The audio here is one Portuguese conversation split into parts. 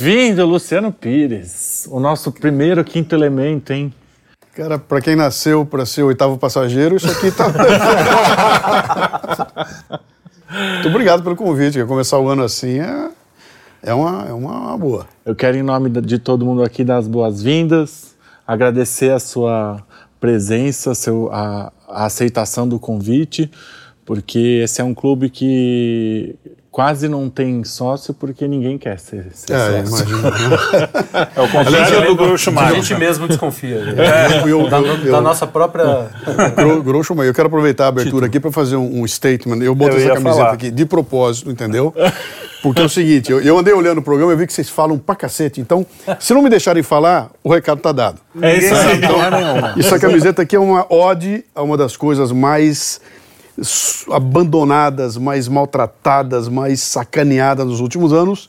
Bem-vindo, Luciano Pires, o nosso primeiro quinto elemento, hein? Cara, para quem nasceu para ser o oitavo passageiro, isso aqui tá. Muito obrigado pelo convite. Começar o ano assim é, é, uma, é uma boa. Eu quero, em nome de todo mundo aqui, dar as boas-vindas, agradecer a sua presença, seu, a, a aceitação do convite, porque esse é um clube que quase não tem sócio porque ninguém quer ser, ser É, sócio. É o contrário do Groucho A Marx. gente mesmo desconfia. Eu- eu- da, eu- da nossa própria. Gro- Grosso, mas eu quero aproveitar a abertura aqui para fazer um, um statement. Eu boto Eu essa camiseta falar. aqui de propósito, entendeu? Porque é o seguinte, eu, eu andei olhando o programa e vi que vocês falam pra cacete. Então, se não me deixarem falar, o recado tá dado. É isso aí. Essa camiseta aqui é uma ode a uma das coisas mais abandonadas, mais maltratadas, mais sacaneadas nos últimos anos,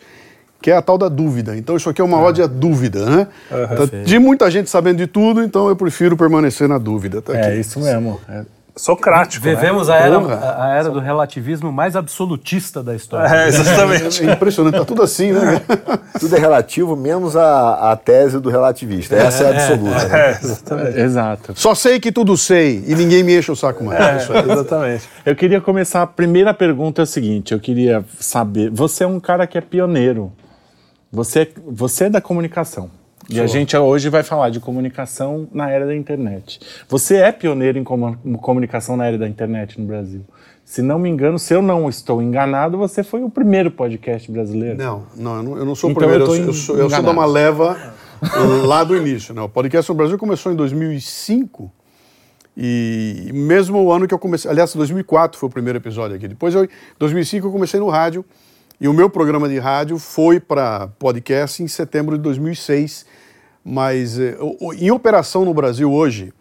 que é a tal da dúvida. Então isso aqui é uma ode à dúvida, né? Tá- de muita gente sabendo de tudo, então eu prefiro permanecer na dúvida. Tá É aqui. isso mesmo. É. Socrático, né? Vivemos a era, Porra. a, a era do relativismo mais absolutista da história. É, exatamente. É impressionante, tá tudo assim, né? Tudo é relativo, menos a, a tese do relativista. Essa é, a absoluta. né? É, exatamente. É, Exato. Só sei que tudo sei e ninguém me enche o saco mais. É. Exatamente. Eu queria começar, a primeira pergunta é o seguinte, eu queria saber, você é um cara que é pioneiro, você, você é da comunicação, e a gente hoje vai falar de comunicação na era da internet. Você é pioneiro em comu- comunicação na era da internet no Brasil. Se não me engano, se eu não estou enganado, você foi o primeiro podcast brasileiro. Não, não, eu não, sou o Então primeiro, eu eu, sou, eu, sou, sou enganado. uma leva lá do início. Né? O podcast no Brasil começou em 2005 e mesmo o ano que eu comecei, aliás, 2004 foi o primeiro episódio aqui. Depois, em 2005, eu comecei no rádio e o meu programa de rádio foi para podcast em setembro de 2006. Mas eh, em operação no Brasil hoje,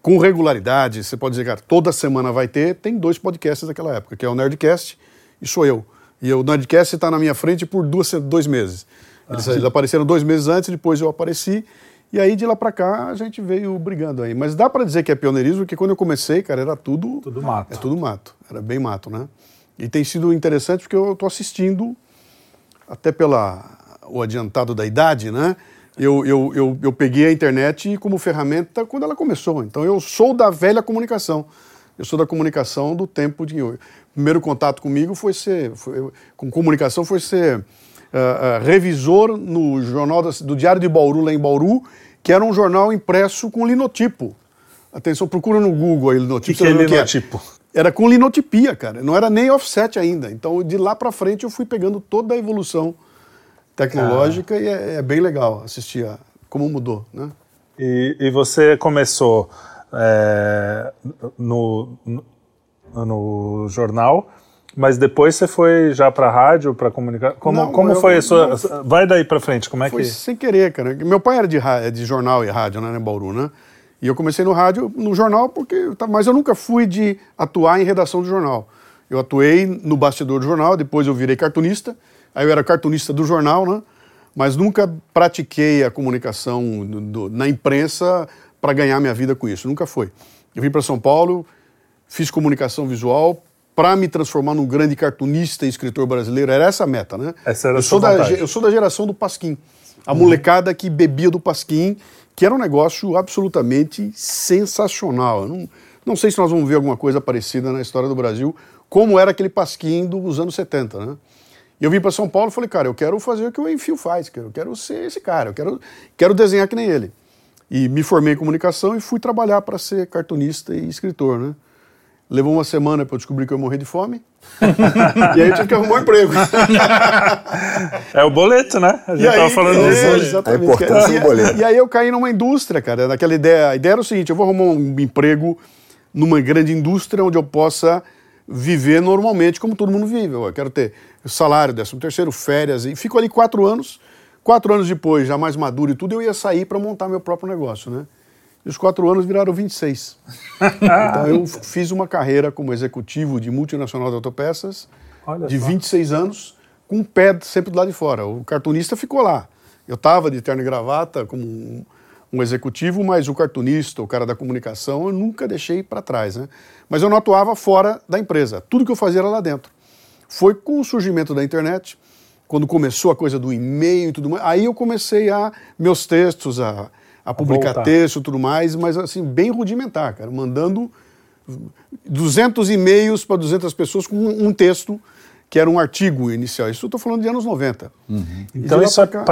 com regularidade, você pode dizer, cara, toda semana vai ter, tem dois podcasts daquela época, que é o Nerdcast e sou eu. E o Nerdcast está na minha frente por duas, dois meses. Eles, eles apareceram dois meses antes, depois eu apareci, e aí de lá para cá a gente veio brigando aí. Mas dá para dizer que é pioneirismo, porque quando eu comecei, cara, era tudo... Tudo mato. É tudo mato, era bem mato, né? E tem sido interessante porque eu estou assistindo, até pela o adiantado da idade, né? Eu, eu, eu, eu peguei a internet como ferramenta quando ela começou. Então eu sou da velha comunicação. Eu sou da comunicação do tempo de. O primeiro contato comigo foi ser. foi- com comunicação foi ser ah, ah, revisor no jornal da- do Diário de Bauru, lá em Bauru, que era um jornal impresso com linotipo. Atenção, procura no Google aí linotipo. Que que é ver o linotipo? Era com linotipia, cara. Não era nem offset ainda. Então, de lá para frente, eu fui pegando toda a evolução tecnológica e é, é bem legal assistir a, como mudou, né? E, e você começou é, no, no, no jornal, mas depois você foi já para rádio, para comunicar. Como, Não, como eu- foi a sua. não, Vai daí para frente, como é Foi que. sem querer, cara. Meu pai era de, de jornal e rádio, né, em Bauru, né? E eu comecei no rádio, no jornal, porque. Mas eu nunca fui de atuar em redação de jornal. Eu atuei no bastidor do jornal, depois eu virei cartunista. Aí eu era cartunista do jornal, né? Mas nunca pratiquei a comunicação do- do- na imprensa para ganhar minha vida com isso. Nunca foi. Eu vim para São Paulo, fiz comunicação visual para me transformar num grande cartunista e escritor brasileiro. Era essa a meta, né? Essa era a eu, sou da, vontade. eu sou da geração do Pasquim. A molecada que bebia do Pasquim, que era um negócio absolutamente sensacional. Eu não, não sei se nós vamos ver alguma coisa parecida na história do Brasil, como era aquele Pasquim dos anos 70, né? E eu vim para São Paulo e falei, cara, eu quero fazer o que o Enfio faz, eu quero ser esse cara, eu quero, quero desenhar que nem ele. E me formei em comunicação e fui trabalhar para ser cartunista e escritor, né? Levou uma semana para eu descobrir que eu ia morrer de fome. e aí eu tive que arrumar um emprego. É o boleto, né? A gente E aí, tava falando é, disso hoje. exatamente. A importância E- do boleto. E aí eu caí numa indústria, cara, naquela ideia. A ideia era o seguinte: eu vou arrumar um emprego numa grande indústria onde eu possa viver normalmente como todo mundo vive. Eu quero ter salário, décimo terceiro, férias, e fico ali quatro anos. Quatro anos depois, já mais maduro e tudo, eu ia sair para montar meu próprio negócio, né? E os quatro anos viraram 26. então eu fiz uma carreira como executivo de multinacional de autopeças Olha de só. 26 anos, com o pé sempre do lado de fora. O cartunista ficou lá. Eu estava de terno e gravata como um, um executivo, mas o cartunista, o cara da comunicação, eu nunca deixei para trás. Né? Mas eu não atuava fora da empresa. Tudo que eu fazia era lá dentro. Foi com o surgimento da internet, quando começou a coisa do e-mail e tudo mais, aí eu comecei a meus textos a, a publicar voltar. texto e tudo mais, mas assim bem rudimentar, cara, mandando 200 e-mails para 200 pessoas com um, texto que era um artigo inicial. Isso eu estou falando de anos 90. E Então isso é cá-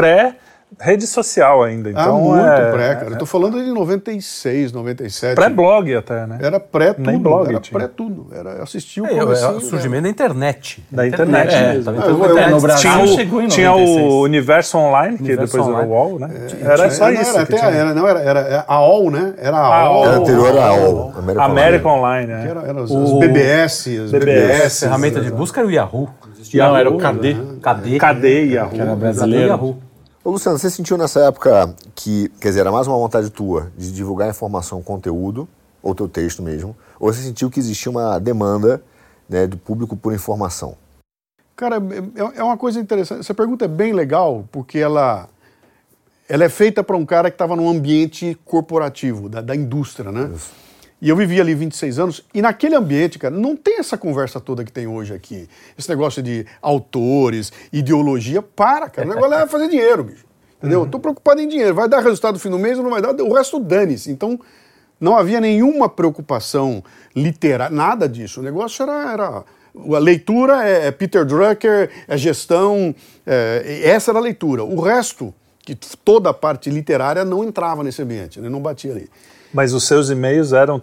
pré-rede social ainda. Ah, Então muito é, pré, cara. Eu tô falando de 96, 97. Pré-blog até, né? Era pré tudo. Nem blog era tinha. pré tudo. Era, eu assisti o É, é, comecinho, o surgimento da internet. Da internet é, mesmo. tava Ah, eu- eu- no Brasil Tinha, chegou em o, tinha 96. o Universo Online, que Universo depois Online. era o UOL, né? Tinha- era só não, isso. Era, que até, tinha. era, não, era, era, era a AOL, né? Era a A AOL. Era anterior à AOL, American, América Online. Né? Era, era as, O- BBS, as BBS, BBS. ferramenta de busca era o Yahoo. Não, era o KD. Cadê? Cadê Yahoo? Que era Cadê brasileiro. Yahoo? Ô, Luciano, você sentiu nessa época que, quer dizer, era mais uma vontade tua de divulgar informação, conteúdo, ou teu texto mesmo, ou você sentiu que existia uma demanda né, do público por informação? Cara, é, é uma coisa interessante. Essa pergunta é bem legal, porque ela, ela é feita para um cara que estava num ambiente corporativo, da, da indústria, né? E eu vivi ali 26 anos, e naquele ambiente, cara, não tem essa conversa toda que tem hoje aqui. Esse negócio de autores, ideologia, para, cara. O negócio é fazer dinheiro, bicho. Entendeu? Eu tô preocupado em dinheiro. Vai dar resultado no fim do mês ou não vai dar? O resto dane-se. Então, não havia nenhuma preocupação literária, nada disso. O negócio era. era a leitura é, é Peter Drucker, é gestão, é, essa era a leitura. O resto, que toda a parte literária não entrava nesse ambiente, né? não batia ali. Mas os seus e-mails eram.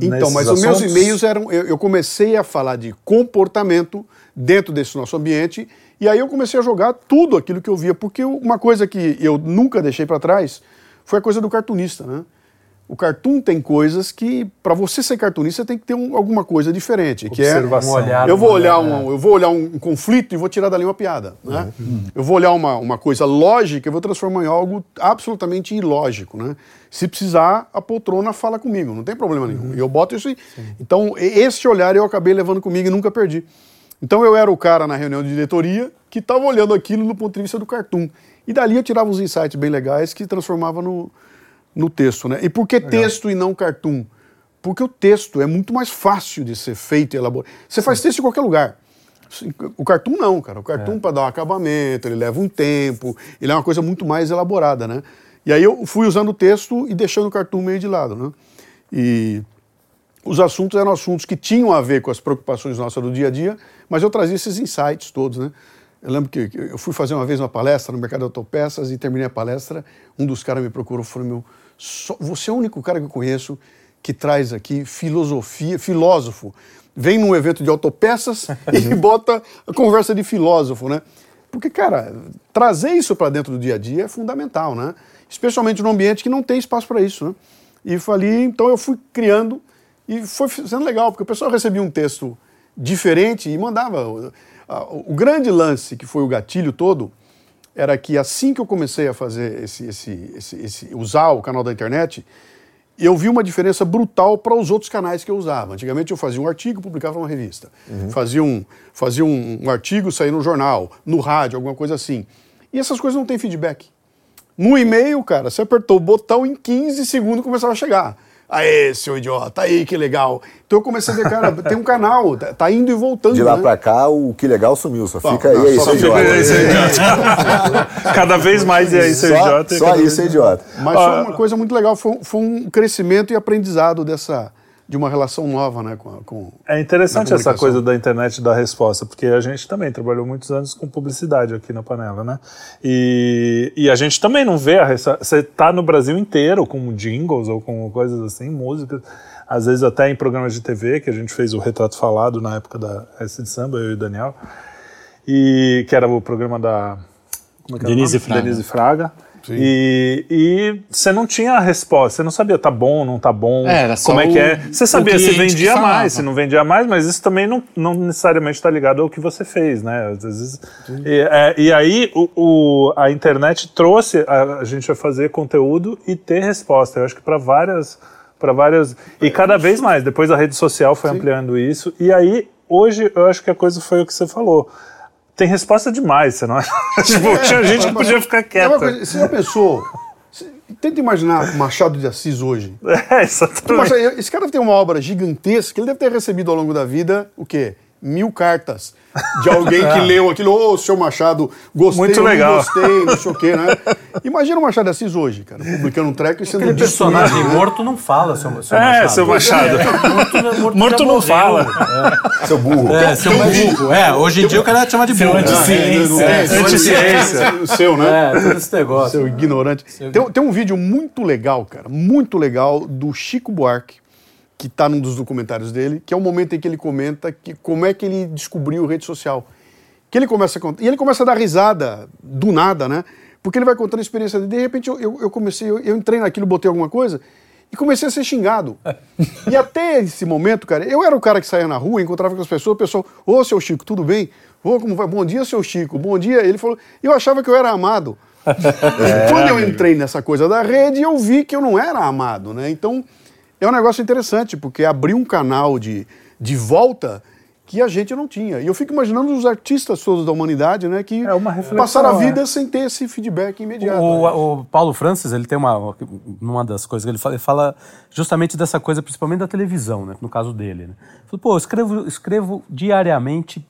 Então, mas os meus assuntos? e-mails eram. Eu, eu comecei a falar de comportamento dentro desse nosso ambiente, e aí eu comecei a jogar tudo aquilo que eu via, porque eu- uma coisa que eu nunca deixei para trás foi a coisa do cartunista, né? O cartoon tem coisas que, para você ser cartunista, tem que ter um- alguma coisa diferente, que é Observação. Um olhar, eu vou olhar um, eu vou olhar um conflito e vou tirar dali uma piada, né? Eu vou olhar uma, uma coisa lógica e vou transformar em algo absolutamente ilógico, né? Se precisar, a poltrona fala comigo, não tem problema nenhum. E eu boto isso aí. Então, esse olhar eu acabei levando comigo e nunca perdi. Então, eu era o cara na reunião de diretoria que estava olhando aquilo no ponto de vista do cartoon. E dali eu tirava uns insights bem legais que transformava no, no texto, né? E por que texto e não cartoon? Porque o texto é muito mais fácil de ser feito e elaborado. Você faz texto em qualquer lugar. O cartoon não, cara. O cartoon, para dar um acabamento, ele leva um tempo, ele é uma coisa muito mais elaborada, né? E aí eu fui usando o texto e deixando o cartoon meio de lado, né? E os assuntos eram assuntos que tinham a ver com as preocupações nossas do dia a dia, mas eu trazia esses insights todos, né? Eu lembro que que eu fui fazer uma vez uma palestra no mercado de autopeças e terminei a palestra, um dos caras me procurou e falou, meu, só- você é o único cara que eu conheço que traz aqui filosofia, filósofo. Vem num evento de autopeças e bota a conversa de filósofo, né? Porque, cara, trazer isso para dentro do dia a dia é fundamental, né? Especialmente num ambiente que não tem espaço para isso, né? E falei, então eu fui criando e foi sendo legal, porque o pessoal recebia um texto diferente e mandava. O, grande lance, que foi o gatilho todo, era que assim que eu comecei a fazer esse, esse, esse, esse- usar o canal da internet, eu vi uma diferença brutal para os outros canais que eu usava. Antigamente eu fazia um artigo, publicava numa revista. Fazia, um, fazia um, um artigo, saía no jornal, no rádio, alguma coisa assim. E essas coisas não têm feedback. No e-mail, cara, você apertou o botão em 15 segundos começava a chegar. Aê, seu idiota, aí que legal. Então eu comecei a ver, cara, tem um canal, tá, tá indo e voltando. De lá né? pra cá, o que legal sumiu. Só fica aí, não, aí, só seu idiota. aí, seu idiota. Cada vez mais e aí, seu Só, idiota. só aí, vez- seu idiota. Mas foi uma coisa muito legal, foi, um- foi um crescimento e aprendizado dessa, de uma relação nova, né? Com, a- com É interessante essa coisa da internet da resposta, porque a gente também trabalhou muitos anos com publicidade aqui na panela, né? E, e a gente também não vê a resposta. Você tá no Brasil inteiro com jingles ou com coisas assim, músicas, às vezes até em programas de TV, que a gente fez o Retrato Falado na época da S de Samba, eu e o Daniel, e que era o programa da. Como é que era o Denise? Fraga. Denise Fraga. Sim. E, e você não tinha a resposta, você não sabia tá bom, não tá bom, É, como é que é. Você sabia se vendia mais, se não vendia mais, mas isso também não, não necessariamente está ligado ao que você fez, né? Às vezes, e, é, e aí o, o- a internet trouxe a, a gente a fazer conteúdo e ter resposta. Eu acho que para várias, para várias e cada vez mais. Depois a rede social foi ampliando isso e aí hoje eu acho que a coisa foi o que você falou. Tem resposta demais, você não acha? tipo, tinha gente que podia ficar É quieta. coisa, você já pensou? Tenta imaginar Machado de Assis hoje. É, exatamente. Machado- esse cara tem uma obra gigantesca, ele deve ter recebido ao longo da vida o quê? Mil cartas de alguém que leu aquilo. Ô, seu Machado, gostei, Muito não legal. gostei, não sei o quê, né? Imagina o Machado Assis hoje, cara, publicando um treco e sendo Aquele destruído, personagem né? morto não fala, seu, seu É, Machado. seu Machado. Morto, não- morto, Morto não morreu. fala. Seu burro. É, seu burro. É, hoje em dia o cara te chama de burro. É, não tem É, esse- Anticiência. O seu, né? É, todo esse negócio. Seu ignorante. Tem, tem um vídeo muito legal, cara, muito legal, do Chico Buarque, que está num dos documentários dele, que é o momento em que ele comenta que como é que ele descobriu rede social. Que ele começa a e ele começa a dar risada do nada, né? Porque ele vai contando a experiência dele. De repente eu, eu, eu comecei, eu, eu entrei naquilo, botei alguma coisa e comecei a ser xingado. e até esse momento, cara, eu era o cara que saía na rua, encontrava com as pessoas, o pessoal, ô seu Chico, tudo bem? Ô, como vai? Bom dia, seu Chico, bom dia. Ele falou, eu achava que eu era amado. E quando eu entrei nessa coisa da rede, eu vi que eu não era amado, né? Então, é um negócio interessante, porque abriu um canal de, de volta que a gente não tinha. E eu fico imaginando os artistas todos da humanidade, né? Que É uma reflexão, passaram a é. vida sem ter esse feedback imediato. né? O, o Paulo Francis, ele tem uma, uma das coisas que ele fala, ele fala justamente dessa coisa, principalmente da televisão, né? No caso dele, né? Ele falou, pô, eu escrevo, escrevo diariamente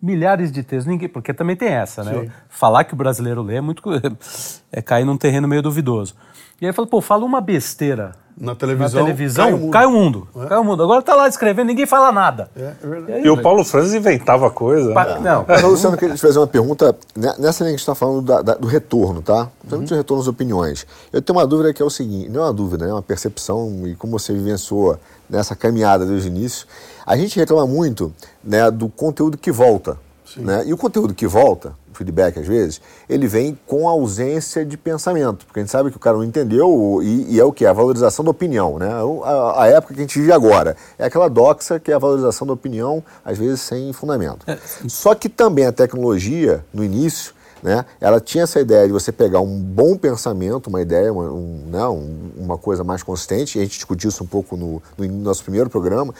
milhares de textos, ninguém, porque também tem essa, né? Sim. Falar que o brasileiro lê é muito é cair num terreno meio duvidoso. E aí ele falou, pô, fala uma besteira Na televisão, na televisão, cai o mundo. cai o mundo, cai o mundo. Agora tá lá escrevendo, ninguém fala nada. É, é verdade. E o Paulo Francis inventava coisa. Pa- Não, Mas, Luciano, eu queria te fazer uma pergunta né, nessa linha que a gente está falando da- da- do retorno, tá? Principalmente do retorno às opiniões. Eu tenho uma dúvida que é o seguinte, não é uma dúvida, né? é uma percepção e como você vivenciou nessa caminhada desde o início. A gente reclama muito né, do conteúdo que volta. Né? E o conteúdo que volta, feedback às vezes, ele vem com ausência de pensamento, porque a gente sabe que o cara não entendeu e, e é o que? A valorização da opinião, né? A, a época que a gente vive agora. É aquela doxa que é a valorização da opinião, às vezes sem fundamento. Só que também a tecnologia, no início, né, ela tinha essa ideia de você pegar um bom pensamento, uma ideia, uma, um, né, um- uma coisa mais consistente, e a gente discutiu isso um pouco no, no nosso primeiro programa,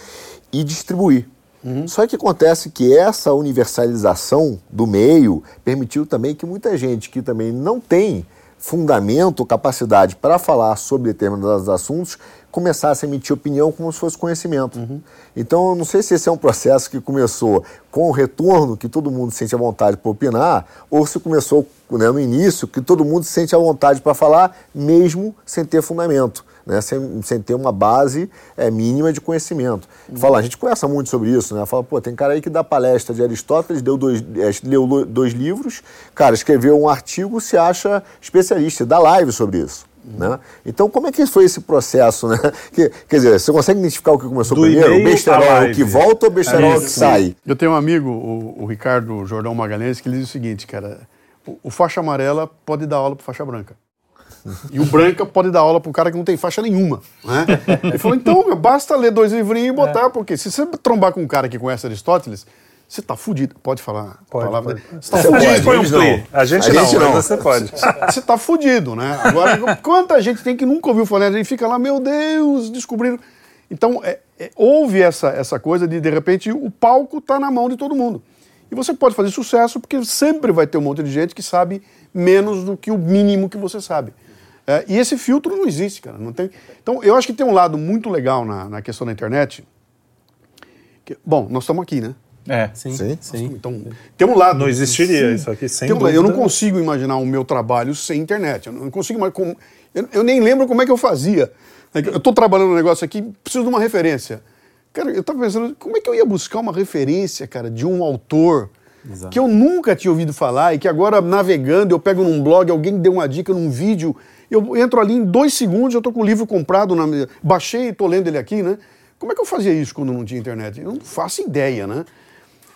e distribuir. Só que acontece que essa universalização do meio permitiu também que muita gente que também não tem fundamento, capacidade para falar sobre determinados assuntos, começasse a emitir opinião como se fosse conhecimento. Então, eu não sei se esse é um processo que começou com o retorno, que todo mundo sente a vontade para opinar, ou se começou né, no início, que todo mundo sente a vontade para falar, mesmo sem ter fundamento. Né, sem, sem ter uma base é, mínima de conhecimento. Fala, a gente conversa muito sobre isso, né? Fala, pô, tem cara aí que dá palestra de Aristóteles, deu dois, é, leu dois livros, cara, escreveu um artigo, se acha especialista, dá live sobre isso. Né? Então, como é que foi esse processo? Né? Que- quer dizer, você consegue identificar o que começou Do primeiro? O besterol é o live. que volta ou o besterol é o que sai? Eu tenho um amigo, o, o Ricardo Jordão Magalhães, que ele diz o seguinte, cara, o, o faixa amarela pode dar aula pro faixa branca. E o branca pode dar aula pro cara que não tem faixa nenhuma. Né? Ele falou, então, basta ler dois livrinhos e botar, porque se você trombar com um cara que conhece Aristóteles, você tá fudido. Pode falar a Pode, palavra? pode. Você tá A fudido. gente põe um pli. A gente A não, gente não. mas você pode. Você tá fudido, né? Agora, quanta gente tem que nunca ouviu falar, a gente fica lá, meu Deus, descobriram. Então, é- é, houve essa, essa coisa de, de repente, o palco tá na mão de todo mundo. E você pode fazer sucesso porque sempre vai ter um monte de gente que sabe menos do que o mínimo que você sabe. É, e esse filtro não existe, cara. Não tem... Então, eu acho que tem um lado muito legal na, na questão da internet. que- bom, nós estamos aqui, né? É. sim, Sim. sim. Então, tem um lado. Não existiria isso aqui sem Tem um. Eu não consigo imaginar o meu trabalho sem internet. Eu não consigo mais. Eu, eu nem lembro como é que eu fazia. É Eu estou trabalhando um negócio aqui, preciso de uma referência. Cara, eu estava pensando, como é que eu ia buscar uma referência, cara, de um autor Exato. que eu nunca tinha ouvido falar e que agora, navegando, eu pego num blog, alguém deu uma dica num vídeo, eu entro ali em dois segundos, eu estou com o livro comprado, na, minha- baixei e estou lendo ele aqui, né? Como é que eu fazia isso quando não tinha internet? Eu não faço ideia, né?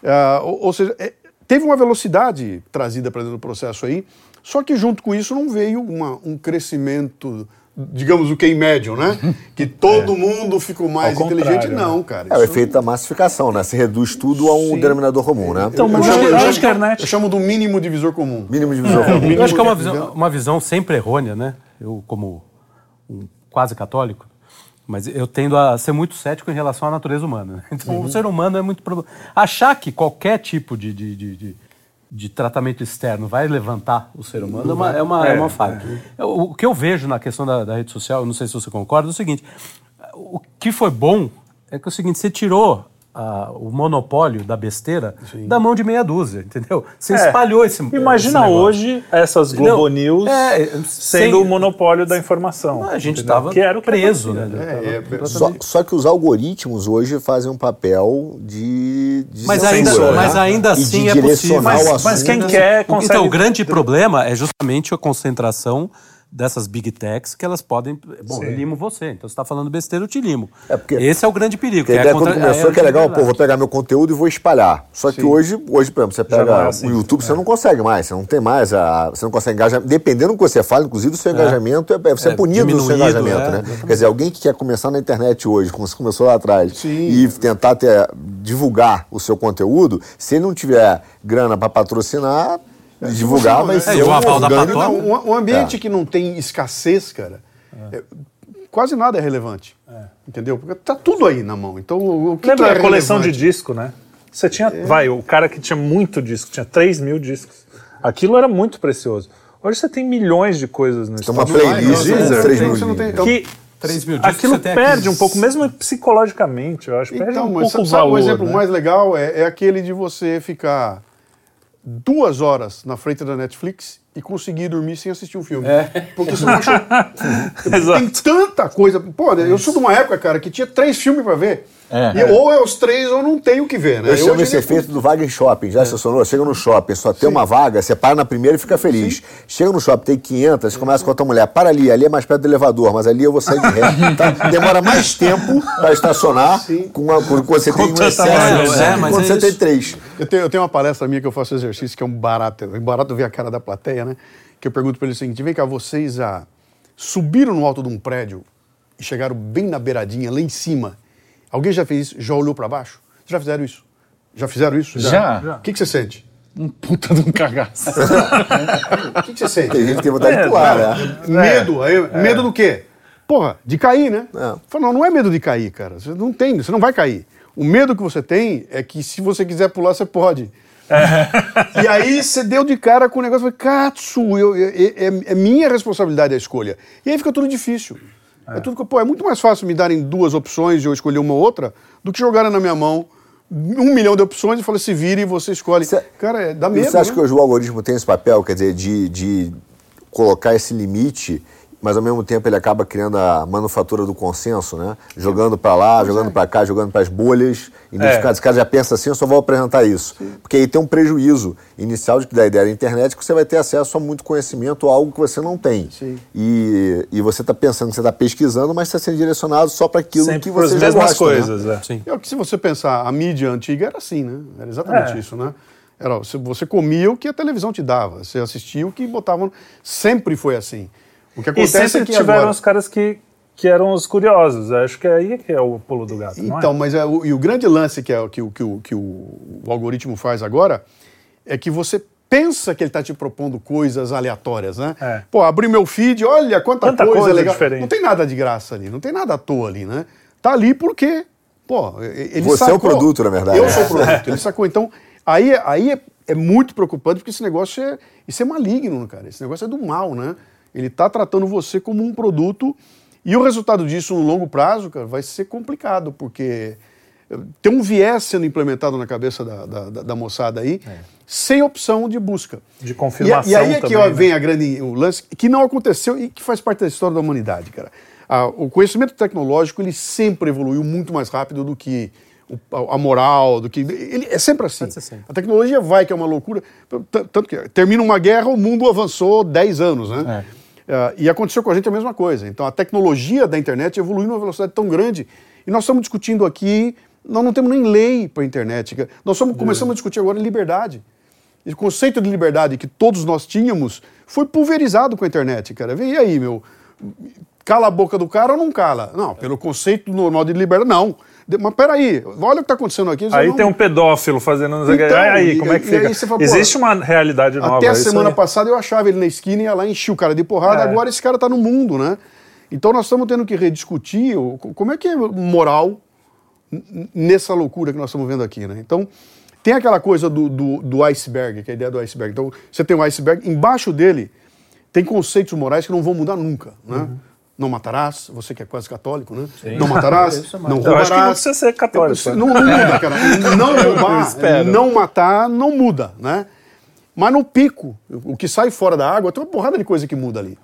Ah, ou, ou seja, é, teve uma velocidade trazida para dentro do processo aí, só que junto com isso não veio uma- um crescimento, digamos, o que em médio, né? Que todo mundo ficou mais Ao inteligente. contrário, Não, cara. É o efeito da massificação, né? Se reduz tudo a um Sim. denominador comum, né? Então, eu, mas chamo, eu eu acho chamo- internet- eu chamo do mínimo divisor comum. Mínimo divisor comum. Eu acho que é uma visão, uma visão sempre errônea, né? Eu, como um quase católico, mas eu tendo a ser muito cético em relação à natureza humana. né? Então, o ser humano é muito. Achar que qualquer tipo de, de, de, de- de tratamento externo vai levantar o ser humano é uma, é uma, é uma falha. Eu- O que eu vejo na questão da, da rede social, não sei se você concorda, é o seguinte: o que foi bom é que é o seguinte, você tirou a- o monopólio da besteira da mão de meia dúzia, entendeu? Você É. espalhou esse Imagina esse hoje essas Globo Não, News é, sendo sem- o monopólio da informação. A gente estava que era o que preso, né? É, é, Só, só que os algoritmos hoje fazem um papel de, de Mas censura, ainda, né? mas ainda de assim é possível. o Mas quem quer Então, consegue... o grande problema é justamente a concentração dessas big techs que elas podem. Bom, eu limo você, então você está falando besteira, eu te limo. É porque- Esse é o grande perigo. A que é ideia a quando contra- começou é que é legal, pô, vou pegar meu conteúdo e vou espalhar. Só que hoje, hoje, por exemplo, você pega é assim. o YouTube, você não consegue mais, você não tem mais, a, você não consegue engajar. Dependendo do que você fala, inclusive o seu engajamento, é, é, você é, É, punido no seu engajamento, é, né? exatamente. Quer dizer, alguém que quer começar na internet hoje, como você começou lá atrás, Sim. e tentar ter, divulgar o seu conteúdo, se ele não tiver grana para patrocinar, divulgar vai É, ser igual um orgânico. Não, um, um ambiente É. que não tem escassez, cara, é, quase nada é relevante. Entendeu? Porque tá tudo aí na mão. Então, o, o que, Lembra que é a coleção de relevante? disco, né? Você tinha, vai, o cara que tinha muito disco, tinha 3 mil discos. Aquilo era muito precioso. Hoje você tem milhões de coisas no Tem uma playlist com não, 3 não, mil você não tem- links. que 3 mil discos, aquilo perde aqueles- um pouco, mesmo psicologicamente, eu acho. Perde Então, um mas pouco sabe, o valor. um exemplo né? mais legal? É, é aquele de você ficar duas horas na frente da Netflix e conseguir dormir sem assistir um filme. Porque você não achou. tem tanta coisa. Pô, eu sou de uma época, cara, que tinha três filmes pra ver. É. E ou é os três ou não tem o que ver, né? Eu chamo esse ele- efeito do vaga em shopping. Já estacionou? Chega no shopping, só tem uma vaga, você para na primeira e fica feliz. Chega no shopping, tem 500, começa com a tua mulher. Para ali, ali é mais perto do elevador, mas ali eu vou sair de ré. Tá? Demora mais tempo para estacionar com uma, quando você tem um tanta excesso é, mas quando é você tem isso. três. Eu tenho, eu tenho uma palestra minha que eu faço exercício, que é um barato. É um barato ver a cara da plateia, né? Que eu pergunto para eles o seguinte: vem cá, vocês ah, subiram no alto de um prédio e chegaram bem na beiradinha, lá em cima. Alguém já fez isso? Já olhou para baixo? Já fizeram isso? Já fizeram isso? Já. O que, que você sente? Um puta de um cagaço. O que, que você sente? Tem gente que tem vontade É, de pular, né? Medo. aí, Medo do quê? Porra, de cair, né? É. Fala, não, não é medo de cair, cara. Você não tem, você não vai cair. O medo que você tem é que se você quiser pular, você pode. e aí você deu de cara com o negócio, falei, Katsu, eu, eu- é, é- é minha responsabilidade a escolha. E aí fica tudo difícil. É. tudo, que- pô, é muito mais fácil me darem duas opções e eu escolher uma ou outra do que jogarem na minha mão um milhão de opções e falar, se vire e você escolhe. Cê- cara, é, dá medo. você acha né? que hoje o algoritmo tem esse papel, quer dizer, de, de colocar esse limite, mas ao mesmo tempo ele acaba criando a manufatura do consenso, né? Jogando para lá, jogando para cá, jogando para as bolhas, identificando. Esse cara já pensa assim, eu só vou apresentar isso. Porque aí tem um prejuízo inicial de que da ideia da internet que você vai ter acesso a muito conhecimento, a algo que você não tem. Sim. E, e você está pensando que você está pesquisando, mas está sendo direcionado só para aquilo Sempre que para as você já mesmas gosta, né? coisas. é. Sim. É o que se você pensar, a mídia antiga era assim, né? Era exatamente É. isso, né? Era, você- você comia o que a televisão te dava, você assistia o que botavam. Sempre foi assim. O que E acontece sempre é que tiveram agora... os caras que, que eram os curiosos. Acho que é aí que é o pulo do gato. não é? Então, mas é, o, e o grande lance que, é, o- que, o- que, o, que o, o algoritmo faz agora é que você pensa que ele está te propondo coisas aleatórias, né? É. Pô, abri meu feed, olha quanta, Quanta coisa, coisa legal. diferente. Não tem nada de graça ali, não tem nada à toa ali, né? Tá ali porque, pô, ele Você é o sacou. produto, na verdade. Eu sou o produto, ele sacou. Então, aí, é- aí é, é muito preocupante porque esse negócio é, isso é maligno, cara. Esse negócio é do mal, né? Ele tá tratando você como um produto e o resultado disso no longo prazo, cara, vai ser complicado, porque tem um viés sendo implementado na cabeça da, da, da- da moçada aí, sem opção de busca. De confirmação E, e aí é que também, ó, né? vem a grande, o lance que não aconteceu e que faz parte da história da humanidade, cara. Ah, o conhecimento tecnológico ele sempre evoluiu muito mais rápido do que a, moral, do que ele é sempre assim. sempre. A tecnologia vai que é uma loucura, tanto que termina uma guerra, o mundo avançou 10 anos, né? Ah, e aconteceu com a gente a mesma coisa. Então a tecnologia da internet evoluiu numa velocidade tão grande e nós estamos discutindo aqui, nós não temos nem lei para a internet. Nós estamos, começamos a discutir agora liberdade. Esse conceito de liberdade que todos nós tínhamos foi pulverizado com a internet, cara. Vem aí, meu. Cala a boca do cara ou não cala? Não, pelo conceito normal de liberdade, não. Mas peraí, olha o que está acontecendo aqui. Aí não- tem um pedófilo fazendo. Então, aí, e- como é que aí fica? fala, Existe uma realidade nova. Até a semana aí. passada eu achava ele na esquina e ia lá e enchia o cara de porrada. É. Agora esse cara está no mundo, né? Então nós estamos tendo que rediscutir como é que é moral nessa loucura que nós estamos vendo aqui, né? Então tem aquela coisa do, do, do iceberg, que é a ideia do iceberg. Então você tem um iceberg, embaixo dele tem conceitos morais que não vão mudar nunca, né? Uhum. Não matarás, você que é quase católico, né? Não matarás, é não Eu acho que não roubarás. precisa ser católico. né? Não, não muda, cara. Não roubar, não matar, não muda, né? Mas no pico, o que sai fora da água, tem uma porrada de coisa que muda ali.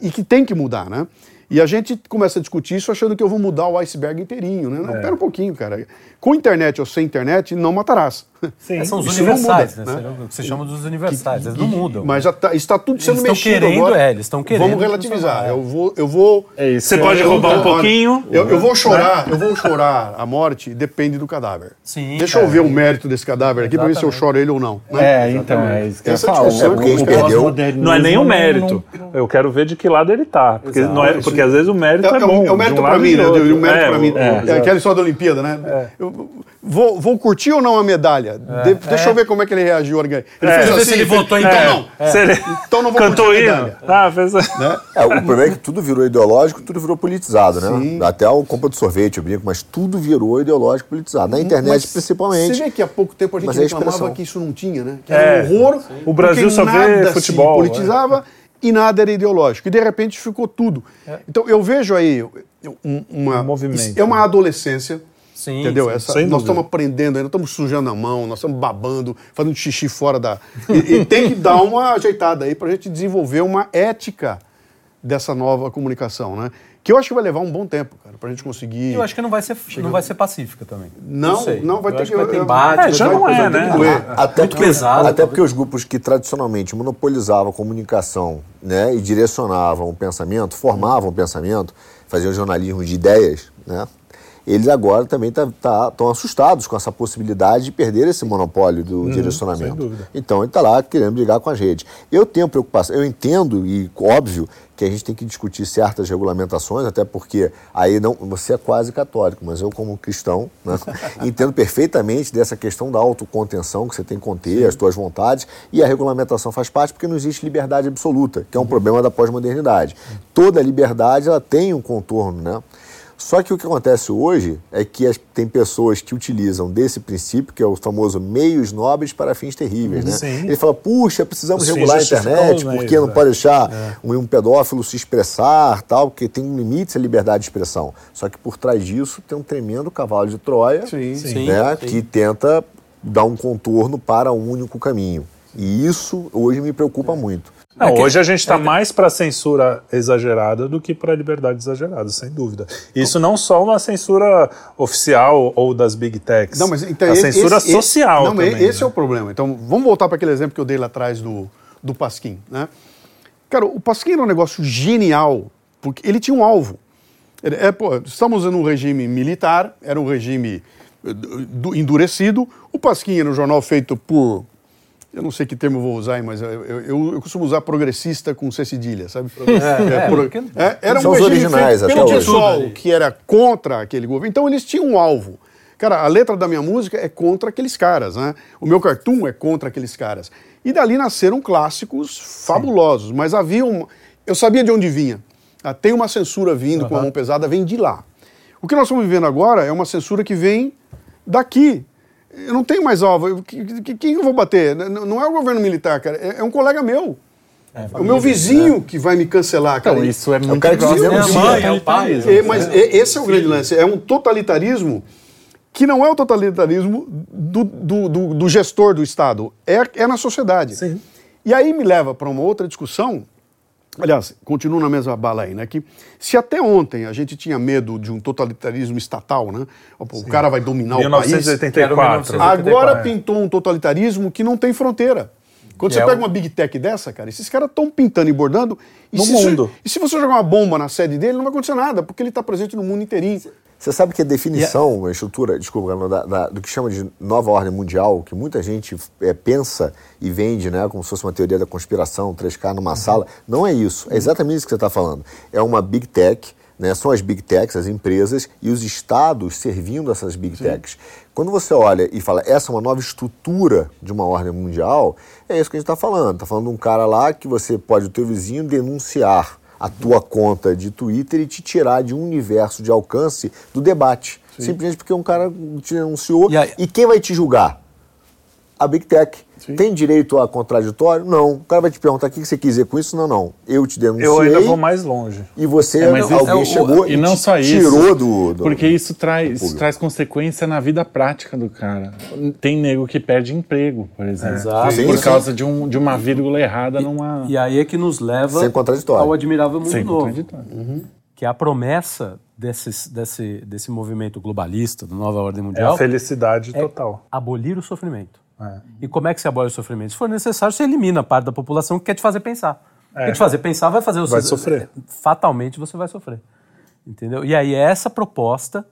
E que tem que mudar, né? E a gente começa a discutir isso achando que eu vou mudar o iceberg inteirinho, né? Não, pera um pouquinho, cara. Com internet ou sem internet, não matarás. Sim. É, são os Isso universais, muda, né? né? O que chama dos universais. Eles não mudam. Mas já tá- está tudo sendo Eles estão mexido querendo, agora. é, eles estão querendo Vamos relativizar. é. Eu vou, eu vou. É isso. Você pode eu- roubar um eu- pouquinho. Eu, eu vou chorar, eu vou chorar a morte, depende do cadáver. Sim, Deixa é. eu ver o mérito desse cadáver aqui para ver se eu choro ele ou não. né? É, então, é isso que eu Essa falar. discussão O- é porque a gente o perdeu- Não é nem o não- mérito. Eu quero ver de que lado ele tá. Porque, não é, porque às vezes o mérito é, É, é, bom. o- é o mérito para mim, né? O mérito É, para mim. É, aquela história da Olimpíada, né? Vou, vou curtir ou não a medalha? De- deixa eu ver como é que ele reagiu. Ele fez eu ver assim, se ele fez- votou então não. Se ele Então não vou cantou curtir a medalha. Ah, fez... É, o problema é que tudo virou ideológico, tudo virou politizado, né? Até o compra de sorvete, eu brinco, mas tudo virou ideológico politizado. Na internet, Mas principalmente. Você vê que há pouco tempo a gente é reclamava que isso não tinha, né? Que É, era um horror. O Brasil só vê nada futebol, Se politizava e nada era ideológico. E de repente ficou tudo. Então eu vejo aí um- uma. Um movimento. isso É uma adolescência. Sim, entendeu? sim, Essa- sem nós estamos aprendendo ainda, estamos sujando a mão, nós estamos babando, fazendo xixi fora da. E, e tem que dar uma ajeitada aí para a gente desenvolver uma ética dessa nova comunicação, né? Que eu acho que vai levar um bom tempo, cara, para a gente conseguir. Eu acho que não vai ser, não vai ser pacífica também. Não, sei. não, vai Eu ter acho que- vai ter embate. É, já vai- não é, né? que. Até Muito porque, pesado, Até porque os grupos que tradicionalmente monopolizavam a comunicação né, e direcionavam o pensamento, formavam o pensamento, faziam jornalismo de ideias, né, eles agora também estão tá, tão assustados com essa possibilidade de perder esse monopólio do direcionamento. dúvida. Então ele está lá querendo brigar com as redes. Eu tenho preocupação, eu entendo e óbvio que a gente tem que discutir certas regulamentações, até porque aí não, você é quase católico, mas eu como cristão né, entendo perfeitamente dessa questão da autocontenção que você tem que conter, as suas vontades, e a regulamentação faz parte porque não existe liberdade absoluta, que é um problema da pós-modernidade. Toda liberdade ela tem um contorno, né? Só que o que acontece hoje é que as- tem pessoas que utilizam desse princípio, que é o famoso meios nobres para fins terríveis, né? Sim. Ele fala, puxa, precisamos Os regular a internet, porque não é. pode deixar um, um pedófilo se expressar, tal, porque tem limites à liberdade de expressão. Só que por trás disso tem um tremendo cavalo de Troia, Sim, Sim, né, sim. que tenta dar um contorno para um único caminho. E isso hoje me preocupa muito. Não, É hoje a gente está mais para censura exagerada do que para liberdade exagerada, sem dúvida. Isso não só uma censura oficial ou das big techs. Não, mas então a esse- censura esse- social não, mas também. esse né? é o problema. Então, vamos voltar para aquele exemplo que eu dei lá atrás do, do Pasquim, né? Cara, o Pasquim era um negócio genial, porque ele tinha um alvo. É, pô, estamos num regime militar, era um regime eh, do- endurecido. O Pasquim era um jornal feito por. Eu não sei que termo eu vou usar, mas eu, eu- eu- eu costumo usar progressista com C cedilha, sabe? É, é, pro- porque- é, era São um os originais até pelo hoje. ali. que era contra aquele governo. Então eles tinham um alvo. Cara, a letra da minha música é contra aqueles caras, né? O meu cartoon é contra aqueles caras. E dali nasceram clássicos fabulosos, mas havia um... Eu sabia de onde vinha. Ah, tem uma censura vindo com a mão pesada, vem de lá. O que nós estamos vivendo agora é uma censura que vem daqui. Eu não tenho mais alvo. Eu- que- que- Quem eu vou bater? Não é o governo militar, cara. É é um colega meu. É o meu vizinho que vai me cancelar, cara. Então, isso é muito cara que próximo viveu É a mãe, é o pai. É, mas e- esse é o grande lance. É um totalitarismo que não é o totalitarismo do, do, do- do gestor do Estado, é, é na sociedade. Sim. E aí me leva para uma outra discussão. Aliás, continuo na mesma bala aí, né? Que se até ontem a gente tinha medo de um totalitarismo estatal, né? O o cara vai dominar o país. 1984. Era o Agora 84, é. pintou um totalitarismo que não tem fronteira. Quando Que você é pega o- uma big tech dessa, cara, esses caras estão pintando e bordando. E No se mundo. e se você jogar uma bomba na sede dele, não vai acontecer nada, porque ele está presente no mundo inteirinho. Você sabe que a definição, a estrutura, desculpa, da- da- do que chama de nova ordem mundial, que muita gente é, pensa e vende, né, como se fosse uma teoria da conspiração, 3K numa sala, não é isso. É exatamente isso que você está falando. É uma big tech, né, são as big techs, as empresas, e os estados servindo essas big techs. Quando você olha e fala, essa é uma nova estrutura de uma ordem mundial, é isso que a gente está falando. Está falando de um cara lá que você pode, o teu vizinho, denunciar a tua conta de Twitter e te tirar de um universo de alcance do debate. Simplesmente porque um cara te denunciou. E aí- E quem vai te julgar? A Big Tech. Tem direito a contraditório? Não. O cara vai te perguntar o que você quis dizer com isso? Não, não. Eu te denunciei. Eu ainda vou mais longe. E você, É, mas alguém isso- chegou e não te só isso, tirou do, do- Porque isso traz, público. traz consequência na vida prática do cara. Tem nego que perde emprego, por exemplo. Exato. Sim, por sim. causa de, um, de uma vírgula errada numa. E aí é que nos leva Sem contraditório. ao admirável mundo Sem novo. contraditório. Que é a promessa desses, desse, desse movimento globalista, da nova ordem É mundial, a felicidade é total. abolir o sofrimento. E como é que se abole o sofrimento? Se for necessário, você elimina a parte da população que quer te fazer pensar. Quer te fazer pensar, vai fazer o Vai sofrer. Fatalmente você vai sofrer. Entendeu? E aí é essa proposta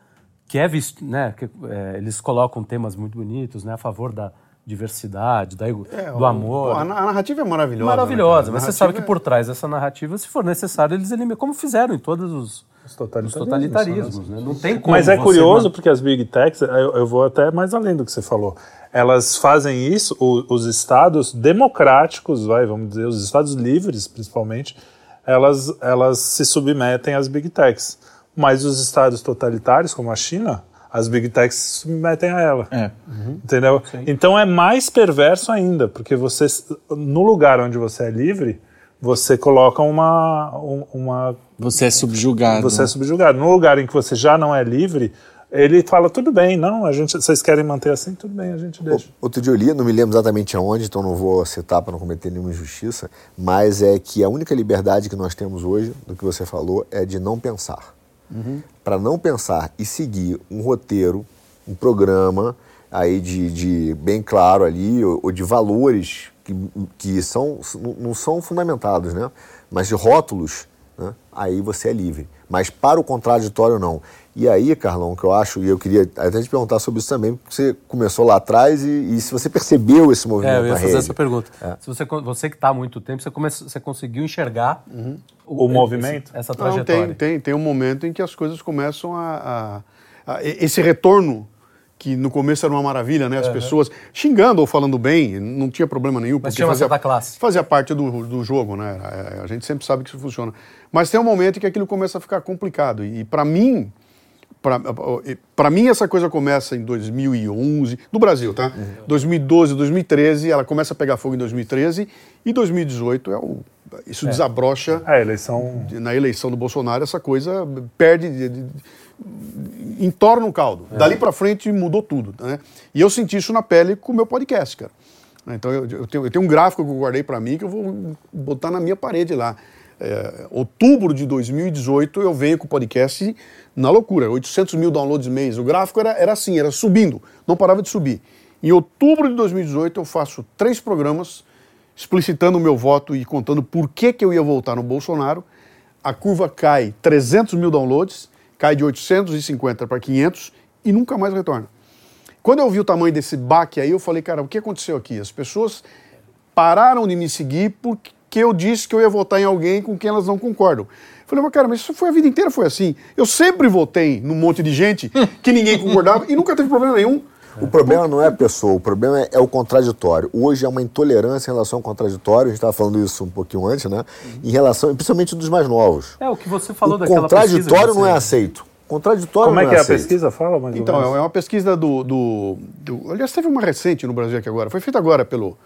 que é visto, né? que, é, eles colocam temas muito bonitos, né? A favor da diversidade, da, É, do amor. A, a narrativa é maravilhosa. Maravilhosa, né, mas você sabe que por trás dessa narrativa, se for necessário, eles eliminam, como fizeram em todos os, Os os totalitarismos. totalitarismos. Né? Não tem como. Mas é curioso man- porque as big techs, eu, eu vou até mais além do que você falou. Elas fazem isso, o- os estados democráticos, vai, vamos dizer, os estados livres, principalmente, elas, elas se submetem às big techs. Mas os estados totalitários, como a China, as big techs se submetem a ela. É. Entendeu? Então é mais perverso ainda, porque você, no lugar onde você é livre, você coloca uma, um- uma Você é subjugado. você é subjugado. No lugar em que você já não é livre, ele fala, tudo bem, não, a gente, vocês querem manter assim, tudo bem, a gente deixa. Outro dia eu li, não me lembro exatamente aonde, então não vou citar para não cometer nenhuma injustiça, mas é que a única liberdade que nós temos hoje, do que você falou, é de não pensar. Para não pensar e seguir um roteiro, um programa aí de, de bem claro ali, ou, ou de valores que, que são, não são fundamentados, né? mas de rótulos, né? aí você é livre. Mas para o contraditório, não. E aí, Carlão, que eu acho, e eu queria até te perguntar sobre isso também, porque você começou lá atrás e, e se você percebeu esse movimento É, eu ia fazer rede. essa pergunta. Se você, você que está há muito tempo, você, come, você conseguiu enxergar O movimento? essa Não, trajetória. tem, tem, tem um momento em que as coisas começam a, a- a- esse retorno que no começo era uma maravilha, né? As pessoas xingando ou falando bem, não tinha problema nenhum. Mas porque tinha uma fazia, classe. Fazia parte do, do jogo, né? A, a gente sempre sabe que isso funciona. Mas tem um momento em que aquilo começa a ficar complicado. E, para mim, para mim essa coisa começa em 2011, no Brasil, tá? 2012, 2013, ela começa a pegar fogo em 2013 e 2018 é o isso desabrocha É, a eleição. na eleição do Bolsonaro, essa coisa perde, de- de- entorna o caldo. Dali pra frente mudou tudo. Né? E eu senti isso na pele com o meu podcast, cara. Então eu, eu tenho, eu tenho um gráfico que eu guardei pra mim que eu vou botar na minha parede lá. É, outubro de 2018 eu venho com o podcast na loucura, 800 mil downloads mês. O gráfico era, era assim, era subindo, não parava de subir. Em outubro de 2018 eu faço três programas explicitando o meu voto e contando por que, que eu ia votar no Bolsonaro. A curva cai 300 mil downloads, cai de 850 para 500 e nunca mais retorna. Quando eu vi o tamanho desse baque aí, eu falei, cara, o que aconteceu aqui? As pessoas pararam de me seguir porque eu disse que eu ia votar em alguém com quem elas não concordam. Falei, mas cara, mas isso foi a vida inteira foi assim. Eu sempre votei num monte de gente que ninguém concordava e nunca teve problema nenhum. O problema não é a pessoa, o problema é, é o contraditório. Hoje há uma intolerância em relação ao contraditório, a gente estava falando isso um pouquinho antes, né? Em relação, principalmente dos mais novos. É o que você falou o daquela contraditório não é aceito. Contraditório Como é que é a aceito. pesquisa? Fala mais ou Então, menos. é uma pesquisa do, do, do- Aliás, teve uma recente no Brasil aqui agora. Foi feita agora pelo,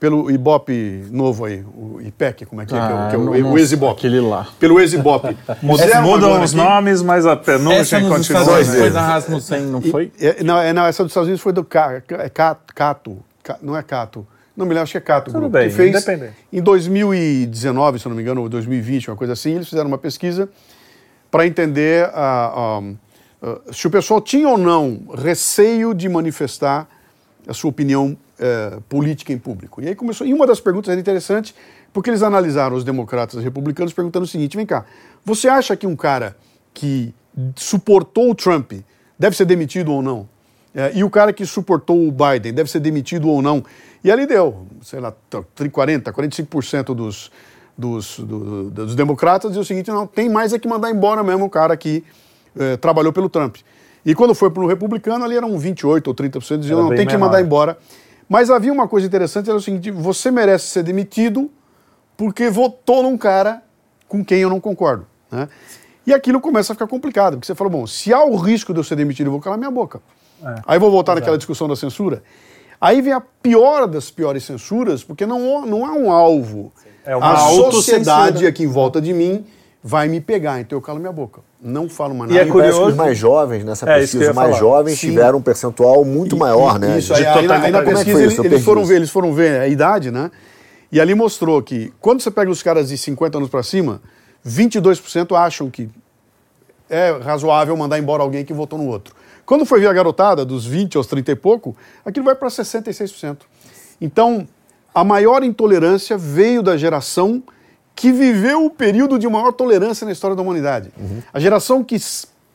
pelo Ibope novo aí, o IPEC, como é que é? que é o- que é o, não- o Ex-Ibope. aquele lá. Pelo. Fizeram Mudam agora os aqui- nomes, mas a nos continua. Estados Unidos né? foi da Rasmussen, não foi? É, não, é, não, essa dos Estados Unidos foi do é Cato, Cato, Ca- não é Cato. Não me lembro, acho que é Cato. Tudo Grupo, bem, que fez independente. Em 2019, se eu não me engano, ou 2020, uma coisa assim, eles fizeram uma pesquisa para entender ah, ah, ah, se o pessoal tinha ou não receio de manifestar a sua opinião eh, política em público. E aí começou. E uma das perguntas era interessante, porque eles analisaram os democratas e os republicanos perguntando o seguinte: vem cá, você acha que um cara que suportou o Trump deve ser demitido ou não? É, e o cara que suportou o Biden deve ser demitido ou não? E ali deu, sei lá, 40, 45% dos, dos, do- dos democratas diziam o seguinte: não, tem mais é que mandar embora mesmo o cara que eh, trabalhou pelo Trump. E quando foi para o republicano, ali eram 28 ou 30% diziam: Era não, tem que menor. mandar embora. Mas havia uma coisa interessante: era o seguinte, você merece ser demitido porque votou num cara com quem eu não concordo. Né? E aquilo começa a ficar complicado, porque você fala, bom, se há o risco de eu ser demitido, eu vou calar minha boca. Aí eu vou voltar naquela discussão da censura. Aí vem a pior das piores censuras, porque não, não é um alvo. É uma a sociedade aqui em volta de mim vai me pegar, então eu calo minha boca. Não falo mais E nada. é E parece que curioso- os mais jovens, nessa É, que pesquisa, os mais falar. jovens Sim. tiveram um percentual muito maior, né? Isso, de- aí, aí, na- aí na é que pesquisa eles, eles foram ver, eles foram ver a idade, né? E ali mostrou que quando você pega os caras de 50 anos para cima, 22% acham que é razoável mandar embora alguém que votou no outro. Quando foi ver a garotada, dos 20 aos 30 e pouco, aquilo vai para 66%. Então, a maior intolerância veio da geração que viveu o período de maior tolerância na história da humanidade. A geração que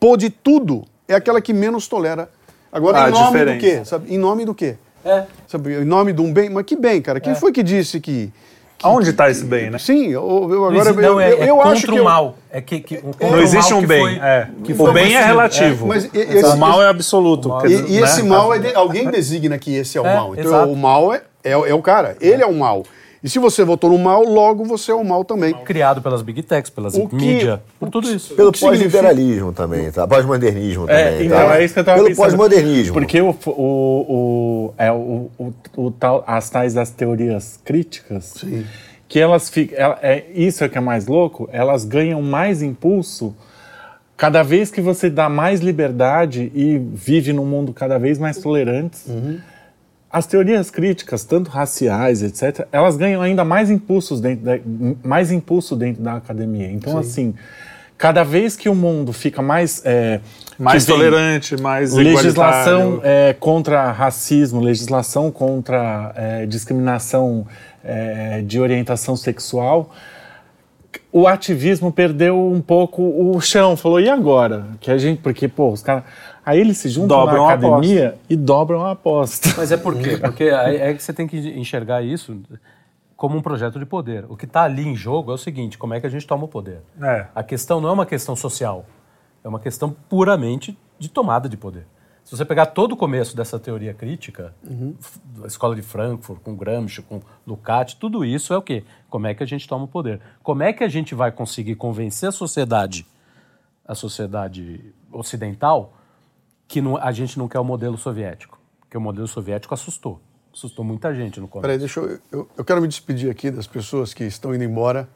pôde tudo é aquela que menos tolera. Agora, Ah, em nome diferente. do quê? Sabe? Em nome do quê? É. Sabe, em nome de um bem. Mas que bem, cara? Quem foi que disse que. Aonde está esse bem, né? Sim, eu, eu Não agora. existe- eu não, é, eu, é eu contra acho que. o mal. É que, que, um Não existe um que bem. foi- é. que O foi bem é relativo. Mas e- esse- o mal é absoluto. mal E, e esse né? mal, é de- alguém designa que esse é o É, mal. Então exato. o mal é, é, é o cara. Ele é o mal. E se você votou no mal, logo você é o mal também. Criado pelas big techs, pelas O que- mídia, por tudo isso. Pelo pós-liberalismo também, tá? Pós-modernismo É, também, então, tá? é isso que eu tava Pelo pós-modernismo. Porque o, o, o, é, o, o, o tal, as tais das teorias críticas, que elas ficam. ela- É, isso é que é mais louco, elas ganham mais impulso cada vez que você dá mais liberdade e vive num mundo cada vez mais tolerante. As teorias críticas, tanto raciais, etc., elas ganham ainda mais impulsos dentro da, mais impulso dentro da academia. Então, assim, cada vez que o mundo fica mais é, Mais tolerante, mais legislação é, contra racismo, legislação contra é, discriminação é, de orientação sexual, o ativismo perdeu um pouco o chão. Falou, e agora? Que a gente, porque, pô, os caras. Aí eles se juntam Dobram na a academia e dobram a aposta. Mas é por quê? Porque é que você tem que enxergar isso como um projeto de poder. O que está ali em jogo é o seguinte: como é que a gente toma o poder? É. A questão não é uma questão social, é uma questão puramente de tomada de poder. Se você pegar todo o começo dessa teoria crítica, f- a escola de Frankfurt, com Gramsci, com Lukács, tudo isso é o quê? Como é que a gente toma o poder? Como é que a gente vai conseguir convencer a sociedade, a sociedade ocidental, que não- a gente não quer o modelo soviético? Porque o modelo soviético assustou. Assustou muita gente no começo. Peraí, deixa eu, eu. Eu quero me despedir aqui das pessoas que estão indo embora.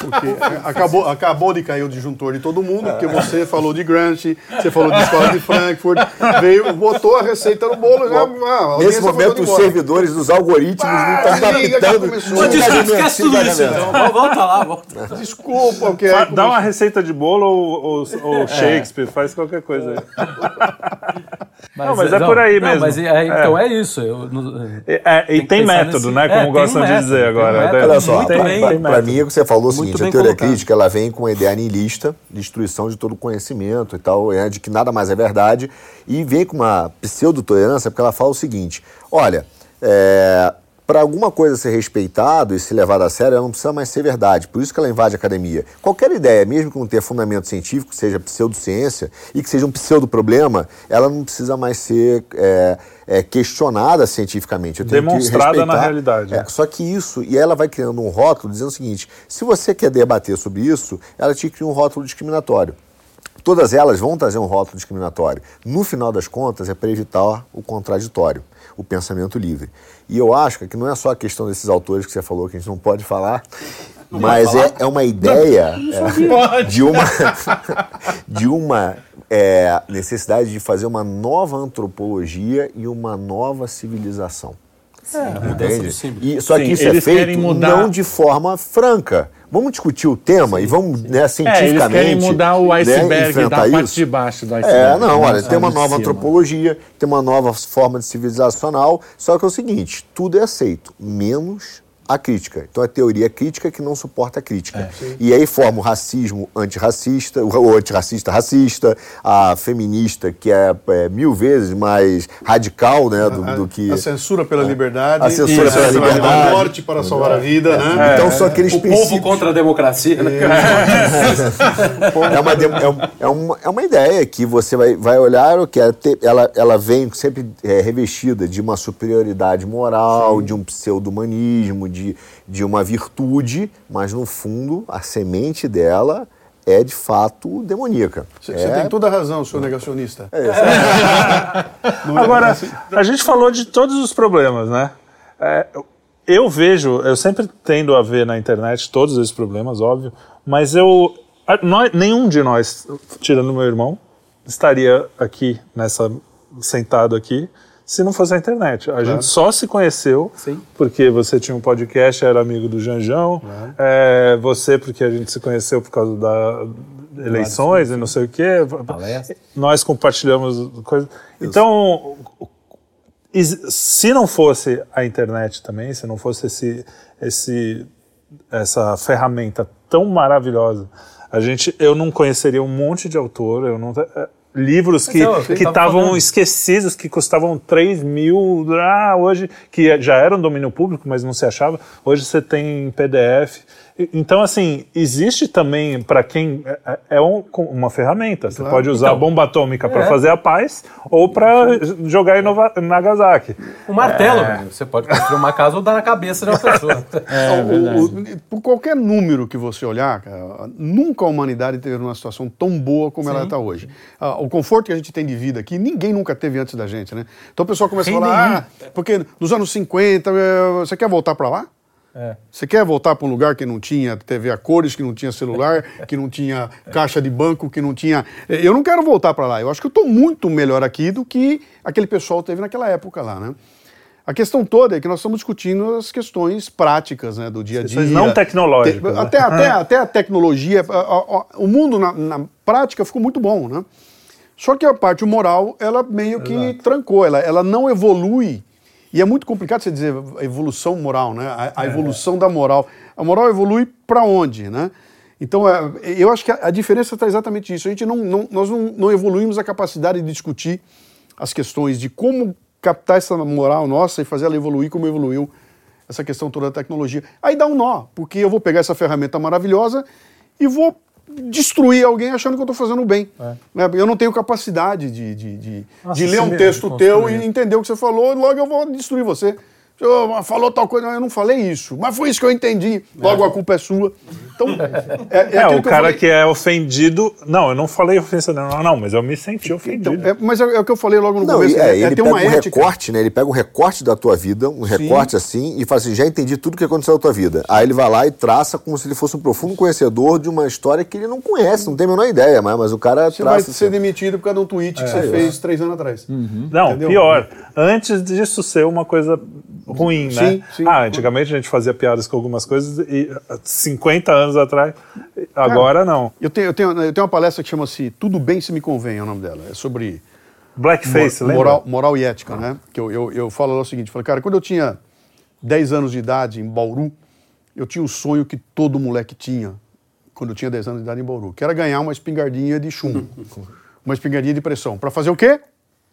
Porque acabou, acabou de cair o disjuntor de todo mundo, porque você falou de Gramsci, você falou de escola de Frankfurt, veio, botou a receita no bolo. Já, ah, Nesse momento, os servidores dos algoritmos não estão Ah. Não, Desculpa, esquece tudo isso, então. Volta lá, volta. Desculpa, porque Dá uma receita de bolo ou, ou- ou Shakespeare, faz qualquer coisa aí. Não, mas é por aí não, mesmo. Mas é, então é, isso. Eu, É, é, e tem método, nesse- né? é, Como gostam um de método, dizer tem um agora. Olha só, Método. mim, o que você falou é o seguinte: a teoria colocado. crítica ela vem com a ideia nihilista, destruição de todo o conhecimento e tal, é, de que nada mais é verdade, e vem com uma pseudo-tolerância, porque ela fala o seguinte: olha, para alguma coisa ser respeitado e ser levado a sério, ela não precisa mais ser verdade. Por isso que ela invade a academia. Qualquer ideia, mesmo que não tenha fundamento científico, que seja pseudociência e que seja um pseudo-problema, ela não precisa mais ser é, é, questionada cientificamente. Eu tenho que Demonstrada na respeitar- realidade. É, só que isso, e ela vai criando um rótulo dizendo o seguinte: se você quer debater sobre isso, ela te cria um rótulo discriminatório. Todas elas vão trazer um rótulo discriminatório. No final das contas, é para evitar o contraditório, o pensamento livre. E eu acho que não é só a questão desses autores que você falou que a gente não pode falar, mas é, é uma ideia é, de uma, de uma é, necessidade de fazer uma nova antropologia e uma nova civilização. Mudança Entende? do símbolo. E, só Sim, que isso é feito mudar- não de forma franca. Vamos discutir o tema e vamos, né, É, eles cientificamente. querem mudar o né, iceberg da enfrentar parte isso. de baixo do iceberg. É, não, olha, tem uma de nova antropologia, tem uma nova forma de civilizacional, só que é o seguinte, tudo é aceito, menos a crítica. Então é teoria crítica que não suporta a crítica. e aí forma o racismo antirracista, o antirracista racista, a feminista que é, é, mil vezes mais radical né, do, do que... A censura pela liberdade. A censura pela a liberdade. morte para salvar a vida, né? Então são aqueles O povo princípios... contra a democracia. né? É uma, é, um- é uma, é uma ideia que você vai, vai olhar, o que é ela, ela vem sempre é, revestida de uma superioridade moral, de um pseudo-humanismo, de, de uma virtude, mas no fundo a semente dela é de fato demoníaca. Você é... tem toda a razão, senhor negacionista. É, Agora, a gente falou de todos os problemas, né? É, eu vejo, eu sempre tendo a ver na internet todos esses problemas, óbvio, mas eu. Nós, nenhum de nós, tirando meu irmão, estaria aqui, nessa, sentado aqui, se não fosse a internet. A claro. gente só se conheceu Sim. porque você tinha um podcast, era amigo do Janjão, claro. é, você porque a gente se conheceu por causa da eleições e não sei o quê. Palestra. Nós compartilhamos coisas. Então, se não fosse a internet também, se não fosse esse, esse, essa ferramenta tão maravilhosa, a gente, eu não conheceria um monte de autor, eu não, é, livros que que estavam esquecidos, que custavam 3 mil, ah, hoje, que já eram domínio público, mas não se achava, hoje você tem PDF. Então, assim, existe também para quem é, é, é um, uma ferramenta. Você pode usar então, a bomba atômica para é. fazer a paz ou para jogar em Nova, Nagasaki. Um martelo, é. você pode construir uma casa ou dar na cabeça de uma pessoa. É, o, o, por qualquer número que você olhar, cara, nunca a humanidade teve uma situação tão boa como Sim. ela está hoje. Ah, o conforto que a gente tem de vida aqui, ninguém nunca teve antes da gente, né? Então o pessoal começa a falar, ah, porque nos anos 50, eh, você quer voltar para lá? É. Você quer voltar para um lugar que não tinha TV a cores, que não tinha celular, que não tinha caixa de banco, que não tinha. Eu não quero voltar para lá. Eu acho que eu estou muito melhor aqui do que aquele pessoal teve naquela época lá, né? A questão toda é que nós estamos discutindo as questões práticas né, do dia a dia. Questões não tecnológicas. Te, até, até, até a tecnologia, o mundo na, na, prática ficou muito bom, né? Só que a parte moral, ela meio que Exato. trancou, ela, ela não evolui e é muito complicado você dizer evolução moral, né? A, a é. evolução da moral. A moral evolui para onde, né? Então, é, eu acho que a, diferença está exatamente isso. A gente não, não nós não, não, evoluímos a capacidade de discutir as questões de como captar essa moral nossa e fazer ela evoluir como evoluiu essa questão toda da tecnologia. Aí dá um nó, porque eu vou pegar essa ferramenta maravilhosa e vou destruir alguém achando que eu estou fazendo bem. É. Né? Eu não tenho capacidade de, de, de, Nossa, de ler um texto teu e entender o que você falou, logo eu vou destruir você. Falou tal coisa, eu não falei isso, mas foi isso que eu entendi. Logo é. a culpa é sua. Então, é, é, é o que cara que é ofendido. Não, eu não falei ofensa, não, não, mas eu me senti então, ofendido. Então, mas é, é, o que eu falei logo no não, começo. É, ele pega um ética. recorte, né? Ele pega um recorte da tua vida, um recorte Sim. assim, e fala assim: já entendi tudo que aconteceu na tua vida. Aí ele vai lá e traça como se ele fosse um profundo conhecedor de uma história que ele não conhece, não tem a menor ideia, mas, mas o cara você traça. Você vai ser assim. demitido por causa de um tweet que você fez três anos atrás. Uhum. Não, Entendeu? pior. Antes disso ser uma coisa ruim, sim, né? Sim. Ah, antigamente a gente fazia piadas com algumas coisas e 50 anos atrás, agora Cara, não. Eu tenho, eu, tenho, eu tenho uma palestra que chama-se Tudo Bem Se Me Convém, é o nome dela. É sobre... Blackface, lembra? Moral, moral e ética, ah. né? Que eu, eu, eu falo o seguinte, falei, cara, quando eu tinha 10 anos de idade em Bauru, eu tinha o um sonho que todo moleque tinha quando eu tinha 10 anos de idade em Bauru, que era ganhar uma espingardinha de chumbo. uma espingardinha de pressão. Para fazer o quê?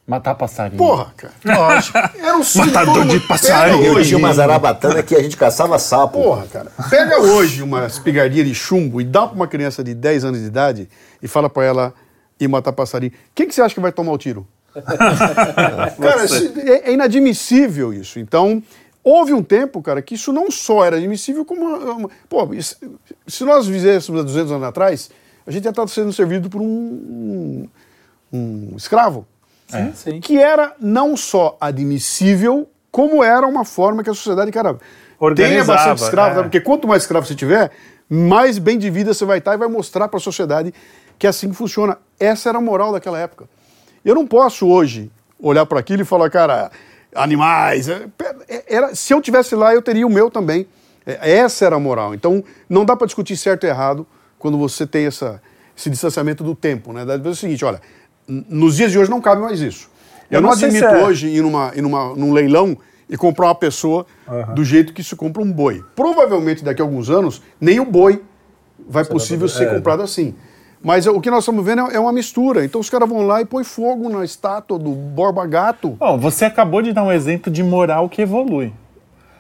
Matar passarinho. Porra, cara. Lógico. Era um sonho. Matador de passarinho. Eu tinha uma zarabatana que a gente caçava sapo. Porra, cara. Pega hoje uma espigadinha de chumbo e dá pra uma criança de 10 anos de idade e fala pra ela ir matar passarinho. Quem que você acha que vai tomar o tiro? cara, é, é inadmissível isso. Então, houve um tempo, cara, que isso não só era admissível, como. Uma, pô, se nós fizéssemos há 200 anos atrás, a gente ia estar sendo servido por um, um, um escravo. É. Sim, que era não só admissível, como era uma forma que a sociedade, cara, tenha bastante escravo, é. porque quanto mais escravo você tiver, mais bem de vida você vai estar e vai mostrar para a sociedade que é assim que funciona. Essa era a moral daquela época. Eu não posso hoje olhar para aquilo e falar, cara, animais. É, era, se eu tivesse lá, eu teria o meu também. Essa era a moral. Então, não dá para discutir certo e errado quando você tem essa, esse distanciamento do tempo. Né? É o seguinte, olha, nos dias de hoje não cabe mais isso. Eu, eu não, não admito é... hoje ir, numa, ir numa, num leilão e comprar uma pessoa uhum. do jeito que se compra um boi. Provavelmente daqui a alguns anos, nem o boi vai Você possível ser é, comprado assim. Mas o que nós estamos vendo é uma mistura. Então os caras vão lá e põem fogo na estátua do Borba Gato. Bom, você acabou de dar um exemplo de moral que evolui.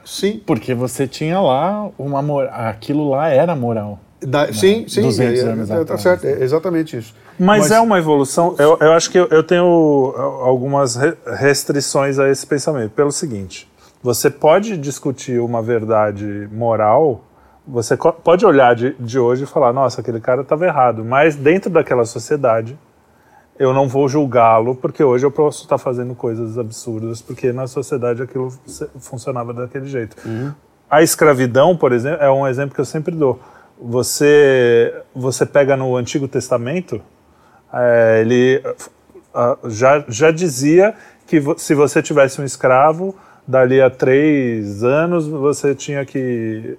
Sim. Porque você tinha lá uma moral. Aquilo lá era moral. Da, sim, sim. 200 é, anos é, tá certo, é exatamente isso. Mas, Mas, é uma evolução. Eu, eu acho que eu, eu tenho algumas restrições a esse pensamento. Pelo seguinte: você pode discutir uma verdade moral, você pode olhar de, de hoje e falar, nossa, aquele cara estava errado, mas dentro daquela sociedade eu não vou julgá-lo porque hoje eu posso estar fazendo coisas absurdas porque na sociedade aquilo funcionava daquele jeito. A escravidão, por exemplo, é um exemplo que eu sempre dou. Você você pega no Antigo Testamento, é, ele já, já dizia que se você tivesse um escravo, dali a três anos você tinha que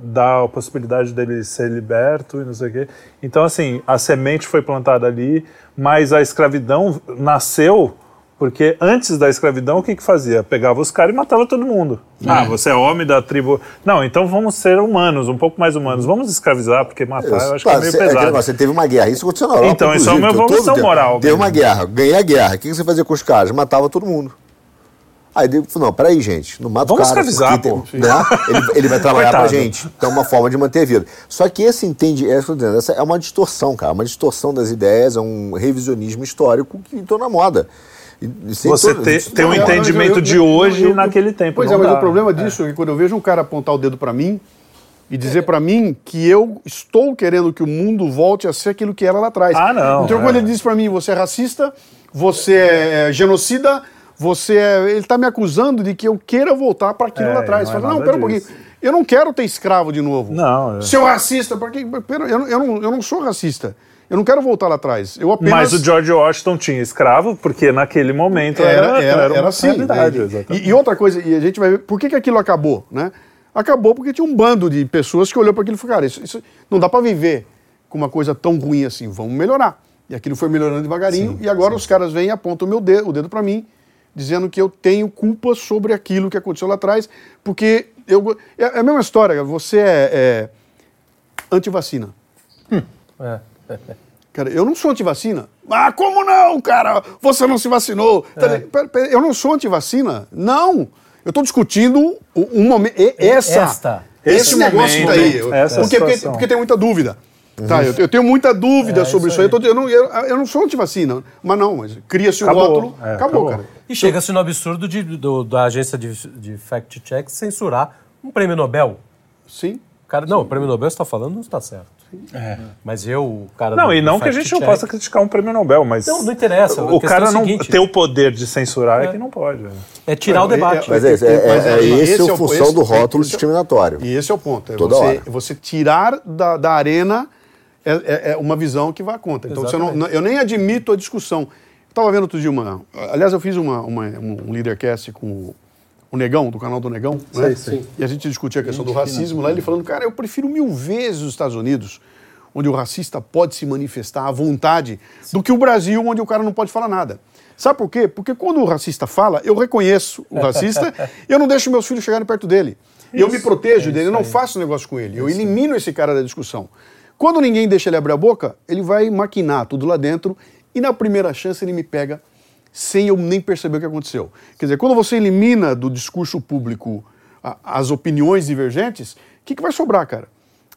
dar a possibilidade dele ser liberto e não sei o quê. Então, assim, a semente foi plantada ali, mas a escravidão nasceu porque antes da escravidão, o que que fazia? Pegava os caras e matava todo mundo. Ah, você é homem da tribo... Não, então vamos ser humanos, um pouco mais humanos. Vamos escravizar, porque matar eu acho que é meio cê- aquele pesado. negócio, você teve uma guerra. Isso aconteceu na Europa. Então, isso é uma evolução moral Teve uma guerra, ganhei a guerra. O que que você fazia com os caras? Matava todo mundo. Aí ele falou, não, peraí, gente, não mata Vamos o cara. escravizar, porque pô. tem- né? ele, ele vai trabalhar pra Coitado. gente. Então é uma forma de manter a vida. Só que esse entende, é, eu essa é uma distorção, cara. Uma distorção das ideias, é um revisionismo histórico que entrou na moda. Sem Você todo- ter, ter um Não, não, entendimento eu- de eu- hoje eu- eu- naquele tempo. Pois não é, mas dá. o problema disso é que quando eu vejo um cara apontar o dedo pra mim e dizer pra mim que eu estou querendo que o mundo volte a ser aquilo que era lá atrás. Ah, não, Então é. quando ele diz pra mim, você é racista, você é genocida, você é... Ele tá me acusando de que eu queira voltar para aquilo É, lá atrás. não é Fala, não, nada pera um pouquinho. Eu não quero ter escravo de novo. Não, é. Seu racista, porque pera, eu, não- eu, não, eu não sou racista. Eu não quero voltar lá atrás. Eu apenas Mas o George Washington tinha escravo, porque naquele momento era, era, era, era, era assim. realidade. E-. E, outra coisa, e a gente vai ver, por que, que aquilo acabou, né? Acabou porque tinha um bando de pessoas que olhou para aquilo e falou, cara, isso, isso não dá para viver com uma coisa tão ruim assim, vamos melhorar. E aquilo foi melhorando devagarinho, e agora os caras vêm e apontam o meu dedo, o dedo para mim, dizendo que eu tenho culpa sobre aquilo que aconteceu lá atrás, porque eu, é é a mesma história, você é, é antivacina. É. Cara, eu não sou antivacina. Ah, como não, cara? Você não se vacinou. É. Tá ligado? Pera- pera, Eu não sou antivacina. Não. Eu estou discutindo um, um momento. Essa. Esta. Esse Esse negócio daí. essa porque, porque, porque tem muita dúvida. Tá, eu, eu tenho muita dúvida É, sobre isso isso aí. Eu, tô- eu não, eu, eu não sou antivacina. Mas não, mas cria-se o rótulo. É, acabou, acabou. cara. E chega-se no absurdo de, do- da agência de, de fact-check censurar um prêmio Nobel. Sim. Cara, não, o prêmio Nobel você está falando não está certo. Mas eu, o cara. Não, do- e não que a gente não fact-check- possa criticar um prêmio Nobel, mas. Não, não interessa. O cara é não seguinte, ter o poder de censurar é, que não pode. É tirar o debate. Mas é, isso, é, é, é- é esse, esse é a o- função esse- do rótulo esse é discriminatório. E esse é o ponto. É Toda você, hora. você tirar da, da arena é, é- é uma visão que vai contra. Então você não- eu nem admito a discussão. Eu estava vendo outro dia uma. Aliás, eu fiz uma, uma- um leadercast com o, Negão, do canal do Negão. né? E a gente discutia a questão do racismo lá, ele falando, cara, eu prefiro mil vezes os Estados Unidos, onde o racista pode se manifestar à vontade, do que o Brasil, onde o cara não pode falar nada. Sabe por quê? Porque quando o racista fala, eu reconheço o racista e eu não deixo meus filhos chegarem perto dele. E eu me protejo dele, eu não faço negócio com ele. Eu elimino esse cara da discussão. Quando ninguém deixa ele abrir a boca, ele vai maquinar tudo lá dentro e na primeira chance ele me pega sem eu nem perceber o que aconteceu. Quer dizer, quando você elimina do discurso público a- as opiniões divergentes, o que, que vai sobrar, cara?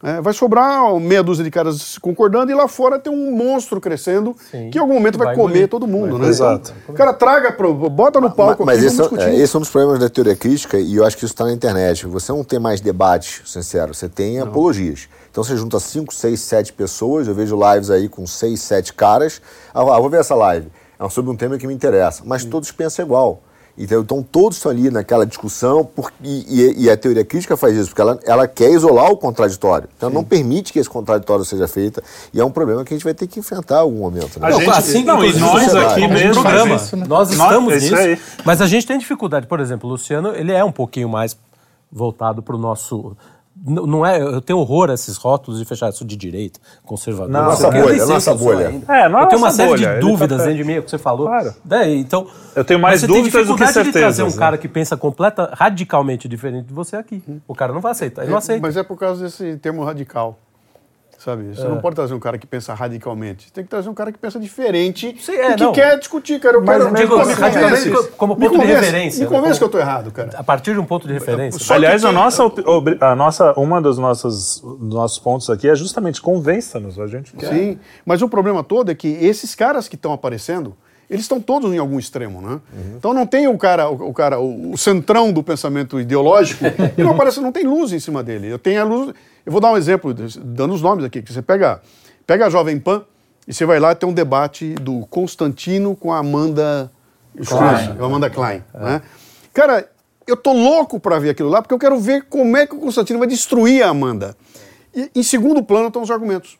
É, vai sobrar meia dúzia de caras concordando e lá fora tem um monstro crescendo Sim. que em algum momento vai, Vai comer engolir. todo mundo, Vai né? Exato. Então, cara, traga, pro, bota no palco Mas aqui, esse, vamos é, é, esse é um dos problemas da teoria crítica, e eu acho que isso está na internet. Você não tem mais debate, sincero, você tem apologias. Então você junta 5, 6, 7 pessoas, eu vejo lives aí com 6, 7 caras. Ah, vou ver essa live. É sobre um tema que me interessa. Mas todos pensam igual. Então, então todos estão ali naquela discussão, por, e, e- e a teoria crítica faz isso, porque ela, ela quer isolar o contraditório. Então ela não permite que esse contraditório seja feito, e é um problema que a gente vai ter que enfrentar em algum momento. Né? A gente- assim, não, e nós sociedade, aqui mesmo, programa, isso, né? nós Nós- estamos isso nisso, aí. mas a gente tem dificuldade. Por exemplo, o Luciano, ele é um pouquinho mais voltado para o nosso... Não é, eu tenho horror a esses rótulos de fechar isso de direita, conservador. Não, nossa bolha, nossa bolha. ainda. É, não é eu tenho uma série bolha, de ele dúvidas tá- dentro de mim, é o que você falou. Claro. Daí, então, Eu tenho mais você tem dúvidas do que dificuldade de trazer um certezas, cara né? que pensa completa, radicalmente diferente de você aqui. O cara não vai aceitar, ele não aceita. Mas é por causa desse termo radical. Sabe? Você não pode trazer um cara que pensa radicalmente. Você tem que trazer um cara que pensa diferente Sim, é, e que não. quer discutir, cara. Eu Mas quero eu digo me radicalmente convence. como ponto de convence. referência, Me né? convence Como- que eu tô errado, cara. A partir de um ponto de referência. Só Aliás, que a nossa, a nossa, uma dos nossos, dos nossos pontos aqui é justamente convença-nos. A gente quer. Sim, mas o problema todo é que esses caras que estão aparecendo, eles estão todos em algum extremo, né? Então não tem o cara, o, o cara, o, o centrão do pensamento ideológico, e não aparece, não tem luz em cima dele. Eu tenho a luz. Eu vou dar um exemplo, dando os nomes aqui, que você pega, pega a Jovem Pan e você vai lá ter um debate do Constantino com a Amanda Klein, a Amanda Klein, né? Cara, eu tô louco para ver aquilo lá, porque eu quero ver como é que o Constantino vai destruir a Amanda. E, em segundo plano estão os argumentos.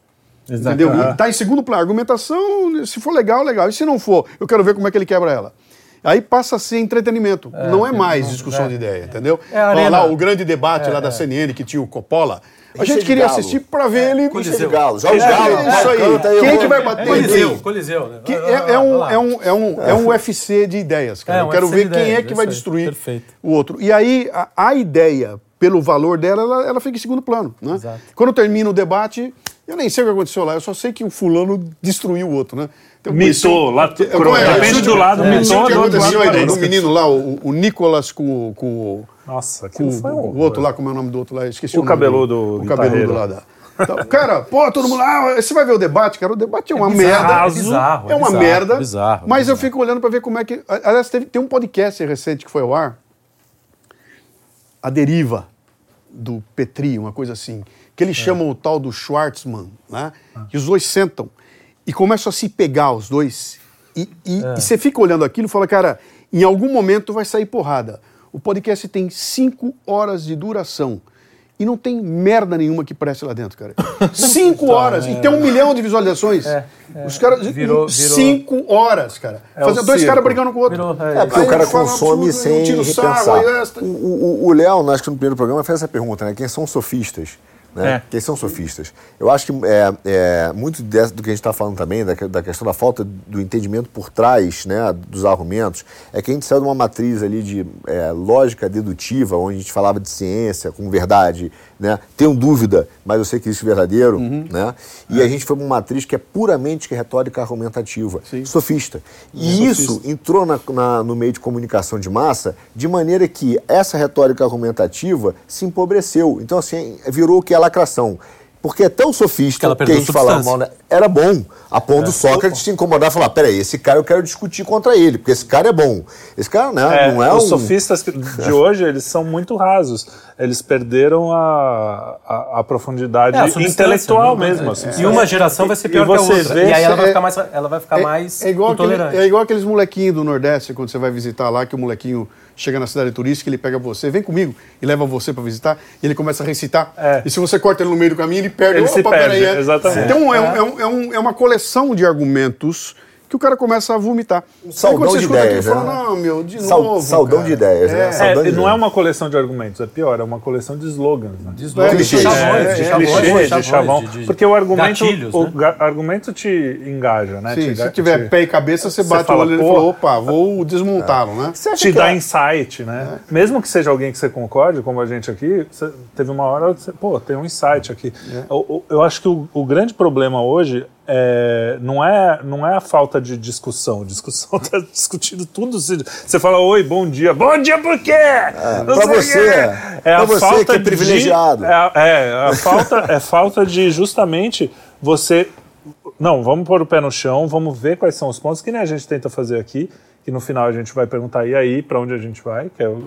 Entendeu? Tá em segundo plano. A argumentação, se for legal, legal. E se não for, eu quero ver como é que ele quebra ela. Aí passa a ser entretenimento. não é mais discussão de ideia, entendeu? É Olha lá, o grande debate lá da CNN que tinha o Coppola. A gente queria Galo. assistir para ver ele. Richard Galo. Joga os É, Galo. é isso aí. Canta aí, Quem é que vai bater? Coliseu? Coliseu. né? É, é um, é, um, é, um, é um UFC de ideias, cara. É, eu quero UFC ver quem é que vai destruir o outro. E aí, a, a ideia, pelo valor dela, ela, ela fica em segundo plano. Né? Exato. Quando termina o debate, eu nem sei o que aconteceu lá, eu só sei que o fulano destruiu o outro, né? Então, Mitou, lá, É, é, depende do lado, é, mitou, chute que do outro aconteceu lado aí, do menino lá, o, o Nicolas com, com o Nossa, com foi um o outro lá, como é o nome do outro lá? Esqueci O o, nome cabeludo. O cabeludo lá da. Então, cara, pô, todo mundo. Ah, você vai ver o debate, cara. O debate é uma bizarro, merda. é bizarro, é é uma bizarro, merda. bizarro, mas eu bizarro. fico olhando pra ver como é que. Aliás, teve, tem um podcast recente que foi ao ar. A Deriva, do Petri, uma coisa assim. Que É. eles chamam o tal do Schwartzman, né? Ah. E os dois sentam e começam a se pegar, os dois. E, e- É. e você fica olhando aquilo e fala, cara, em algum momento vai sair porrada. O podcast tem cinco horas de duração. E não tem merda nenhuma que preste lá dentro, cara. Cinco horas! E tem um milhão de visualizações. Os caras. Então, é. Virou- virou- Cinco horas, cara. É Fazer o dois caras brigando com o outro. Virou- É, porque Aí o cara consome absurdo, sem sarro, repensar. aí esta- O- O o Léo, acho que no primeiro programa, fez essa pergunta, né? Quem são sofistas? Né? É. Quem são sofistas? Eu acho que é, é, muito dessa- do que a gente está falando também, da, que- da questão da falta do entendimento por trás né, dos argumentos, é que a gente saiu de uma matriz ali de é, lógica dedutiva, onde a gente falava de ciência com verdade, né? tenho dúvida, mas eu sei que isso é verdadeiro, né? e a gente foi para uma matriz que é puramente retórica argumentativa, sofista. E isso entrou na- na- no meio de comunicação de massa de maneira que essa retórica argumentativa se empobreceu. Então, assim, virou o que é lacração. Porque é tão sofista que a gente falava substância. mal, né? Era bom, a ponto do Sócrates se incomodar e falar: peraí, esse cara eu quero discutir contra ele, porque esse cara é bom. Esse cara né, É, não é os um. sofistas que- de hoje, eles são muito rasos. Eles perderam a, a, a profundidade É, a intelectual né? mesmo. a E uma geração vai ser E pior que a você outra. vê e aí ela vai se- ficar mais, ela vai ficar mais é igual, aquele- intolerante. é igual aqueles molequinhos do Nordeste, quando você vai visitar lá, que o molequinho chega na cidade turística, ele pega você, vem comigo, e leva você para visitar, e ele começa a recitar. É. E se você corta ele no meio do caminho, ele perde. Ele se Opa, perde, peraí, é. exatamente. Então é, um- é um- é um- é uma coleção de argumentos que o cara começa a vomitar. Um saldão de ideias, fala, né? não, meu, de Sal- novo, saldão cara. de ideias, né? É. Saldão de É, não é ideias. uma coleção de argumentos, é pior, é uma coleção de slogans. Né? De É, slogans, de clichês. chavões, É, de é, chavão. Porque o argumento, gatilhos, o né? ga- argumento te engaja, né? Sim, te, se tiver te- pé e cabeça, você bate fala, o olho e ele "Pô, fala, opa, vou desmontá-lo, né? Você acha te dá insight, né? É. Mesmo que seja alguém que você concorde, como a gente aqui, teve uma hora que você, pô, tem um insight aqui. É. Eu, acho que o grande problema hoje é, não, é, não é a falta de discussão. Discussão tá discutindo tudo. Você fala, oi, bom dia. Bom dia por quê? Sei o você, É a você falta que é de- privilegiado. é, a- é, a falta, é falta de justamente você não, vamos pôr o pé no chão, vamos ver quais são os pontos, que nem a gente tenta fazer aqui, que no final a gente vai perguntar, e aí, para onde a gente vai? Que é o-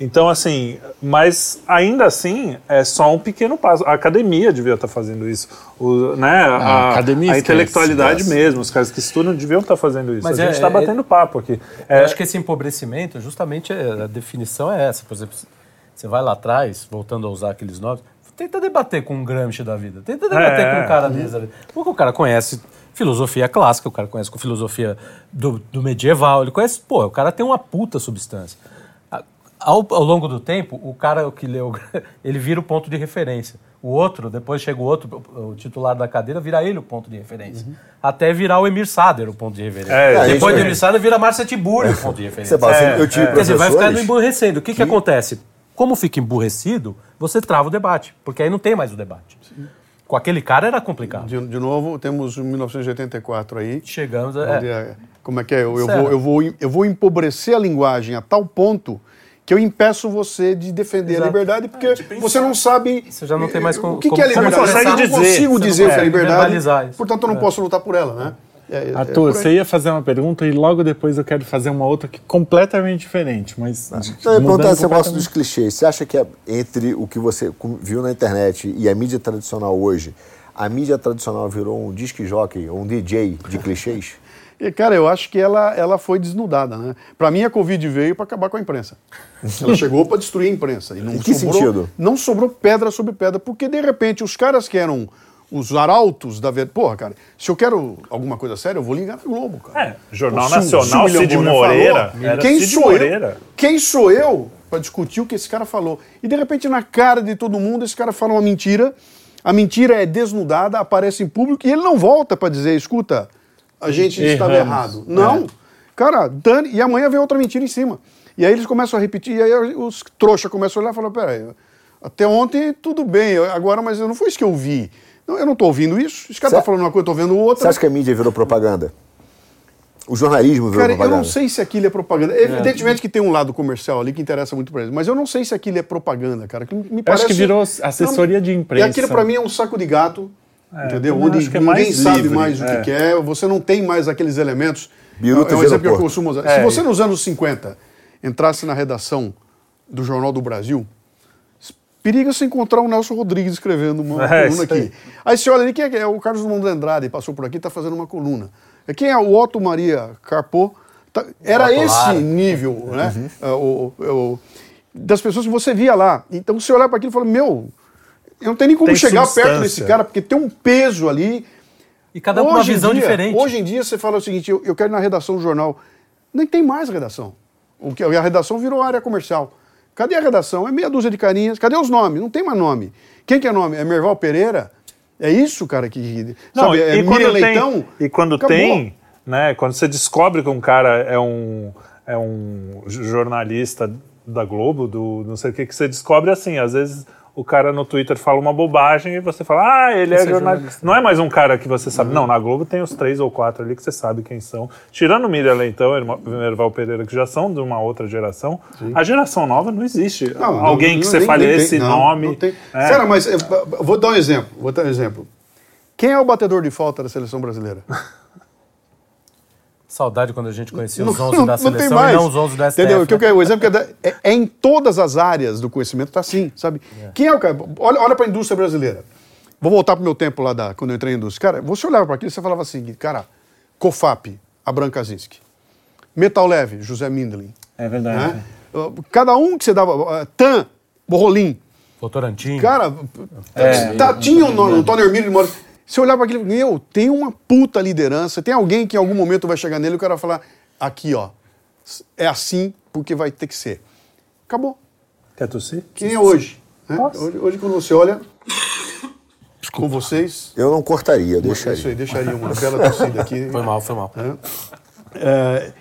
Então, assim, mas ainda assim, é só um pequeno passo. A academia devia estar fazendo isso. O, né, a, academia a esquece intelectualidade dessa. mesmo, os caras que estudam deviam estar fazendo isso. Mas a é- gente está é- batendo papo aqui. Eu É, acho que esse empobrecimento, justamente, é- a definição é essa. Por exemplo, você vai lá atrás, voltando a usar aqueles nomes, tenta debater com um Gramsci da vida, tenta debater É. com um cara desse. ali. Porque o cara conhece filosofia clássica, o cara conhece com filosofia do, do medieval, ele conhece, pô, o cara tem uma puta substância. A- Ao, ao longo do tempo, o cara que leu, ele vira o ponto de referência. O outro, depois chega o outro, o titular da cadeira, vira ele o ponto de referência. Até virar o Emir Sader o ponto de referência. É, depois do é. Emir Sader, vira a Márcia Tiburi o ponto de referência. Assim, É, eu tive Quer dizer, vai ficando emburrecendo. O que, que acontece? Como fica emburrecido, você trava o debate, porque aí não tem mais o debate. Com aquele cara era complicado. De, de novo, temos o 1984 aí. Chegamos a. onde É, é- como é que é? Eu, eu vou, eu, vou, eu vou empobrecer a linguagem a tal ponto que eu impeço você de defender a Exato. liberdade, porque você não sabe. Você já não tem mais eh, como- O que, que como- é você não liberdade? consegue eu não dizer. consigo Você não dizer o que é consegue liberdade, portanto eu não posso lutar por ela, né? É, é Arthur, aí. você ia fazer uma pergunta e logo depois eu quero fazer uma outra que é completamente diferente, mas. Não, eu ia perguntar esse negócio dos clichês. Você acha que é entre o que você viu na internet e a mídia tradicional hoje, a mídia tradicional virou um disc jockey, um DJ de clichês? E, cara, eu acho que ela, ela foi desnudada, né? Para mim, a Covid veio para acabar com a imprensa. Ela chegou para destruir a imprensa. E não Em que sobrou, sentido? Não sobrou pedra sobre pedra, porque de repente os caras que eram os arautos da verdade. Porra, cara, se eu quero alguma coisa séria, eu vou ligar no Globo, cara. É, Jornal o Nacional, William Cid Moreira. falou, quem Cid sou Moreira. eu? Quem sou eu para discutir o que esse cara falou? E de repente, na cara de todo mundo, esse cara fala uma mentira. A mentira é desnudada, aparece em público e ele não volta para dizer, escuta, a gente estava Erramos. errado. Não. Cara, dane, e amanhã vem outra mentira em cima. E aí eles começam a repetir, e aí os trouxas começam a olhar e falam, peraí, até ontem tudo bem, agora, mas não foi isso que eu vi. Não, eu não estou ouvindo isso, esse cara está falando uma coisa, eu estou vendo Você outra. acha que a mídia virou propaganda? O jornalismo virou Cara, eu propaganda? não sei se aquilo é propaganda. Evidentemente que tem um lado comercial ali que interessa muito para eles, mas eu não sei se aquilo é propaganda, cara. Que me parece... que virou assessoria de imprensa. E aquilo para mim é um saco de gato, entendeu? também Onde acho que é ninguém mais sabe livre, mais o é. que quer, você não tem mais aqueles elementos. Biruta é um exemplo que eu costumo usar. É, se você nos anos 50 entrasse na redação do Jornal do Brasil, periga se encontrar o Nelson Rodrigues escrevendo uma É, coluna isso aí. aqui. Aí você olha ali, quem é, que é? o Carlos Drummond de Andrade, passou por aqui, está fazendo uma coluna. É Quem é o Otto Maria Carpo? Tá- era Otto esse Lara. nível né? Uhum. É, o- o- das pessoas que você via lá. Então você olhar para aquilo e fala, meu, eu não tenho nem como Tem chegar perto substância. desse cara, porque tem um peso ali. E cada um com uma Hoje em visão dia- diferente. Hoje em dia você fala o seguinte, eu, eu quero ir na redação do jornal. Nem tem mais redação. O que, a redação virou área comercial. Cadê a redação? É meia dúzia de carinhas. Cadê os nomes? Não tem mais nome. Quem que é nome? É Merval Pereira? É isso, cara, que... Não, sabe, é e quando Miriam tem, Leitão? e quando Acabou. tem, né, quando você descobre que um cara é um, é um jornalista da Globo, do não sei o que, que você descobre assim, às vezes o cara no Twitter fala uma bobagem e você fala, ah, ele é é jornalista. Não é mais um cara que você sabe. Não, na Globo tem os três ou quatro ali que você sabe quem são. Tirando o Miriam Leitão e o Erval Pereira, que já são de uma outra geração, a geração nova não existe. Não, Alguém não- que não- você fale tem, esse não, nome. não tem. é. Cara, mas eh, vou dar um exemplo. Vou dar um exemplo. Quem é o batedor de falta da seleção brasileira? Saudade quando a gente conhecia Não, os 11 não- da não tem seleção mais. e não os 11 do STF. Entendeu? O que eu né? quero- o exemplo que eu quero dar é, é em todas as áreas do conhecimento tá assim, sabe? Quem é o cara? Olha, olha para a indústria brasileira. Vou voltar pro meu tempo lá da, quando eu entrei na indústria. Cara, você olhava para aquilo e você falava assim, cara, COFAP, Abraham Kaczynski. Metal Leve, José Mindlin. É verdade. né? Cada um que você dava, uh, TAM, Borrolim. Votorantim. Cara, tá, tinha o nome, Antônio Hermílio de Moraes. Você olhar para aquilo, meu, tem uma puta liderança, tem alguém que em algum momento vai chegar nele e o cara vai falar, aqui, ó, é assim porque vai ter que ser. Acabou. Quer tossir? Que nem hoje. né? Hoje, hoje, quando você olha com vocês, Eu não cortaria, eu isso deixaria. aí, deixaria uma bela torcida aqui. Foi mal, foi mal. É,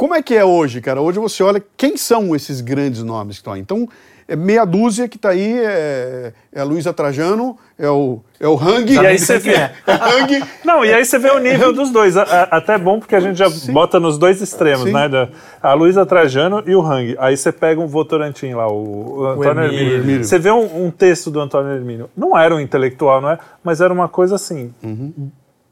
como é que é hoje, cara? Hoje você olha quem são esses grandes nomes que estão aí. Então, é meia dúzia que está aí, é, é a Luísa Trajano, é o, é o Hang. E aí você vê. É Hang. Não, e aí você vê o nível dos dois. A- a- Até bom porque a gente já bota nos dois extremos, Sim. né? da- A Luísa Trajano e o Hang. Aí você pega um Votorantim lá, o, o Antônio Hermínio. Hermínio. Você vê um, um texto do Antônio Hermínio. Não era um intelectual, não é? Mas era uma coisa assim.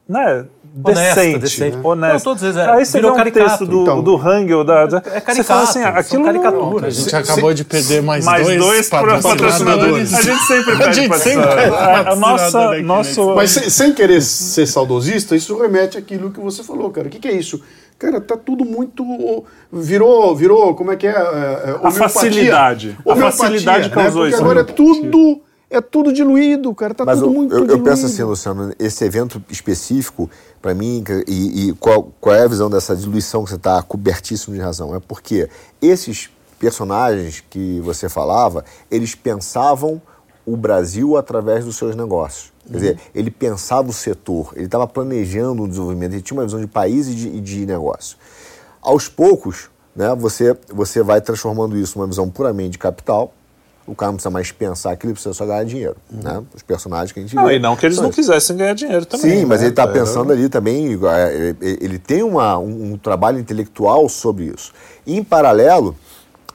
Né? Decente, decente. honesto. Não, todos eles, é, Aí você vê virou um caricato. texto do, Então. do Hang ou da. da É você fala assim, caricato, aquilo são não- caricaturas. A gente acabou de perder mais, mais dois, dois, patrocinadores. A gente sempre A pede gente sempre pede A- a nossa, né? nosso, Mas sem, sem querer ser saudosista, isso remete àquilo que você falou, cara. O que, que é isso? Cara, tá tudo muito. Virou, virou, como é que é? é, é homeopatia. facilidade. A facilidade causou Porque isso. agora é tudo. É tudo diluído, cara. Tá Mas tudo eu, muito eu, eu diluído. penso assim, Luciano, esse evento específico, para mim, e, e qual, qual é a visão dessa diluição que você está cobertíssimo de razão? É porque esses personagens que você falava, eles pensavam o Brasil através dos seus negócios. Quer dizer, ele pensava o setor, ele estava planejando o desenvolvimento, ele tinha uma visão de país e de, de negócio. Aos poucos, né, você, você vai transformando isso numa visão puramente de capital, o cara não precisa mais pensar que ele precisa só ganhar dinheiro. Né? Os personagens que a gente Não, vê. e não que eles não quisessem ganhar dinheiro também. Sim, mas né? ele está É, pensando ali também, é, ele, tem uma, um, um trabalho intelectual sobre isso. E, em paralelo,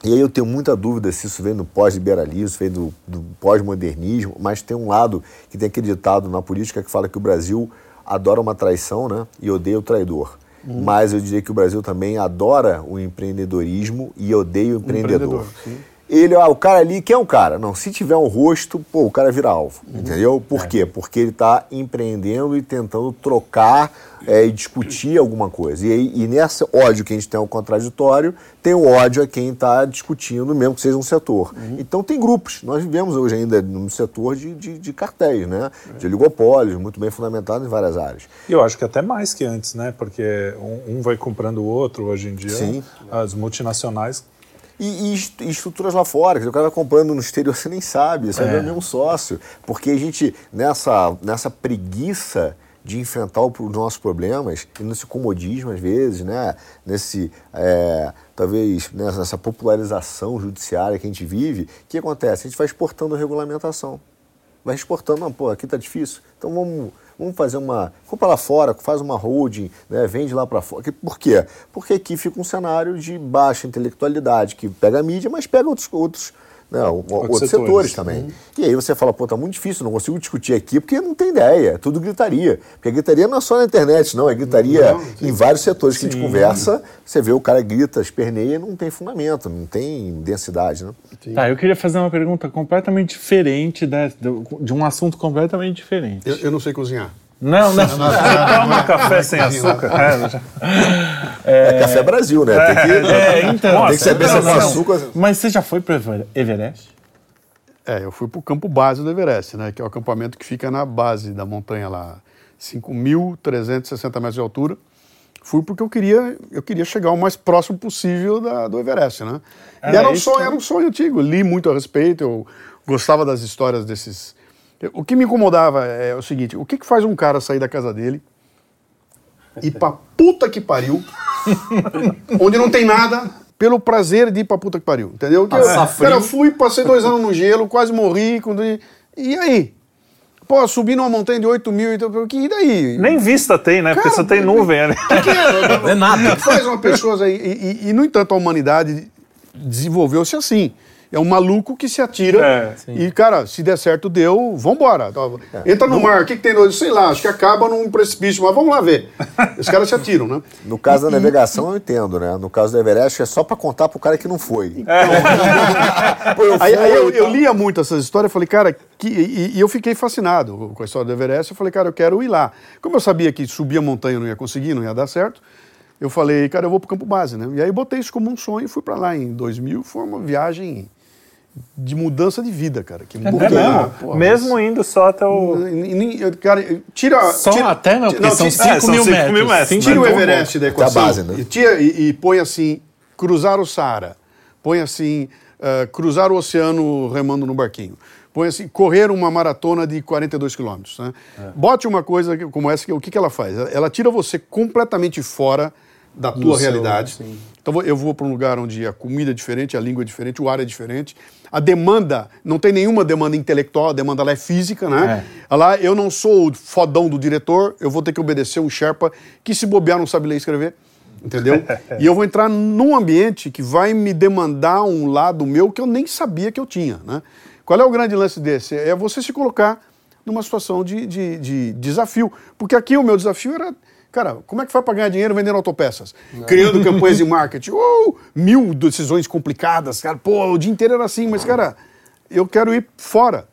e aí eu tenho muita dúvida se isso vem do pós-liberalismo, vem do, do pós-modernismo, mas tem um lado que tem acreditado na política que fala que o Brasil adora uma traição né, e odeia o traidor. Mas eu diria que o Brasil também adora o empreendedorismo e odeia o empreendedor. empreendedor. Ele, ah, o cara ali, quem é o cara? Não, se tiver um rosto, pô, o cara vira alvo. Entendeu? Por quê? Porque ele está empreendendo e tentando trocar é, e discutir alguma coisa. E, e nesse ódio que a gente tem ao contraditório, tem o ódio a quem está discutindo, mesmo que seja um setor. Então tem grupos. Nós vivemos hoje ainda num setor de, de, de cartéis, né? De oligopólios, muito bem fundamentados em várias áreas. E eu acho que até mais que antes, né? Porque um, um vai comprando o outro hoje em dia. Sim. As multinacionais. E, e est- estruturas lá fora, dizer, o cara vai comprando no exterior, você nem sabe, você vai ver mesmo sócio. Porque a gente, nessa, nessa preguiça de enfrentar o- os nossos problemas, e nesse comodismo às vezes, né? nesse, é, talvez, né, nessa popularização judiciária que a gente vive, o que acontece? A gente vai exportando regulamentação. Vai exportando, não, pô, aqui tá difícil, então vamos, vamos fazer uma. Compra lá fora, faz uma holding, né, vende lá para fora. Por quê? Porque aqui fica um cenário de baixa intelectualidade, que pega a mídia, mas pega outros, outros, né, o- outros, setores, setores. também. E aí você fala, pô, tá muito difícil, não consigo discutir aqui, porque não tem ideia, é tudo gritaria. Porque a gritaria não é só na internet, não, é gritaria em vários setores que a gente conversa, você vê o cara grita, esperneia, não tem fundamento, não tem densidade, né? Tá, eu queria fazer uma pergunta completamente diferente da- do- de um assunto completamente diferente. Eu, eu não sei cozinhar. Não, não. Toma café sem açúcar. É, já- É, Café Brasil, né? Tem que, É, então. tem que saber se é com açúcar. Mas você já foi para Everest? É, eu fui para o campo base do Everest, né? Que é o acampamento que fica na base da montanha lá, 5.360 metros de altura. Fui porque eu queria, eu queria chegar o mais próximo possível da, do Everest, né? E Era era um sonho, então? era um sonho antigo. Li muito a respeito, eu gostava das histórias desses. O que me incomodava é o seguinte: o que, que faz um cara sair da casa dele ir pra puta que pariu, onde não tem nada, pelo prazer de ir pra puta que pariu, entendeu? Que eu, frio. cara, eu fui, passei dois anos no gelo, quase morri. quando- E aí? Pô, subi numa montanha de 8 mil, então, e daí? Nem vista tem, né? Porque Cara, só tem nuvem ali. O que é? Não é nada. O que faz uma pessoa aí? E, e- e, no entanto, a humanidade desenvolveu-se assim. É um maluco que se atira É, e, cara, se der certo, deu, vambora. Entra no mar, o que, que tem no Sei lá, acho que acaba num precipício, mas vamos lá ver. Os caras se atiram, né? No caso da navegação, eu entendo, né? No caso do Everest, é só pra contar pro cara que não foi. Pô, eu Aí, aí eu, fui, eu lia muito essas histórias, falei, cara, que, e, e eu fiquei fascinado com a história do Everest. Eu falei, cara, eu quero ir lá. Como eu sabia que subir a montanha não ia conseguir, não ia dar certo, eu falei, cara, eu vou pro campo base, né? E aí botei isso como um sonho e fui para lá em 2000. Foi uma viagem de mudança de vida, cara. Que mudou. mesmo? Porra, Mesmo indo só até o. mas- Cara, tira. Só tira, até não, porque são ti- 5 é, são mil, cinco metros. mil metros, Cinco Tira o mil Everest da equação base, né? e, tira, e, e põe assim, cruzar o Saara. Põe assim, ah, cruzar o oceano remando no barquinho. Põe assim, correr uma maratona de 42 quilômetros. Né? Bote uma coisa como essa, que- o que, que ela faz? Ela- Ela tira você completamente fora da tua seu- realidade. Então eu vou para um lugar onde a comida é diferente, a língua é diferente, o ar é diferente. A demanda, não tem nenhuma demanda intelectual, a demanda lá é física, né? Lá eu não sou o fodão do diretor, eu vou ter que obedecer um Sherpa que se bobear não sabe ler e escrever. Entendeu? e eu vou entrar num ambiente que vai me demandar um lado meu que eu nem sabia que eu tinha. Né? Qual é o grande lance desse? É você se colocar numa situação de, de- de desafio. Porque aqui o meu desafio era, cara, como é que faz para ganhar dinheiro vendendo autopeças? Criando campanhas de marketing. Uh, mil decisões complicadas, cara. Pô, o dia inteiro era assim, mas, cara, eu quero ir fora.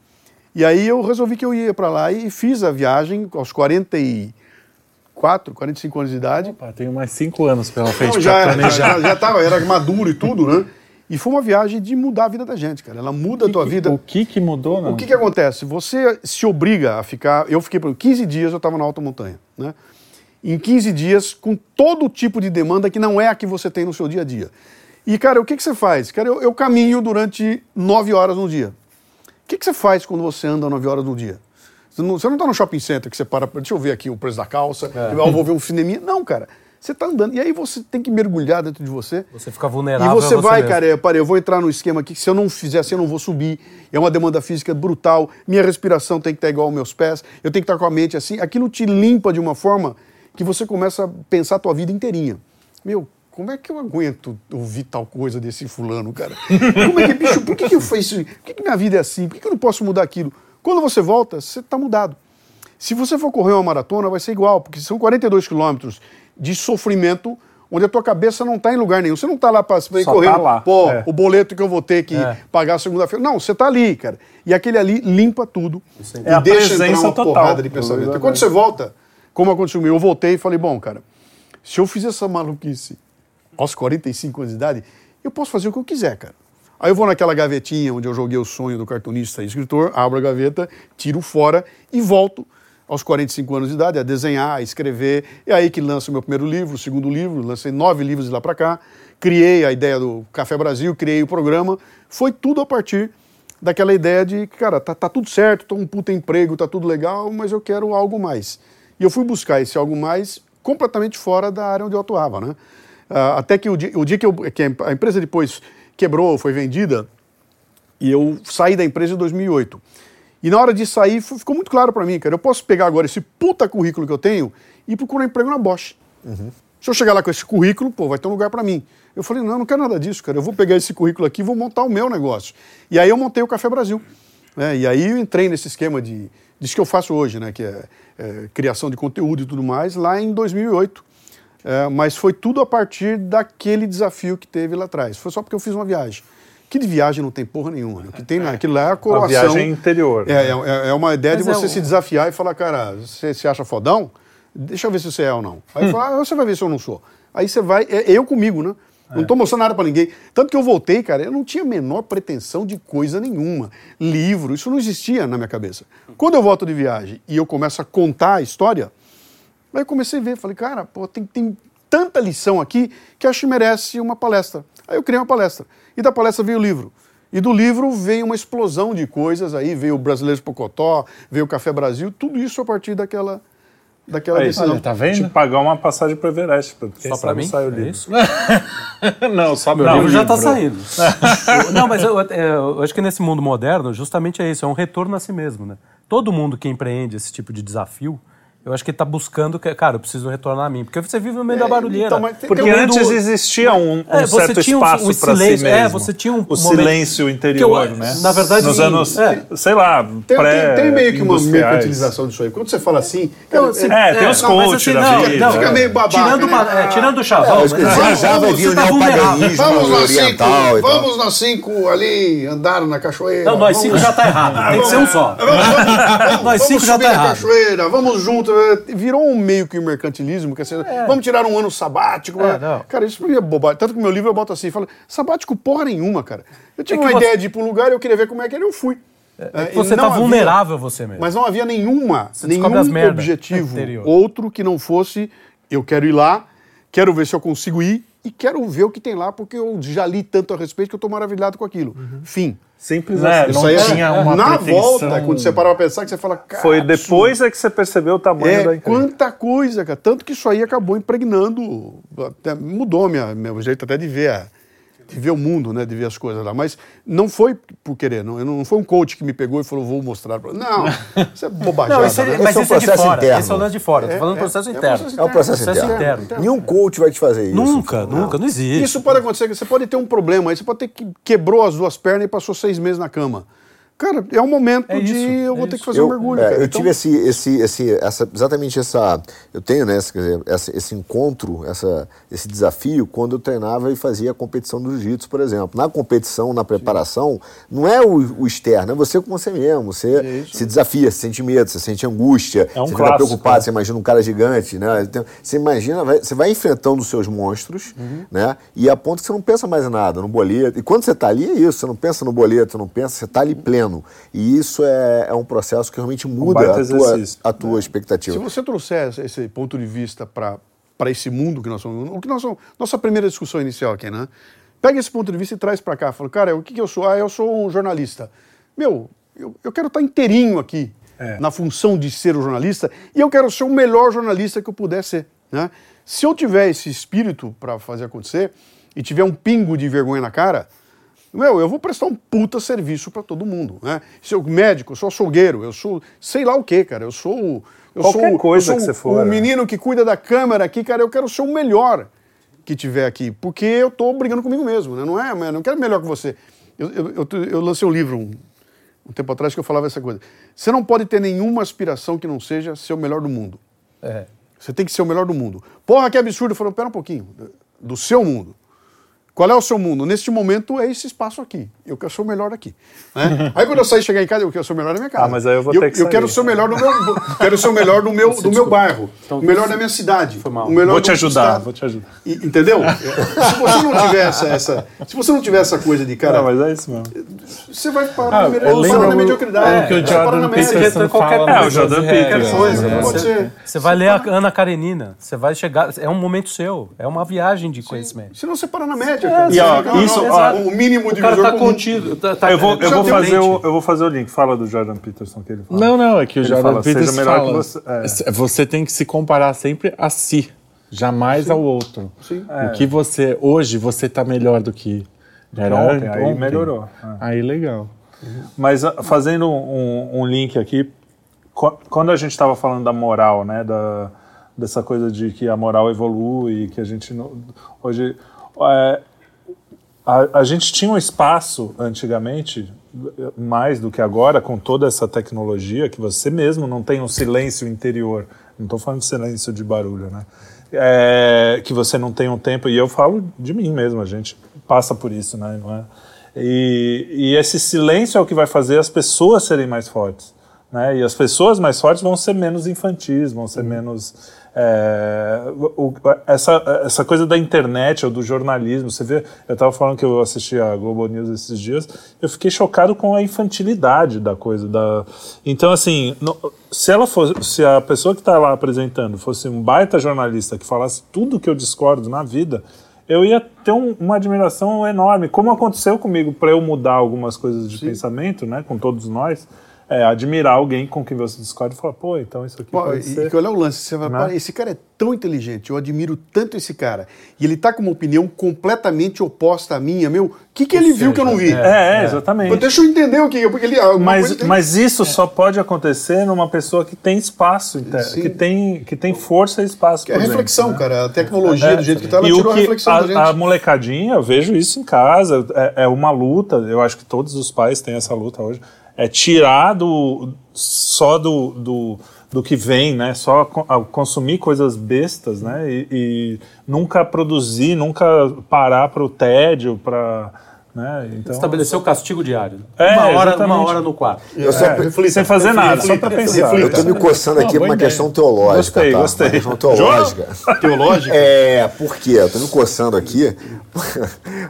E aí eu resolvi que eu ia para lá e fiz a viagem aos 44, 45 anos de idade. Opa, tenho mais 5 anos pela frente Não, já, era, planejar. já, já tava, era maduro e tudo, né? E foi uma viagem de mudar a vida da gente, cara. Ela muda a tua vida. O que que mudou? Não? O que, que acontece? Você se obriga a ficar. Eu fiquei por 15 dias, eu estava na alta montanha. Né? Em 15 dias, com todo tipo de demanda que não é a que você tem no seu dia a dia. E, cara, o que, que você faz? Cara, eu, eu caminho durante 9 horas no dia. O que, que você faz quando você anda 9 horas no dia? Você não, você não tá no shopping center que você para. Deixa eu ver aqui o preço da calça, eu vou ver um cineminha. Não, cara. Você está andando. E aí você tem que mergulhar dentro de você. Você fica E vulnerável. você a você vai, mesmo. cara, eu, parei, eu vou entrar no esquema aqui que se eu não fizer assim, eu não vou subir. É uma demanda física brutal. Minha respiração tem que estar igual aos meus pés. Eu tenho que estar com a mente assim. Aquilo te limpa de uma forma que você começa a pensar a tua vida inteirinha. Meu, como é que eu aguento ouvir tal coisa desse fulano, cara? Como é que, bicho, por que, que eu faço isso? Por que, que minha vida é assim? Por que, que eu não posso mudar aquilo? Quando você volta, você está mudado. Se você for correr uma maratona, vai ser igual, porque são 42 quilômetros de sofrimento onde a tua cabeça não está em lugar nenhum. Você não está lá para ir Só correndo, tá lá, pô, é. o boleto que eu vou ter que É. pagar segunda-feira. Não, você está ali, cara. E aquele ali limpa tudo. E É a deixa entrar uma total. porrada de pensamento. E quando você volta, como aconteceu comigo, eu voltei e falei, bom, cara, se eu fizer essa maluquice aos 45 anos de idade, eu posso fazer o que eu quiser, cara. Aí eu vou naquela gavetinha onde eu joguei o sonho do cartunista e escritor, abro a gaveta, tiro fora e volto aos 45 anos de idade a desenhar, a escrever. E aí que lanço o meu primeiro livro, o segundo livro, lancei nove livros de lá para cá, criei a ideia do Café Brasil, criei o programa. Foi tudo a partir daquela ideia de, cara, tá, tá tudo certo, tô um puta emprego, tá tudo legal, mas eu quero algo mais. E eu fui buscar esse algo mais completamente fora da área onde eu atuava, né? Ah, até que o dia, o dia que, eu, que a empresa depois quebrou, foi vendida, e eu saí da empresa em 2008. E na hora de sair, ficou muito claro para mim, cara, eu posso pegar agora esse puta currículo que eu tenho e procurar emprego na Bosch. Se eu chegar lá com esse currículo, pô, vai ter um lugar para mim. Eu falei, não, eu não quero nada disso, cara. Eu vou pegar esse currículo aqui e vou montar o meu negócio. E aí eu montei o Café Brasil. né? E aí eu entrei nesse esquema de disso que eu faço hoje, né? Que é, é, criação de conteúdo e tudo mais, lá em 2008. É, mas foi tudo a partir daquele desafio que teve lá atrás. Foi só porque eu fiz uma viagem. Que de viagem não tem porra nenhuma. Né? O que tem lá, aquilo lá é a coroação. viagem interior, É, é, é uma ideia Mas de é você o- se desafiar e falar, cara, você se acha fodão? Deixa eu ver se você é ou não. Aí eu falo, ah, você vai ver se eu não sou. Aí você vai, é eu comigo, né? Não tô mostrando nada pra ninguém. Tanto que eu voltei, cara, eu não tinha a menor pretensão de coisa nenhuma. Livro, isso não existia na minha cabeça. Quando eu volto de viagem e eu começo a contar a história, Aí eu comecei a ver, falei, cara, pô, tem, tem tanta lição aqui que acho que merece uma palestra. Aí eu criei uma palestra. E da palestra veio o livro. E do livro veio uma explosão de coisas aí, veio o Brasileiro Pocotó, veio o Café Brasil, tudo isso a partir daquela, daquela Aí, decisão. Tá vendo? Te pagar uma passagem pro Everest. pra- Quem Só pra sabe mim? sai o É livro. isso? não, só meu O livro. já está saindo. não, mas eu, é, eu acho que nesse mundo moderno, justamente é isso, é um retorno a si mesmo, né? Todo mundo que empreende esse tipo de desafio, eu acho que está buscando, que, cara, eu preciso retornar a mim. Porque você vive no meio da barulheira. então, mas tem- Porque tem um antes existia um, um É, você certo tinha um- espaço um para si silêncio, mesmo. é, você tinha um o momento- silêncio interior, eu- né? na verdade, nos anos, é. sei lá, Tem, pré tem, tem meio que uma mercantilização disso aí. Quando você fala assim, Não, cara, assim, É, tem os não, mas coach assim, da não, vida. não, Fica meio babaca, tirando, né? uma- é, tirando o chavão. É, acho que mas- já já vai vir o tá neopaganismo Vamos oriental e tal. vamos nós cinco ali andar na cachoeira. Não, nós vamos- cinco já tá errado. Tem que ser um só. Vamos, vamos, Nós vamos cinco já subir tá na errado. cachoeira, vamos junto. É, Virou um meio que um mercantilismo, quer dizer, vamos tirar um ano sabático. É, não. Cara, isso é bobagem. Tanto que no meu livro eu boto assim, falo, sabático porra nenhuma, cara. Eu tive É que uma você- ideia de ir pra um lugar e eu queria ver como é que era, eu fui. É, e Você não tá havia- vulnerável você mesmo. Mas não havia nenhuma, descobre nenhum objetivo outro que não fosse eu quero ir lá, quero ver se eu consigo ir e quero ver o que tem lá, porque eu já li tanto a respeito que eu tô maravilhado com aquilo. Uhum. Fim. Simples Né, assim. não Isso aí é- tinha uma Na pretensão. volta, quando você para pra pensar, que você fala, cara. Foi depois é que você percebeu o tamanho da É, empresa. quanta coisa, cara. Tanto que isso aí acabou impregnando, até mudou minha, meu jeito até de ver, a- de ver o mundo, né? De ver as coisas lá. Mas não foi por querer, não, não foi um coach que me pegou e falou, vou mostrar. Pra... Não, isso é bobagem. Não, isso é, né? mas Esse é um isso é de processo fora. interno. Esse é o lance de fora. Tô É, falando é, processo é interno. processo É um processo Processo interno. interno. Nenhum coach vai te fazer isso. Nunca, nunca, não existe. Isso pode acontecer, você pode ter um problema aí, você pode ter que quebrou as duas pernas e passou seis meses na cama. Cara, é um momento É de isso, eu é vou ter que fazer eu, um mergulho. é, cara. eu Então, tive esse, esse, esse, essa, exatamente essa. Eu tenho, né? Esse, essa- esse encontro, essa, esse desafio quando eu treinava e fazia a competição do jiu-jitsu, por exemplo. Na competição, na preparação, não é o, o externo, é você com você mesmo. Você se desafia, você sente medo, você sente angústia, É um você clássico, fica preocupado, né? você imagina um cara gigante, né? Então, Você imagina, vai- você vai enfrentando os seus monstros, Uhum. né? E a ponto que você não pensa mais em nada, no boleto. E quando você está ali, é isso, você não pensa no boleto, você não pensa, você está ali pleno. E isso é, é um processo que realmente muda baita a tua, a tua se expectativa. você trouxer esse- ponto de vista para esse mundo que nós somos, o que nós somos, nossa primeira discussão inicial aqui, né? Pega esse ponto de vista e traz para cá. Fala, cara, o que, que eu sou? Ah, eu sou um jornalista. Meu, eu, eu quero estar inteirinho aqui É. na função de ser o jornalista e eu quero ser o melhor jornalista que eu puder ser. Né? Se eu tiver esse espírito para fazer acontecer e tiver um pingo de vergonha na cara, meu, eu vou prestar um puta serviço para todo mundo, né? Se eu médico, eu sou açougueiro, eu sou sei lá o que, cara. Eu sou o- eu Qualquer sou, coisa eu que sou você for, o né? menino que cuida da câmera aqui, cara. Eu quero ser o melhor que tiver aqui, porque eu tô brigando comigo mesmo, né? Não é, eu não quero melhor que você. Eu, eu, eu, eu lancei um livro um- um tempo atrás, que eu falava essa coisa. Você não pode ter nenhuma aspiração que não seja ser o melhor do mundo. É. Você tem que ser o melhor do mundo. Porra, que absurdo. Eu falei, pera um pouquinho. Do seu mundo. Qual é o seu mundo? Neste momento é esse espaço aqui. Eu quero ser o melhor aqui. Né? aí quando eu sair chegar em casa, eu quero ser o melhor da minha casa. Ah, mas aí eu vou E ter que Eu sair. quero ser o melhor do meu, quero ser o melhor do meu, do meu bairro, o melhor da minha cidade, mal. o melhor Vou te ajudar, estado. vou te ajudar. E- entendeu? se você não tiver essa, essa- se você não tiver essa coisa de cara, Não, mas é isso mesmo. você vai parar, Ah, na, eu você lembro na mediocridade. é, que o Jordan na média. Peterson qualquer fala coisa. É, o Jordan Peterson, pode Você, ser. você vai ler a Ana Karenina, você vai chegar. É um momento seu, é uma viagem de conhecimento. Senão você para na média. Cara. E, ó, Não, isso, não, ó, o mínimo O cara tá comum. contido. Tá, tá- Eu vou, eu, vou fazer o, eu vou fazer o link. Fala do Jordan Peterson que ele fala. Não, não, é que o Ele Jordan fala, seja Peterson melhor fala, que você- é. você tem que se comparar sempre a si, jamais ao outro. Sim. O que você, hoje, você tá melhor do que era ontem, aí ontem. melhorou, é. Aí legal. Mas ah, fazendo um, um link aqui, qu- quando a gente estava falando da moral, né, da, dessa coisa de que a moral evolui, que a gente não- hoje é, a, a gente tinha um espaço antigamente mais do que agora com toda essa tecnologia que você mesmo não tem um silêncio interior. Não estou falando de silêncio de barulho, né? É, que você não tem um tempo e eu falo de mim mesmo. A gente passa por isso, né? Não é? E, e esse silêncio é o que vai fazer as pessoas serem mais fortes. Né? E as pessoas mais fortes vão ser menos infantis, vão ser menos. É, o- essa, essa coisa da internet ou do jornalismo, você vê, eu estava falando que eu assisti a Globo News esses dias, eu fiquei chocado com a infantilidade da coisa. Da... Então, assim, no- se ela fosse, se a pessoa que está lá apresentando fosse um baita jornalista que falasse tudo que eu discordo na vida, eu ia ter um- uma admiração enorme, como aconteceu comigo para eu mudar algumas coisas de pensamento, né, com todos nós, é, admirar alguém com quem você discorda e falar, pô, então isso aqui Pô, pode e ser. que olha o lance, você vai, Né? "Pá, esse cara é tão inteligente, eu admiro tanto esse cara, e ele tá com uma opinião completamente oposta à minha, meu, o que, que ele viu que eu não vi? É, é, exatamente. Pô, Deixa eu entender o que, porque ele... Mas, tem- mas isso só pode acontecer numa pessoa que tem espaço, que tem, que tem força e espaço. Que é a dentro, reflexão, né? cara, a tecnologia do jeito que tá, ela e tirou a reflexão da gente. a, a molecadinha, eu vejo isso em casa, é, é uma luta, eu acho que todos os pais têm essa luta hoje, é tirar do, só do, do, do que vem, né, só consumir coisas bestas, né, e, e nunca produzir, nunca parar para o tédio, para... Né, então, Estabelecer o castigo diário. É, uma, hora, uma hora no quarto. Eu só, é, sem fazer nada, só para pensar. eu tô me coçando aqui por boa uma ideia. questão teológica. Gostei, tá? gostei. Uma questão teológica. Teológica? É, por quê? Eu tô me coçando aqui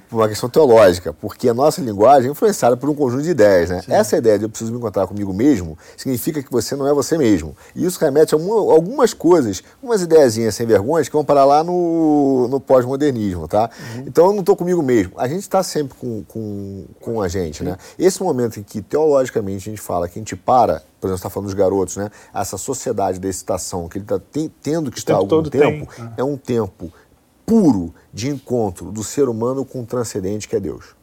por uma questão teológica, porque a nossa linguagem é influenciada por um conjunto de ideias, né? Essa ideia de eu preciso me encontrar comigo mesmo significa que você não é você mesmo. E isso remete a uma- algumas coisas, umas ideiazinhas sem vergonhas que vão parar lá no, no pós-modernismo, tá? Então eu não tô comigo mesmo. A gente está sempre com, com, com a gente, né? Esse momento em que teologicamente a gente fala que a gente para, por exemplo, você está falando dos garotos, né? Essa sociedade da excitação, que ele está tendo que estar tempo algum tempo, tem, é um tempo puro de encontro do ser humano com o transcendente que é Deus.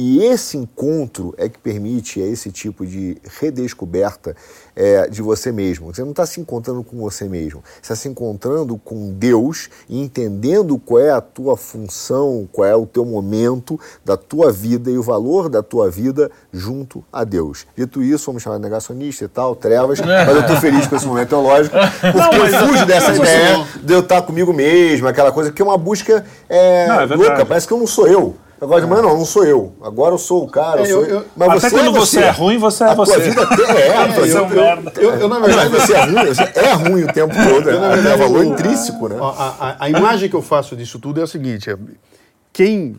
E esse encontro é que permite esse tipo de redescoberta é, de você mesmo. Você não está se encontrando com você mesmo, você está se encontrando com Deus e entendendo qual é a tua função, qual é o teu momento da tua vida e o valor da tua vida junto a Deus. Dito isso, vamos chamar de negacionista e tal, trevas, mas eu estou feliz com esse momento teológico, porque eu fujo dessa ideia de eu estar comigo mesmo, aquela coisa que é uma busca é, Não, é louca, parece que eu não sou eu. Agora de manhã, não, não sou eu. Agora eu sou o cara, eu É, sou. eu- eu- Mas Até você quando é você é ruim, você é a tua você. vida é, a tua Você é um vida- merda. Eu, eu, na Na verdade, você é ruim, você é ruim o tempo todo. Eu, na Até verdade, valor o- intrínseco, né? A, a- a imagem que eu faço disso tudo é a seguinte: é, quem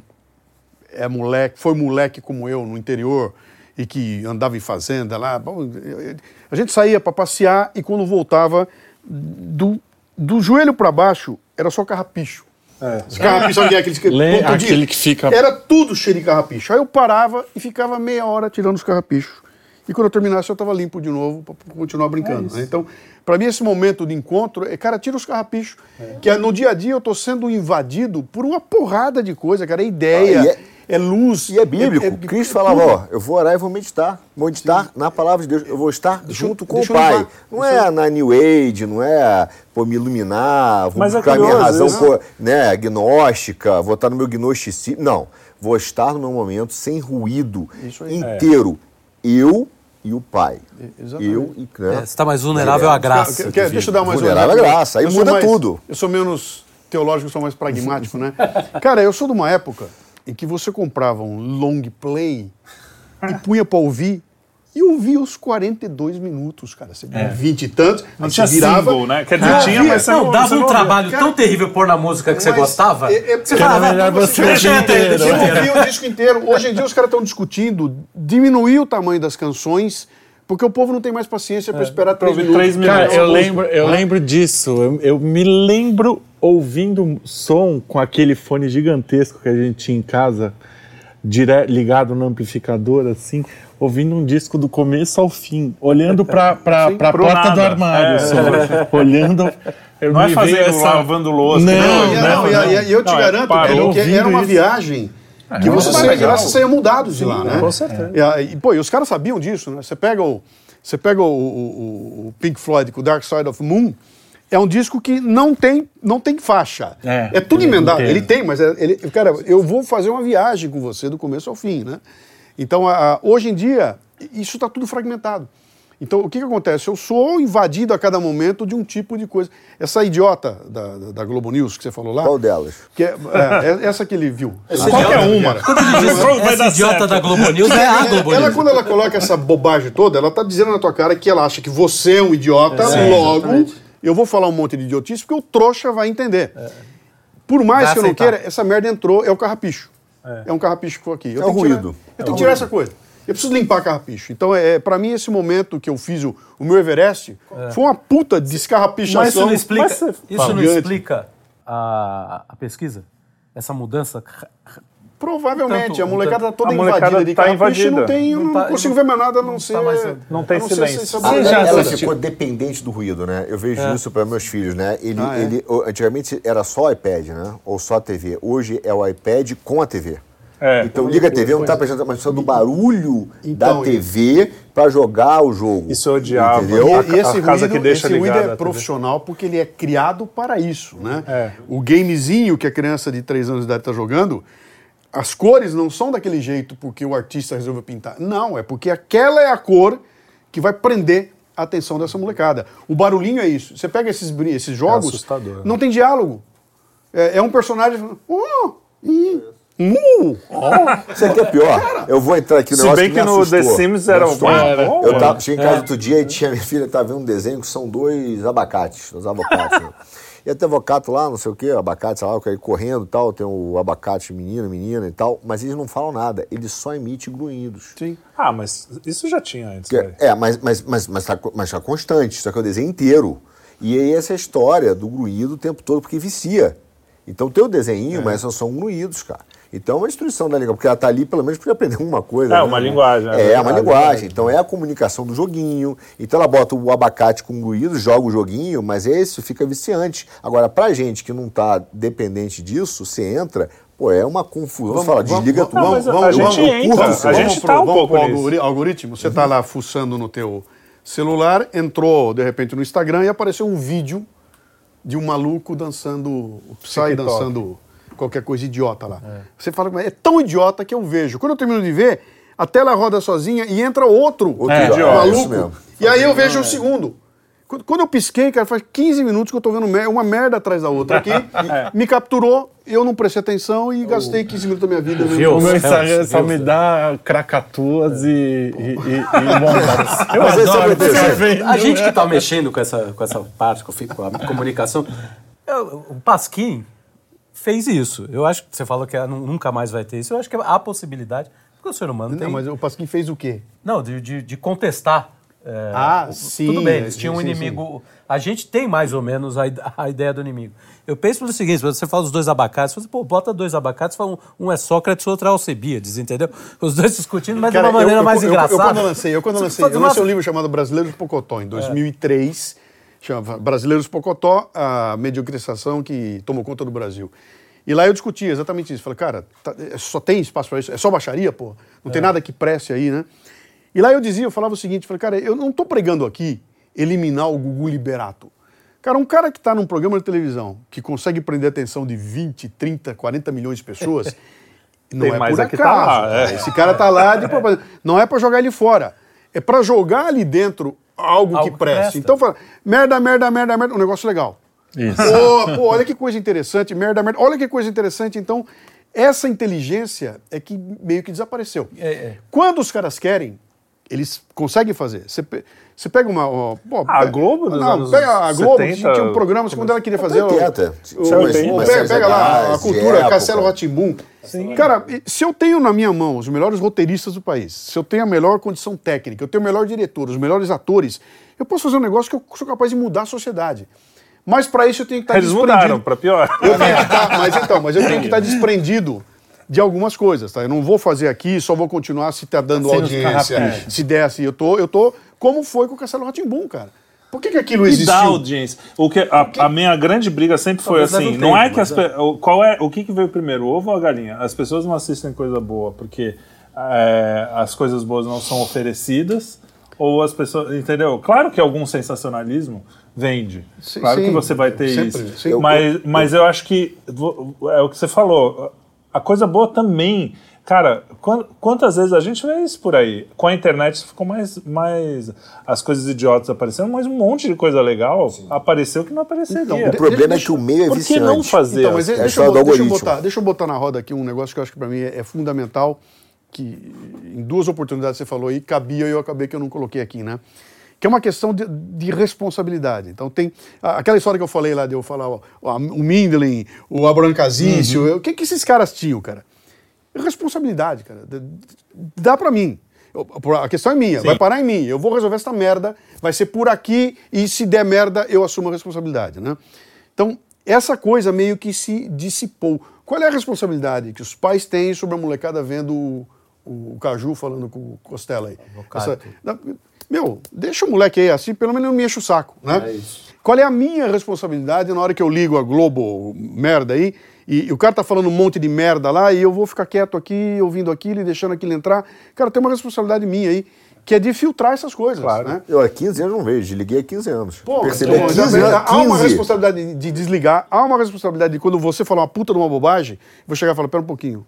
é moleque, foi moleque como eu no interior e que andava em fazenda lá, bom, eu- eu- a gente saía para passear e quando voltava do, do joelho para baixo era só carrapicho. É. Os carrapichos, sabe aqueles que, aquele que fica- Era tudo cheio de carrapicho. Aí eu parava e ficava meia hora tirando os carrapichos. E quando eu terminasse, eu estava limpo de novo para continuar brincando. né? Então, para mim, esse momento de encontro é, cara, tira os carrapichos. Que é, no dia a dia eu estou sendo invadido por uma porrada de coisa, cara. É ideia, Ah, e é- é, luz. E é bíblico. é- Cristo é falava, ó, eu vou orar e vou meditar. Vou meditar na palavra de Deus. Eu vou estar junto com deixa o eu Pai. Não é na New Age, não é pô, me iluminar, vou Mas é buscar a minha razão pô, né, gnóstica, vou estar no meu gnosticismo. Não. Vou estar no meu momento sem ruído, inteiro. eu e o pai. Exatamente. Eu e né? É, você está mais vulnerável à graça. Deixa eu dar mais Vulnerável exemplo. à graça, aí Eu muda mais- tudo. Eu sou menos teológico, eu sou mais pragmático, né? Cara, eu sou de uma época em que você comprava um long play e punha pra ouvir e ouvia os 42 minutos, cara. Você É. 20 e tantos, Não aí tinha você virava. single, né? Quer dizer, Não, tinha, mas você Não, dava você um trabalho Cara, tão terrível pôr na música que você gostava. É, é, você Que era falava, melhor "Pô, você deixa eu ouvir inteiro, né?" o disco inteiro. Hoje em dia os caras estão discutindo diminuir o tamanho das canções, porque o povo não tem mais paciência para esperar três minutos. três minutos. Cara, eu lembro, eu lembro disso. Eu, eu me lembro ouvindo um som com aquele fone gigantesco que a gente tinha em casa, dire- ligado no amplificador, assim, ouvindo um disco do começo ao fim, olhando pra pro porta nada. do armário, É. só, olhando. Eu Não é veio fazendo lavando louça. Não, Não, e- não, não, e- e- e eu te Não, é, garanto parou que, era uma isso. viagem que não, você é saía de lá, você saía mudado de lá, né? com certeza. E, aí, pô, e os caras sabiam disso, né? Você pega o, você pega o, o- o Pink Floyd com o Dark Side of the Moon, é um disco que não tem, não tem faixa. É, tudo ele emendado. Ele tem, mas é- ele, cara, eu vou fazer uma viagem com você do começo ao fim, né? Então, a- a- hoje em dia, isso está tudo fragmentado. Então, o que, que acontece? Eu sou invadido a cada momento de um tipo de coisa. Essa idiota da, da, da Globo News que você falou lá. Qual delas? Que é, é, essa que ele viu. Essa Qualquer idiota- uma. Essa idiota da Globo News é a Globo Ela, News. quando ela coloca essa bobagem toda, ela tá dizendo na tua cara que ela acha que você é um idiota, logo eu vou falar um monte de idiotice porque o trouxa vai entender. Por mais Vai que eu não aceitar. queira, essa merda entrou, é o carrapicho. É, um carrapicho que foi aqui. Eu É tenho o que tirar- ruído. eu tenho que tirar essa coisa. Eu preciso limpar carrapicho. Então, é, para mim, esse momento que eu fiz o, o meu Everest foi uma puta descarrapichação. Mas isso não explica, Mas isso não explica a, a pesquisa? Essa mudança? Provavelmente, Tanto- a molecada tá toda a molecada invadida de tá carrapicho e não invadida. tem, eu não, Não tá- consigo não- ver mais nada a não, não ser... tá mais- não tem ser silêncio. já ela assistiu? ficou dependente do ruído, né? Eu vejo isso para meus filhos, né? Ele, Ah, é? ele, antigamente era só iPad, né? Ou só TV. Hoje é o iPad com a TV. É. Então liga a TV, não está prestando atenção no barulho Então, da TV para jogar o jogo. Isso eu odiava. Entendeu? E esse a casa ruído, que deixa esse ruído é TV. profissional porque ele é criado para isso, né? É. O gamezinho que a criança de 3 anos de idade está jogando, as cores não são daquele jeito porque o artista resolveu pintar. Não, é porque aquela é a cor que vai prender a atenção dessa molecada. O barulhinho é isso. Você pega esses, esses jogos, assustador, né? não tem diálogo. É, é um personagem falando, oh, ih, uh, oh. Isso aqui é pior. Eu vou entrar aqui no Se negócio bem que que no assustou. The Sims era. Era. Eu tava, cheguei em casa outro dia e tinha minha filha tava vendo um desenho que são dois abacates, dois abacates. né? E até abacate lá, não sei o que, abacate, sei lá, ele correndo e tal, tem o abacate menino, menina e tal, mas eles não falam nada, eles só emitem grunhidos. Sim. Ah, mas isso já tinha antes, Que. É, é, mas, mas, mas, mas, tá, mas tá constante, só que é o desenho inteiro. E aí essa história do gruído o tempo todo, porque vicia. Então tem o desenho, mas são, são gruídos, cara. Então é uma destruição da língua, porque ela tá ali pelo menos para aprender alguma coisa. É, né? uma linguagem, é É, uma é linguagem. Então é a comunicação do joguinho. Então ela bota o abacate com gruído, joga o joguinho, mas esse fica viciante. Agora, pra gente que não tá dependente disso, você entra, pô, é uma confusão. Você fala, desliga tudo. A- Vamos, a vamos, gente eu entra, curto a esse gente negócio. tá um vamos pouco pro nisso. algori- algoritmo. Você está lá fuçando no teu celular, entrou de repente no Instagram e apareceu um vídeo de um maluco dançando, o Psy dançando qualquer coisa idiota lá. Você fala, mas é tão idiota que eu vejo. Quando eu termino de ver, a tela roda sozinha e entra outro, Outro É, idiota, maluco. é. E aí eu vejo o segundo. Quando- eu pisquei, cara, faz 15 minutos que eu tô vendo uma merda atrás da outra aqui. me capturou, eu não prestei atenção e gastei 15 minutos da minha vida. Viu? O meu Deus, Instagram Deus, só me dá krakatuas e, e, e, e bombas. Eu Mas é adoro vendo. A gente que está mexendo com essa, com essa parte, com a, fi- com a comunicação, eu- o Pasquim fez isso. Eu acho que você falou que nu- nunca mais vai ter isso. Eu acho que há possibilidade, porque o ser humano tem... Não, mas o Pasquim fez o quê? Não, de, de, de contestar. é, Ah, o- sim, Tudo bem, é, eles sim, tinham um sim, inimigo. A gente tem mais ou menos a, a ideia do inimigo. Eu penso pelo seguinte: você fala os dois abacates, você pô, bota dois abacates, fala um, um é Sócrates, o outro é Alcebiades, entendeu? Os dois discutindo, mas Cara, de uma maneira eu, eu, mais eu, engraçada. Eu, quando lancei, eu quando lancei, eu uma- lancei um livro chamado Brasileiros Pocotó, em 2003. Chama Brasileiros Pocotó, a mediocrização que tomou conta do Brasil. E lá eu discutia exatamente isso. Falei, cara, tá- é- só tem espaço para isso? É só baixaria, pô? Não tem nada que preste aí, né? E lá eu dizia, eu falava o seguinte, falei, cara, eu não tô pregando aqui eliminar o Gugu Liberato. Cara, um cara que está num programa de televisão que consegue prender a atenção de 20, 30, 40 milhões de pessoas, Não Tem é mais por aqui tá acaso. lá, é. Esse cara tá lá de. Não é para jogar ele fora. É para jogar ali dentro algo, Algo que que preste. presta. Então fala, merda, merda, merda, merda, um negócio legal. Isso. Pô, pô, olha que coisa interessante, merda, merda. Olha que coisa interessante. Então, essa inteligência é que meio que desapareceu. É, é. Quando os caras querem, eles conseguem fazer. Você, você pega uma. ó, pô, Ah, a Globo dos não, anos pega a Globo, 70, tinha um programas quando ela queria fazer. o- 80. o- o- umas pega, pega lá a cultura. Castelo Ratimbum. Cara, se eu tenho na minha mão os melhores roteiristas do país, se eu tenho a melhor condição técnica, eu tenho o melhor diretor, os melhores atores, eu posso fazer um negócio que eu sou capaz de mudar a sociedade. Mas para isso eu tenho que estar Eles desprendido. mudaram pra pior. Eu tenho que estar, mas então, mas eu tenho que estar desprendido de algumas coisas, tá? Eu não vou fazer aqui, só vou continuar se tá dando os audiência, se der assim, eu tô, eu tô como foi com o Castelo Ratimbum, cara. Por que, que aquilo E existiu? dá audiência. O que, a, a minha grande briga sempre foi Talvez assim: não tempo, é que as o- qual é o que, que veio primeiro, o ovo ou a galinha? As pessoas não assistem coisa boa porque é, as coisas boas não são oferecidas ou as pessoas, entendeu? Claro que algum sensacionalismo vende. Sim, claro que sim. você vai ter Sempre, isso. sim. Mas, mas eu acho que é o que você falou. A coisa boa também. Cara, quan- quantas vezes a gente vê isso por aí? Com a internet ficou mais, mais as coisas idiotas aparecendo, mas um monte de coisa legal apareceu que não apareceria. Então, O problema é que o meio é Por que viciante. não fazer? Então, mas as deixa, eu, deixa, eu algoritmo. botar, deixa eu botar na roda aqui um negócio que eu acho que para mim é, é fundamental, que em duas oportunidades você falou aí, cabia e eu acabei que eu não coloquei aqui, né? Que é uma questão de, de responsabilidade. Então tem aquela história que eu falei lá de eu falar ó, ó, o Mindlin, o Abraham Casício, Uhum. o que que esses caras tinham, cara? Responsabilidade, cara. Dá pra mim. Eu- A questão é minha, vai parar em mim. Eu vou resolver essa merda, vai ser por aqui e se der merda, eu assumo a responsabilidade, né? Então, essa coisa meio que se dissipou. Qual é a responsabilidade que os pais têm sobre a molecada vendo o, o Caju falando com o Costela aí? Essa- meu, deixa o moleque aí assim, pelo menos não me enche o saco, né? É isso. Qual é a minha responsabilidade na hora que eu ligo a Globo merda aí e, e o cara tá falando um monte de merda lá e eu vou ficar quieto aqui, ouvindo aquilo e deixando aquilo entrar? Cara, tem uma responsabilidade minha aí, que é de filtrar essas coisas, né? Eu há 15 anos não vejo, desliguei há 15 anos. Pô, Percebi então, há já 15 vê, anos. há uma 15. responsabilidade de desligar, há uma responsabilidade de quando você falar uma puta de uma bobagem, eu vou chegar e falar, pera um pouquinho,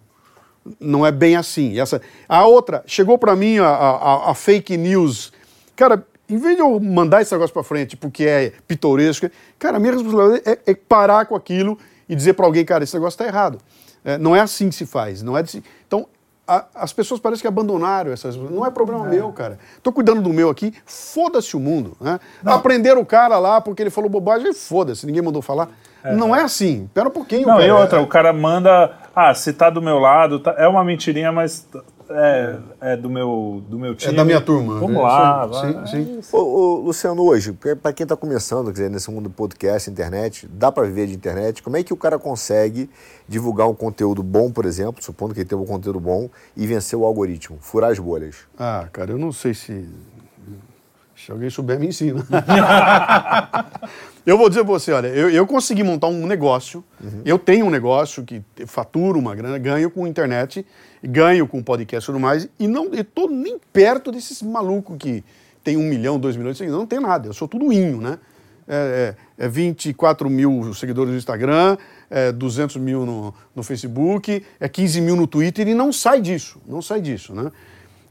não é bem assim. E Essa, a outra, chegou pra mim a, a- a fake news. Cara, em vez de eu mandar esse negócio pra frente porque é pitoresco, cara, a minha responsabilidade é, é parar com aquilo e dizer pra alguém, cara, esse negócio tá errado. É, não é assim que se faz. Não é de- então, a- as pessoas parecem que abandonaram essas. Não é problema meu, cara. Tô cuidando do meu aqui, foda-se o mundo. Né? Aprenderam o cara lá porque ele falou bobagem, foda-se, ninguém mandou falar. Não é assim. Pera um pouquinho, Não, cara. e outra, o cara manda. Ah, se tá do meu lado, tá- é uma mentirinha, mas é, é do, meu, do meu É time. da minha turma. Vamos É, lá, sim, vai. sim, sim. Ô, ô, Luciano, hoje, para quem está começando, quer dizer, nesse mundo do podcast, internet, dá para viver de internet, como é que o cara consegue divulgar um conteúdo bom, por exemplo, supondo que ele tenha um conteúdo bom, e vencer o algoritmo, furar as bolhas? Ah, cara, eu não sei se. Se alguém souber, me ensina. eu vou dizer pra você, olha, eu, eu consegui montar um negócio, eu tenho um negócio que faturo uma grana, ganho com internet, ganho com podcast e tudo mais, e não estou nem perto desses malucos que tem um milhão, dois milhões de seguidores, não tem nada, eu sou tudo inho, né? É, é, é 24 mil seguidores no Instagram, é 200 mil no, no Facebook, é 15 mil no Twitter e não sai disso, não sai disso, né?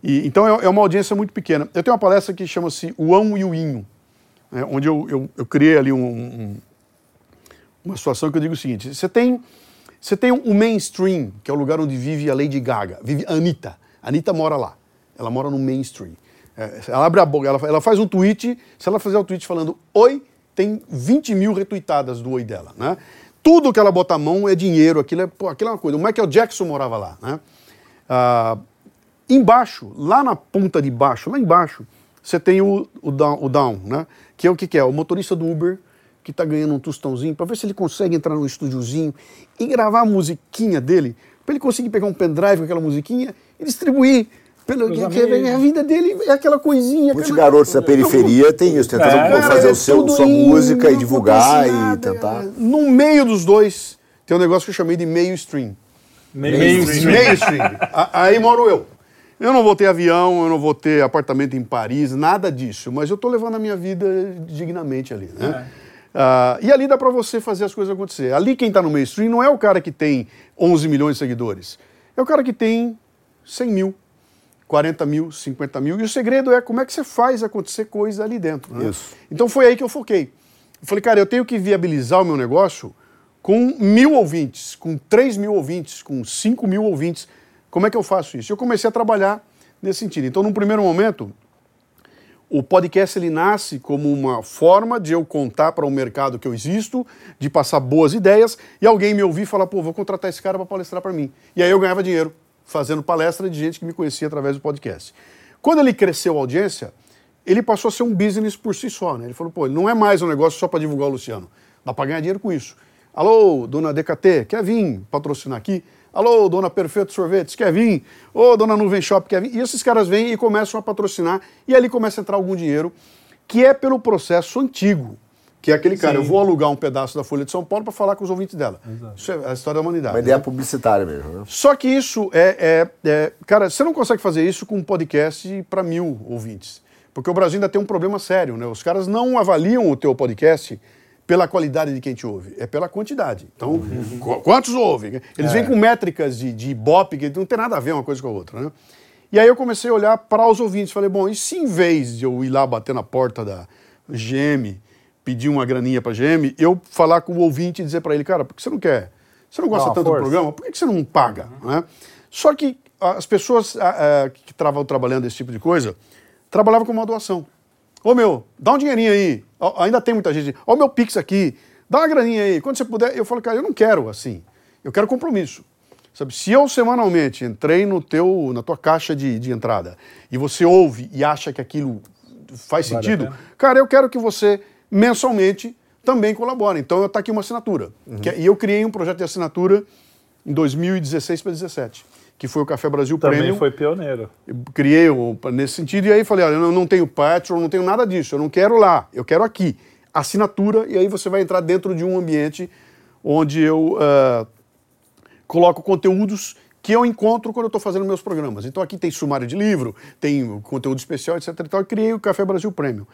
E, então é, é uma audiência muito pequena. Eu tenho uma palestra que chama-se O Ão e o Inho, né, onde eu, eu, eu criei ali um- um- uma situação que eu digo o seguinte: você tem, você tem o mainstream, que é o lugar onde vive a Lady Gaga, vive a Anitta. A Anitta mora lá, ela mora no mainstream. É, ela abre a boca, ela, faz um tweet, se ela fizer o tweet falando oi, tem 20 mil retuitadas do oi dela. Né? Tudo que ela bota a mão é dinheiro, aquilo é, pô, aquilo é uma coisa. O Michael Jackson morava lá. Né? Ah, Embaixo, lá na ponta de baixo, lá embaixo, você tem o, o, down, o down, né? Que é o que, que é? O motorista do Uber que está ganhando um tostãozinho para ver se ele consegue entrar num estúdiozinho e gravar a musiquinha dele, para ele conseguir pegar um pendrive com aquela musiquinha e distribuir. Pelo, que, que a vida dele é aquela coisinha. Muitos aquela- garotos da periferia têm isso, tentando É, fazer Cara, o seu, sua em- música e divulgar e tentar. No meio dos dois, tem um negócio que eu chamei de meio stream. Meio Meio stream. Aí moro eu. Eu não vou ter avião, eu não vou ter apartamento em Paris, nada disso. Mas eu estou levando a minha vida dignamente ali, né? Ah, e ali dá para você fazer as coisas acontecer. Ali quem está no mainstream não é o cara que tem 11 milhões de seguidores. é o cara que tem 100 mil, 40 mil, 50 mil. E o segredo é como é que você faz acontecer coisa ali dentro. Né? Isso. Então foi aí que eu foquei. Eu falei, cara, eu tenho que viabilizar o meu negócio com mil ouvintes, com 3 mil ouvintes, com 5 mil ouvintes. Como é que eu faço isso? Eu comecei a trabalhar nesse sentido. Então, num primeiro momento, o podcast ele nasce como uma forma de eu contar para o mercado que eu existo, de passar boas ideias e alguém me ouvir e falar, pô, vou contratar esse cara para palestrar para mim. E aí eu ganhava dinheiro fazendo palestra de gente que me conhecia através do podcast. Quando ele cresceu a audiência, ele passou a ser um business por si só. Né? Ele falou, pô, não é mais um negócio só para divulgar o Luciano. Dá para ganhar dinheiro com isso. Alô, dona DKT, quer vir patrocinar aqui? Alô, dona Perfeito Sorvetes, quer vir? Ô, dona Nuvem Shop, quer vir? E esses caras vêm e começam a patrocinar, e ali começa a entrar algum dinheiro, que é pelo processo antigo. Que é aquele cara, eu vou alugar um pedaço da Folha de São Paulo para falar com os ouvintes dela. Isso é a história da humanidade. Uma ideia né? publicitária mesmo, né? Só que isso é, é- é- Cara, você não consegue fazer isso com um podcast para mil ouvintes. Porque o Brasil ainda tem um problema sério, né? Os caras não avaliam o teu podcast pela qualidade de quem te ouve, é pela quantidade. Então, qu- quantos ouvem? Eles vêm com métricas de, de Ibope que não tem nada a ver uma coisa com a outra, né? E aí eu comecei a olhar para os ouvintes. Falei, bom, e se em vez de eu ir lá bater na porta da GM, pedir uma graninha para GM, eu falar com o ouvinte e dizer para ele, cara, por que você não quer? Você não gosta uma tanto força. do programa? Por que você não paga? né? Só que as pessoas que estavam trabalhando esse tipo de coisa trabalhavam com uma doação. Ô meu, dá um dinheirinho aí. Ainda tem muita gente. Ó o meu Pix aqui. Dá uma graninha aí. Quando você puder. Eu falo, cara, eu não quero assim. Eu quero compromisso. Sabe, se eu semanalmente entrei no teu, na tua caixa de, de entrada e você ouve e acha que aquilo faz Vale sentido, cara, eu quero que você mensalmente também colabore. Então está aqui uma assinatura. Que é- e eu criei um projeto de assinatura em 2016 para 2017, que foi o Café Brasil Também Premium foi pioneiro. eu criei o- nesse sentido, e aí falei, olha, eu não- tenho Patreon, não tenho nada disso, eu não quero lá, eu quero aqui. Assinatura, e aí você vai entrar dentro de um ambiente onde eu ah, coloco conteúdos que eu encontro quando eu estou fazendo meus programas. Então aqui tem sumário de livro, tem conteúdo especial, etc. E tal. Eu criei o Café Brasil Premium.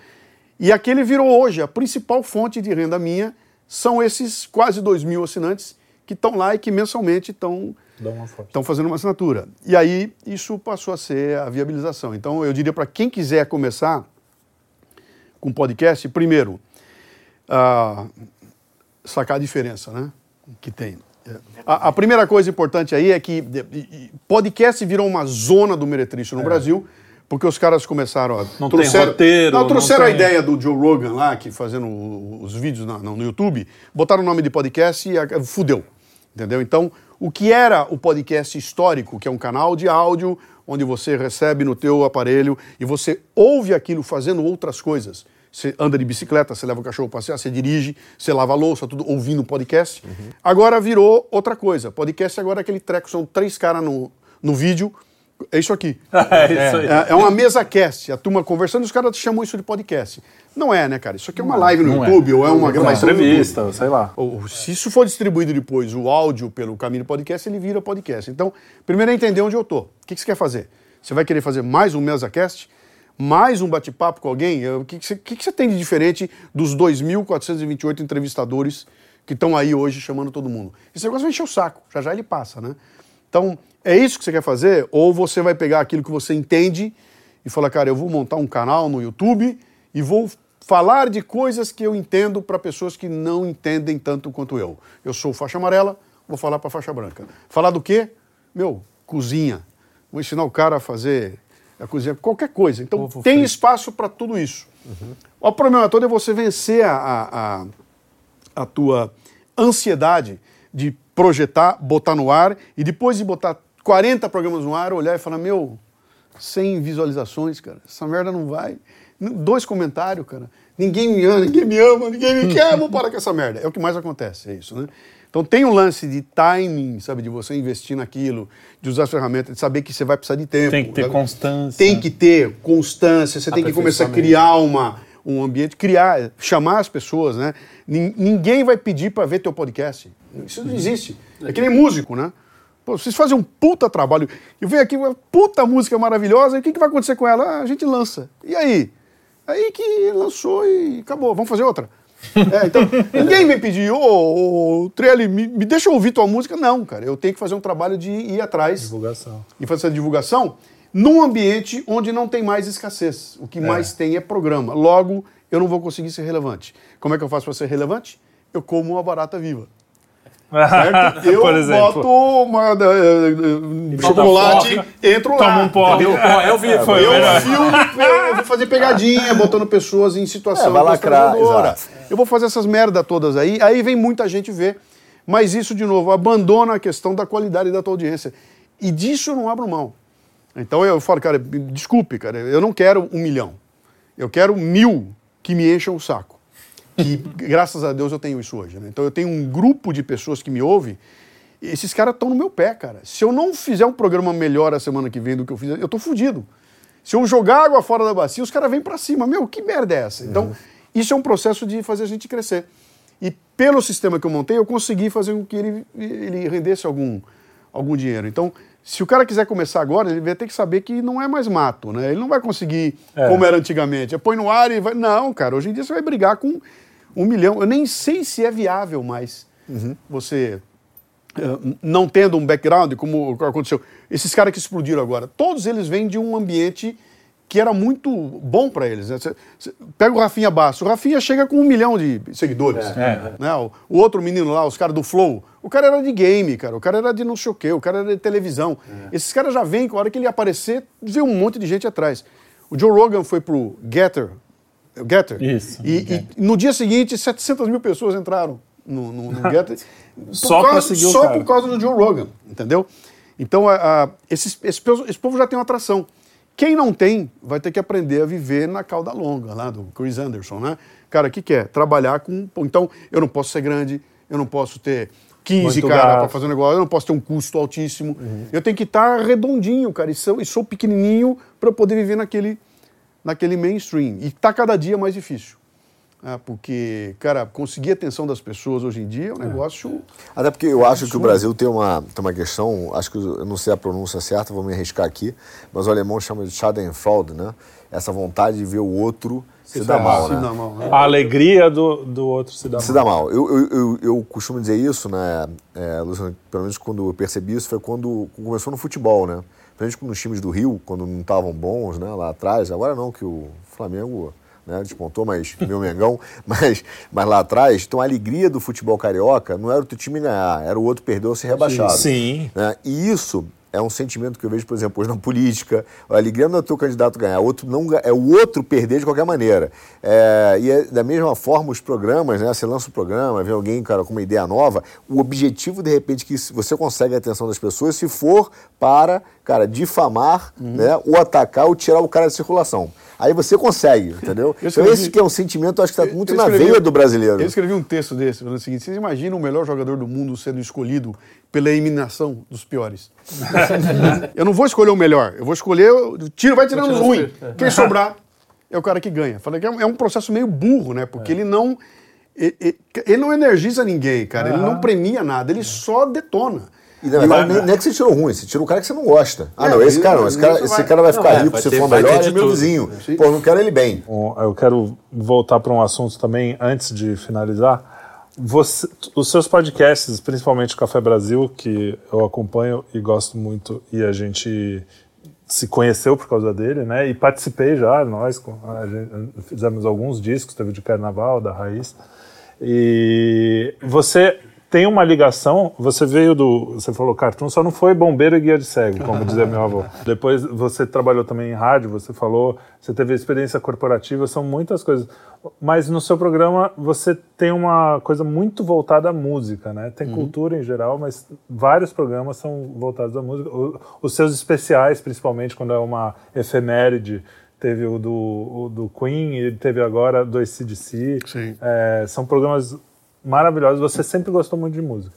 E aquele virou hoje a principal fonte de renda minha, são esses quase 2 mil assinantes que estão lá e que mensalmente estão. Estão fazendo uma assinatura. E aí isso passou a ser a viabilização. Então eu diria para quem quiser começar com podcast, primeiro, ah, sacar a diferença né, que tem. A, a primeira coisa importante aí é que podcast virou uma zona do meretrício no Brasil, porque os caras começaram a. Não tem roteiro, Não, não trouxeram a tem- ideia do Joe Rogan lá, que fazendo os vídeos na- no, no YouTube, botaram o nome de podcast e a- fudeu. Entendeu? Então, o que era o podcast histórico, que é um canal de áudio onde você recebe no teu aparelho e você ouve aquilo fazendo outras coisas. Você anda de bicicleta, você leva o cachorro para passear, você dirige, você lava a louça, tudo ouvindo podcast. Agora virou outra coisa. Podcast agora é aquele treco, são três caras no, no vídeo. É isso aqui. É isso aí. É, é uma mesa cast, a turma conversando, os caras chamam isso de podcast. Não é, né, cara? Isso aqui é uma live no não é. YouTube ou é uma Uma gravação YouTube. entrevista, sei lá. Ou, se isso for distribuído depois, o áudio pelo caminho do podcast, ele vira podcast. Então, primeiro é entender onde eu tô. O que, que você quer fazer? Você vai querer fazer mais um MesaCast? Mais um bate-papo com alguém? O que, que, você, que que você tem de diferente dos 2.428 entrevistadores que estão aí hoje chamando todo mundo? Esse negócio vai encher o saco, já já ele passa, né? Então, é isso que você quer fazer? Ou você vai pegar aquilo que você entende e falar, cara, eu vou montar um canal no YouTube e vou falar de coisas que eu entendo para pessoas que não entendem tanto quanto eu. Eu sou faixa amarela, vou falar para faixa branca. Falar do quê? Meu, cozinha. Vou ensinar o cara a fazer a cozinha, qualquer coisa. Então, Ovo tem frito. espaço para tudo isso. O problema todo é você vencer a- a- a, a tua ansiedade de projetar, botar no ar e depois de botar 40 programas no ar, olhar e falar: Meu, 100 visualizações, cara, essa merda não vai. Dois comentários, cara. Ninguém me ama, ninguém me ama, ninguém me quer, vou parar com essa merda. É o que mais acontece, é isso, né? Então tem um lance de timing, sabe, de você investir naquilo, de usar as ferramentas, de saber que você vai precisar de tempo. Tem que ter sabe? constância. Tem que ter constância, você tem que começar a criar uma, um ambiente, criar, chamar as pessoas, né? Nin- Ninguém vai pedir para ver teu podcast. Isso não existe. É que nem músico, né? Pô, vocês fazem um puta trabalho. Eu venho aqui, uma puta música maravilhosa, e o que, que vai acontecer com ela? Ah, a gente lança. E aí? Aí que lançou e acabou. Vamos fazer outra. É, então, ninguém me pedir, ô, ô Trelli, me, me deixa ouvir tua música. Não, cara, eu tenho que fazer um trabalho de ir atrás Divulgação. e fazer essa divulgação num ambiente onde não tem mais escassez. O que mais tem é programa. Logo, eu não vou conseguir ser relevante. Como é que eu faço para ser relevante? Eu como uma barata viva. Certo? Eu Por exemplo. boto uma, uh, uh, chocolate, entro lá. Toma um porre. entendeu? eu vi, foi Eu filmo, eu vou fazer pegadinha, botando pessoas em situação É, vai lacrar. Eu vou fazer essas merda todas aí, aí vem muita gente ver. Mas isso, de novo, abandona a questão da qualidade da tua audiência. E disso eu não abro mão. Então eu falo, cara, desculpe, cara, eu não quero um milhão. Eu quero mil que me encham o saco. Que, graças a Deus, eu tenho isso hoje. Né? Então eu tenho um grupo de pessoas que me ouvem. e Esses caras estão no meu pé, cara. Se eu não fizer um programa melhor a semana que vem do que eu fiz, eu tô fudido. Se eu jogar água fora da bacia, os caras vêm para cima. Meu, que merda é essa? Então, isso é um processo de fazer a gente crescer. E pelo sistema que eu montei, eu consegui fazer com que ele, ele rendesse algum, algum dinheiro. Então, se o cara quiser começar agora, ele vai ter que saber que não é mais mato, né? Ele não vai conseguir como era antigamente. É, Põe no ar e vai. Não, cara, hoje em dia você vai brigar com um milhão. Eu nem sei se é viável mais você eh, não tendo um background, como aconteceu. Esses caras que explodiram agora, todos eles vêm de um ambiente que era muito bom para eles. né? Cê- cê- pega o Rafinha Basso. O Rafinha chega com um milhão de seguidores. Né? O, o outro menino lá, os caras do Flow, o cara era de game, cara. O cara era de não sei o quê, o cara era de televisão. Esses caras já vêm, com a hora que ele aparecer, vê um monte de gente atrás. O Joe Rogan foi pro Getter. Getter. Isso, E, e no dia seguinte, 700 mil pessoas entraram no, no, no Getter. por Só causa- Só cara. por causa do Joe Rogan, entendeu? Então, a, a- esse, esse, povo- esse povo já tem uma atração. Quem não tem, vai ter que aprender a viver na cauda longa, lá do Chris Anderson, né? Cara, o que, que é? Trabalhar com. Então, eu não posso ser grande, eu não posso ter 15 Muito caras para gasto. fazer um negócio, eu não posso ter um custo altíssimo. Eu tenho que estar redondinho, cara, e sou, e sou pequenininho para poder viver naquele, naquele mainstream. E tá cada dia mais difícil. Ah, porque, cara, conseguir a atenção das pessoas hoje em dia é um negócio. Até porque eu acho que o Brasil tem uma, tem uma questão, acho que eu não sei a pronúncia certa, vou me arriscar aqui, mas o alemão chama de Schadenfreude, né? Essa vontade de ver o outro se, dar mal, se né? dá mal, né? A alegria do, do outro se dá Se mal. dá mal. Eu, eu, eu, eu costumo dizer isso, né, é, Luciano, pelo menos quando eu percebi isso, foi quando começou no futebol, né? Principalmente nos times do Rio, quando não estavam bons, né, lá atrás. Agora não, que o Flamengo né, despontou, mas meu Mengão, mas, mas lá atrás, então a alegria do futebol carioca não era o teu time ganhar, era o outro perder ou ser rebaixado. Sim. né? E isso é um sentimento que eu vejo, por exemplo, hoje na política. A alegria não é o teu candidato ganhar, outro não, é o outro perder de qualquer maneira. É, e é, da mesma forma, os programas, né? Você lança um programa, vem alguém, cara, com uma ideia nova, o objetivo, de repente, que você consegue a atenção das pessoas se for para, cara, difamar, Uhum. né? Ou atacar ou tirar o cara de circulação. Aí você consegue, entendeu? Eu Então escrevi- esse que é um sentimento, eu acho que está muito Eu na escrevi- veia do brasileiro. Eu escrevi um texto desse, falando o seguinte: vocês imaginam o melhor jogador do mundo sendo escolhido pela eliminação dos piores? eu não vou escolher o melhor, eu vou escolher. o Tiro, vai tirando os ruins. Quem sobrar é o cara que ganha. Falei que é um, é processo meio burro, né? Porque ele não. Ele, ele- ele não energiza ninguém, cara. Ele não premia nada, ele só detona. E na verdade, nem, nem é que você tirou ruim, você tirou o cara que você não gosta. Ah, É, não, esse cara não, esse cara, isso esse vai- cara vai ficar é, rico vai se ter- for vai melhor, de é meu tudo. vizinho. Pô, eu não quero ele bem. Um, Eu quero voltar para um assunto também, antes de finalizar. Você- os seus podcasts, principalmente o Café Brasil, que eu acompanho e gosto muito, e a gente se conheceu por causa dele, né? E participei já, nós gente- fizemos alguns discos, teve de Carnaval, da Raiz. E você tem uma ligação, você veio do, você falou cartoon, só não foi bombeiro e guia de cego, como dizia meu avô. Depois você trabalhou também em rádio, você falou, você teve experiência corporativa, são muitas coisas. Mas no seu programa você tem uma coisa muito voltada à música, né? Tem cultura em geral, mas vários programas são voltados à música. Os seus especiais, principalmente quando é uma efeméride, teve o do, o do Queen e teve agora do ACDC. Sim. É, são programas maravilhosos. Você sempre gostou muito de música.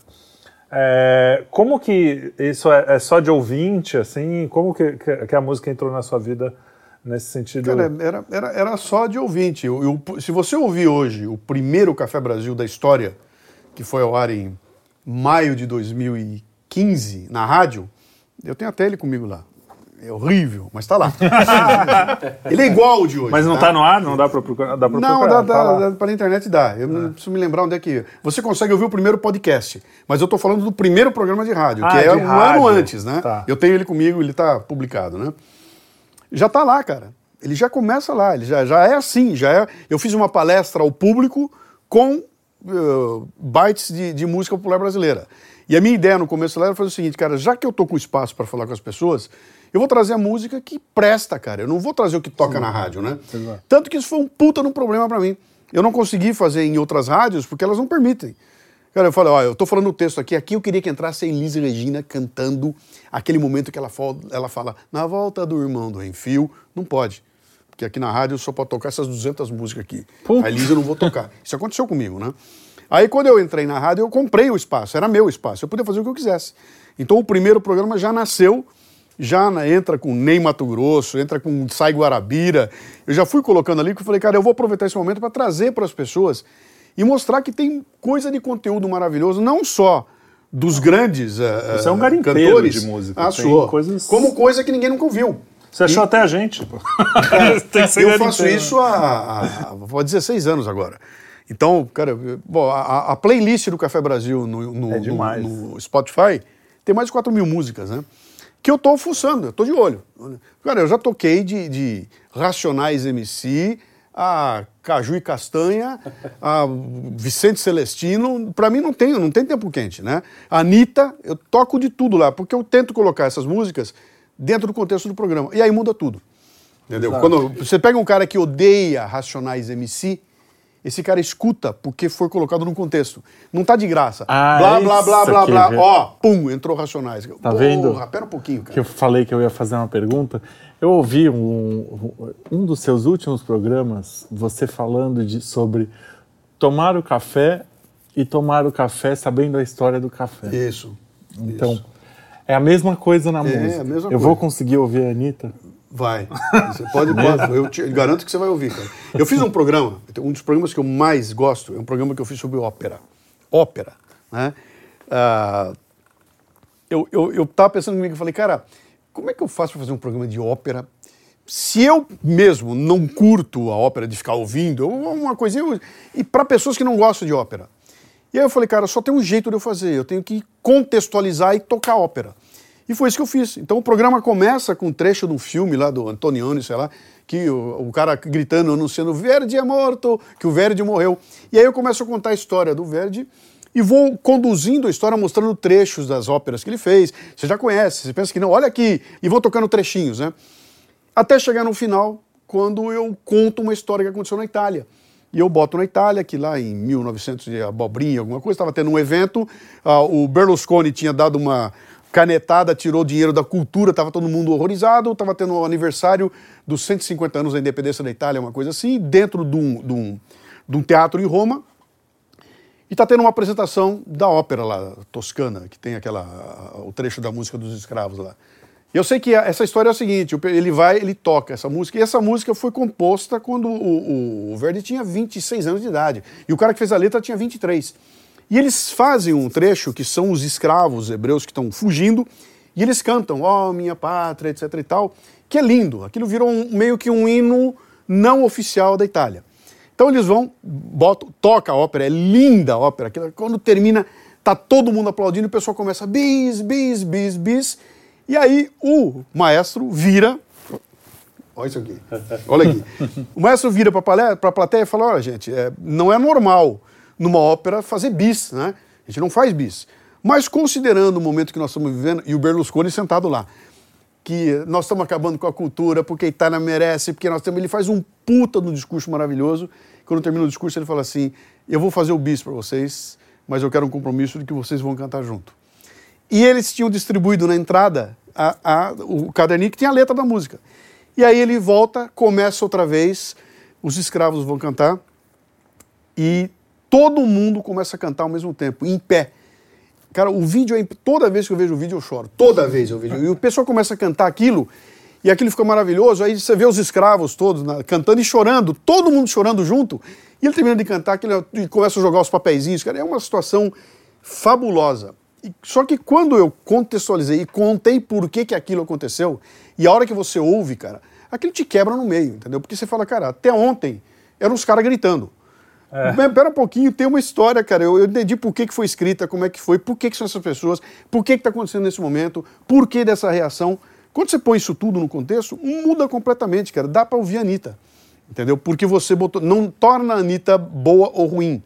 É, como que isso é, é só de ouvinte, assim? Como que, que- a música entrou na sua vida nesse sentido? Cara, era, era, era só de ouvinte. Eu- eu- se você ouvir hoje o primeiro Café Brasil da história, que foi ao ar em maio de 2015, na rádio, eu tenho até ele comigo lá. É horrível, mas tá lá. ele é igual ao de hoje. Mas não tá? tá no ar? Não dá pra procurar? Dá pra Não, procurar, dá, tá dá, dá, pela internet dá. Eu não preciso me lembrar onde é que. Você consegue ouvir o primeiro podcast, mas eu tô falando do primeiro programa de rádio, Ah, que é um rádio. ano antes, né? Tá. Eu tenho ele comigo, ele tá publicado, né? Já tá lá, cara. Ele já começa lá, ele já, já é assim, já é. Eu fiz uma palestra ao público com uh, bytes de, de música popular brasileira. E a minha ideia no começo lá era fazer o seguinte, cara, já que eu tô com espaço para falar com as pessoas, eu vou trazer a música que presta, cara. Eu não vou trazer o que toca na rádio, né? Tanto que isso foi um puta no problema para mim. Eu não consegui fazer em outras rádios porque elas não permitem. Cara, eu falei, ó, eu tô falando o texto aqui, aqui eu queria que entrasse a Elise Regina cantando aquele momento que ela fala, ela fala na volta do irmão do Enfio, não pode. Porque aqui na rádio só pode tocar essas 200 músicas aqui. Putz. A Elise eu não vou tocar. Isso aconteceu comigo, né? Aí quando eu entrei na rádio, eu comprei o espaço, era meu espaço, eu podia fazer o que eu quisesse. Então o primeiro programa já nasceu, já na- entra com Ney Mato Grosso, entra com Sai Guarabira. Eu já fui colocando ali que eu falei, cara, eu vou aproveitar esse momento para trazer para as pessoas e mostrar que tem coisa de conteúdo maravilhoso, não só dos grandes Você é um garimpeiro cantores. de música, Ah, coisas- Como coisa que ninguém nunca ouviu. Você achou até a gente, pô. Ser Eu faço isso há, há, há 16 anos agora. Então, cara, bom, a, a playlist do Café Brasil no, no- É no- no Spotify tem mais de 4 mil músicas, né? Que eu tô fuçando, eu tô de olho. Cara, eu já toquei de, de Racionais MC a Caju e Castanha, a Vicente Celestino. Pra mim não tem, não tem tempo quente, né? A Anitta, eu toco de tudo lá, porque eu tento colocar essas músicas dentro do contexto do programa. E aí muda tudo. Entendeu? Quando você pega um cara que odeia Racionais MC, esse cara escuta porque foi colocado num contexto. Não tá de graça. Ah, blá, blá, blá, isso blá, blá. viu? Ó, pum, entrou Racionais. Tá vendo? Porra, pera um pouquinho, cara. que eu falei que eu ia fazer uma pergunta. Eu ouvi um, um dos seus últimos programas, você falando de, sobre tomar o café e tomar o café sabendo a história do café. Isso. Então, é a mesma coisa na música. a mesma eu coisa. vou conseguir ouvir a Anitta? Vai. Você pode, pode. Eu te garanto que você vai ouvir, cara. Eu fiz um programa, um dos programas que eu mais gosto, é um programa que eu fiz sobre ópera. Ópera. Né? Ah, eu, eu, eu tava pensando comigo, eu falei, cara, como é que eu faço para fazer um programa de ópera? Se eu mesmo não curto a ópera de ficar ouvindo, uma coisinha. E para pessoas que não gostam de ópera. E aí eu falei, cara, só tem um jeito de eu fazer, eu tenho que contextualizar e tocar ópera. E foi isso que eu fiz. Então o programa começa com um trecho de um filme lá do Antonioni, sei lá, que o, o cara gritando, anunciando Verdi é morto, que o Verdi morreu. E aí eu começo a contar a história do Verdi e vou conduzindo a história, mostrando trechos das óperas que ele fez. Você já conhece, você pensa que não, olha aqui, e vou tocando trechinhos, né? Até chegar no final, quando eu conto uma história que aconteceu na Itália. E eu boto na Itália, que lá em 1900 de abobrinha, alguma coisa, estava tendo um evento, ah, o Berlusconi tinha dado uma canetada, tirou dinheiro da cultura, estava todo mundo horrorizado, estava tendo o aniversário dos 150 anos da independência da Itália, uma coisa assim, dentro de um, de um, de um teatro em Roma, e está tendo uma apresentação da ópera lá, toscana, que tem aquela o trecho da música dos escravos lá. E eu sei que essa história é o seguinte: ele vai, ele toca essa música, e essa música foi composta quando o, o, o Verdi tinha 26 anos de idade. E o cara que fez a letra tinha 23. E eles fazem um trecho que são os escravos hebreus que estão fugindo, e eles cantam, ó, minha pátria, etc e tal, que é lindo. Aquilo virou um- meio que um hino não oficial da Itália. Então eles vão, botam, toca a ópera, é linda a ópera. Quando termina, tá todo mundo aplaudindo, o pessoal começa bis, bis, bis, bis. E aí o maestro vira. Olha isso aqui. Olha aqui. O maestro vira para a plateia e fala: olha, gente, é, não é normal numa ópera fazer bis, né? A gente não faz bis. Mas considerando o momento que nós estamos vivendo, e o Berlusconi sentado lá, que nós estamos acabando com a cultura porque a Itália merece, porque nós temos. Ele faz um puta no discurso maravilhoso. Quando termina o discurso, ele fala assim: Eu vou fazer o bis para vocês, mas eu quero um compromisso de que vocês vão cantar junto. E eles tinham distribuído na entrada a- a- o caderninho que tinha a letra da música. E aí ele volta, começa outra vez, os escravos vão cantar e todo mundo começa a cantar ao mesmo tempo, em pé. Cara, o vídeo é. Toda vez que eu vejo o vídeo, eu choro. Toda vez eu vejo. E o pessoal começa a cantar aquilo, e aquilo fica maravilhoso. Aí você vê os escravos todos na- cantando e chorando, todo mundo chorando junto. E ele termina de cantar aquilo, e começa a jogar os papeizinhos. Cara, é uma situação fabulosa. E- Só que quando eu contextualizei e contei por que, que aquilo aconteceu, e a hora que você ouve, cara, aquilo te quebra no meio, entendeu? Porque você fala, cara, até ontem eram os caras gritando. Mas Pera um pouquinho, tem uma história, cara. Eu, eu entendi por que, que foi escrita, como é que foi, por que, que são essas pessoas, por que está acontecendo nesse momento, por que dessa reação. Quando você põe isso tudo no contexto, muda completamente, cara. Dá para ouvir a Anitta. Entendeu? Porque você botou. Não torna a Anitta boa ou ruim.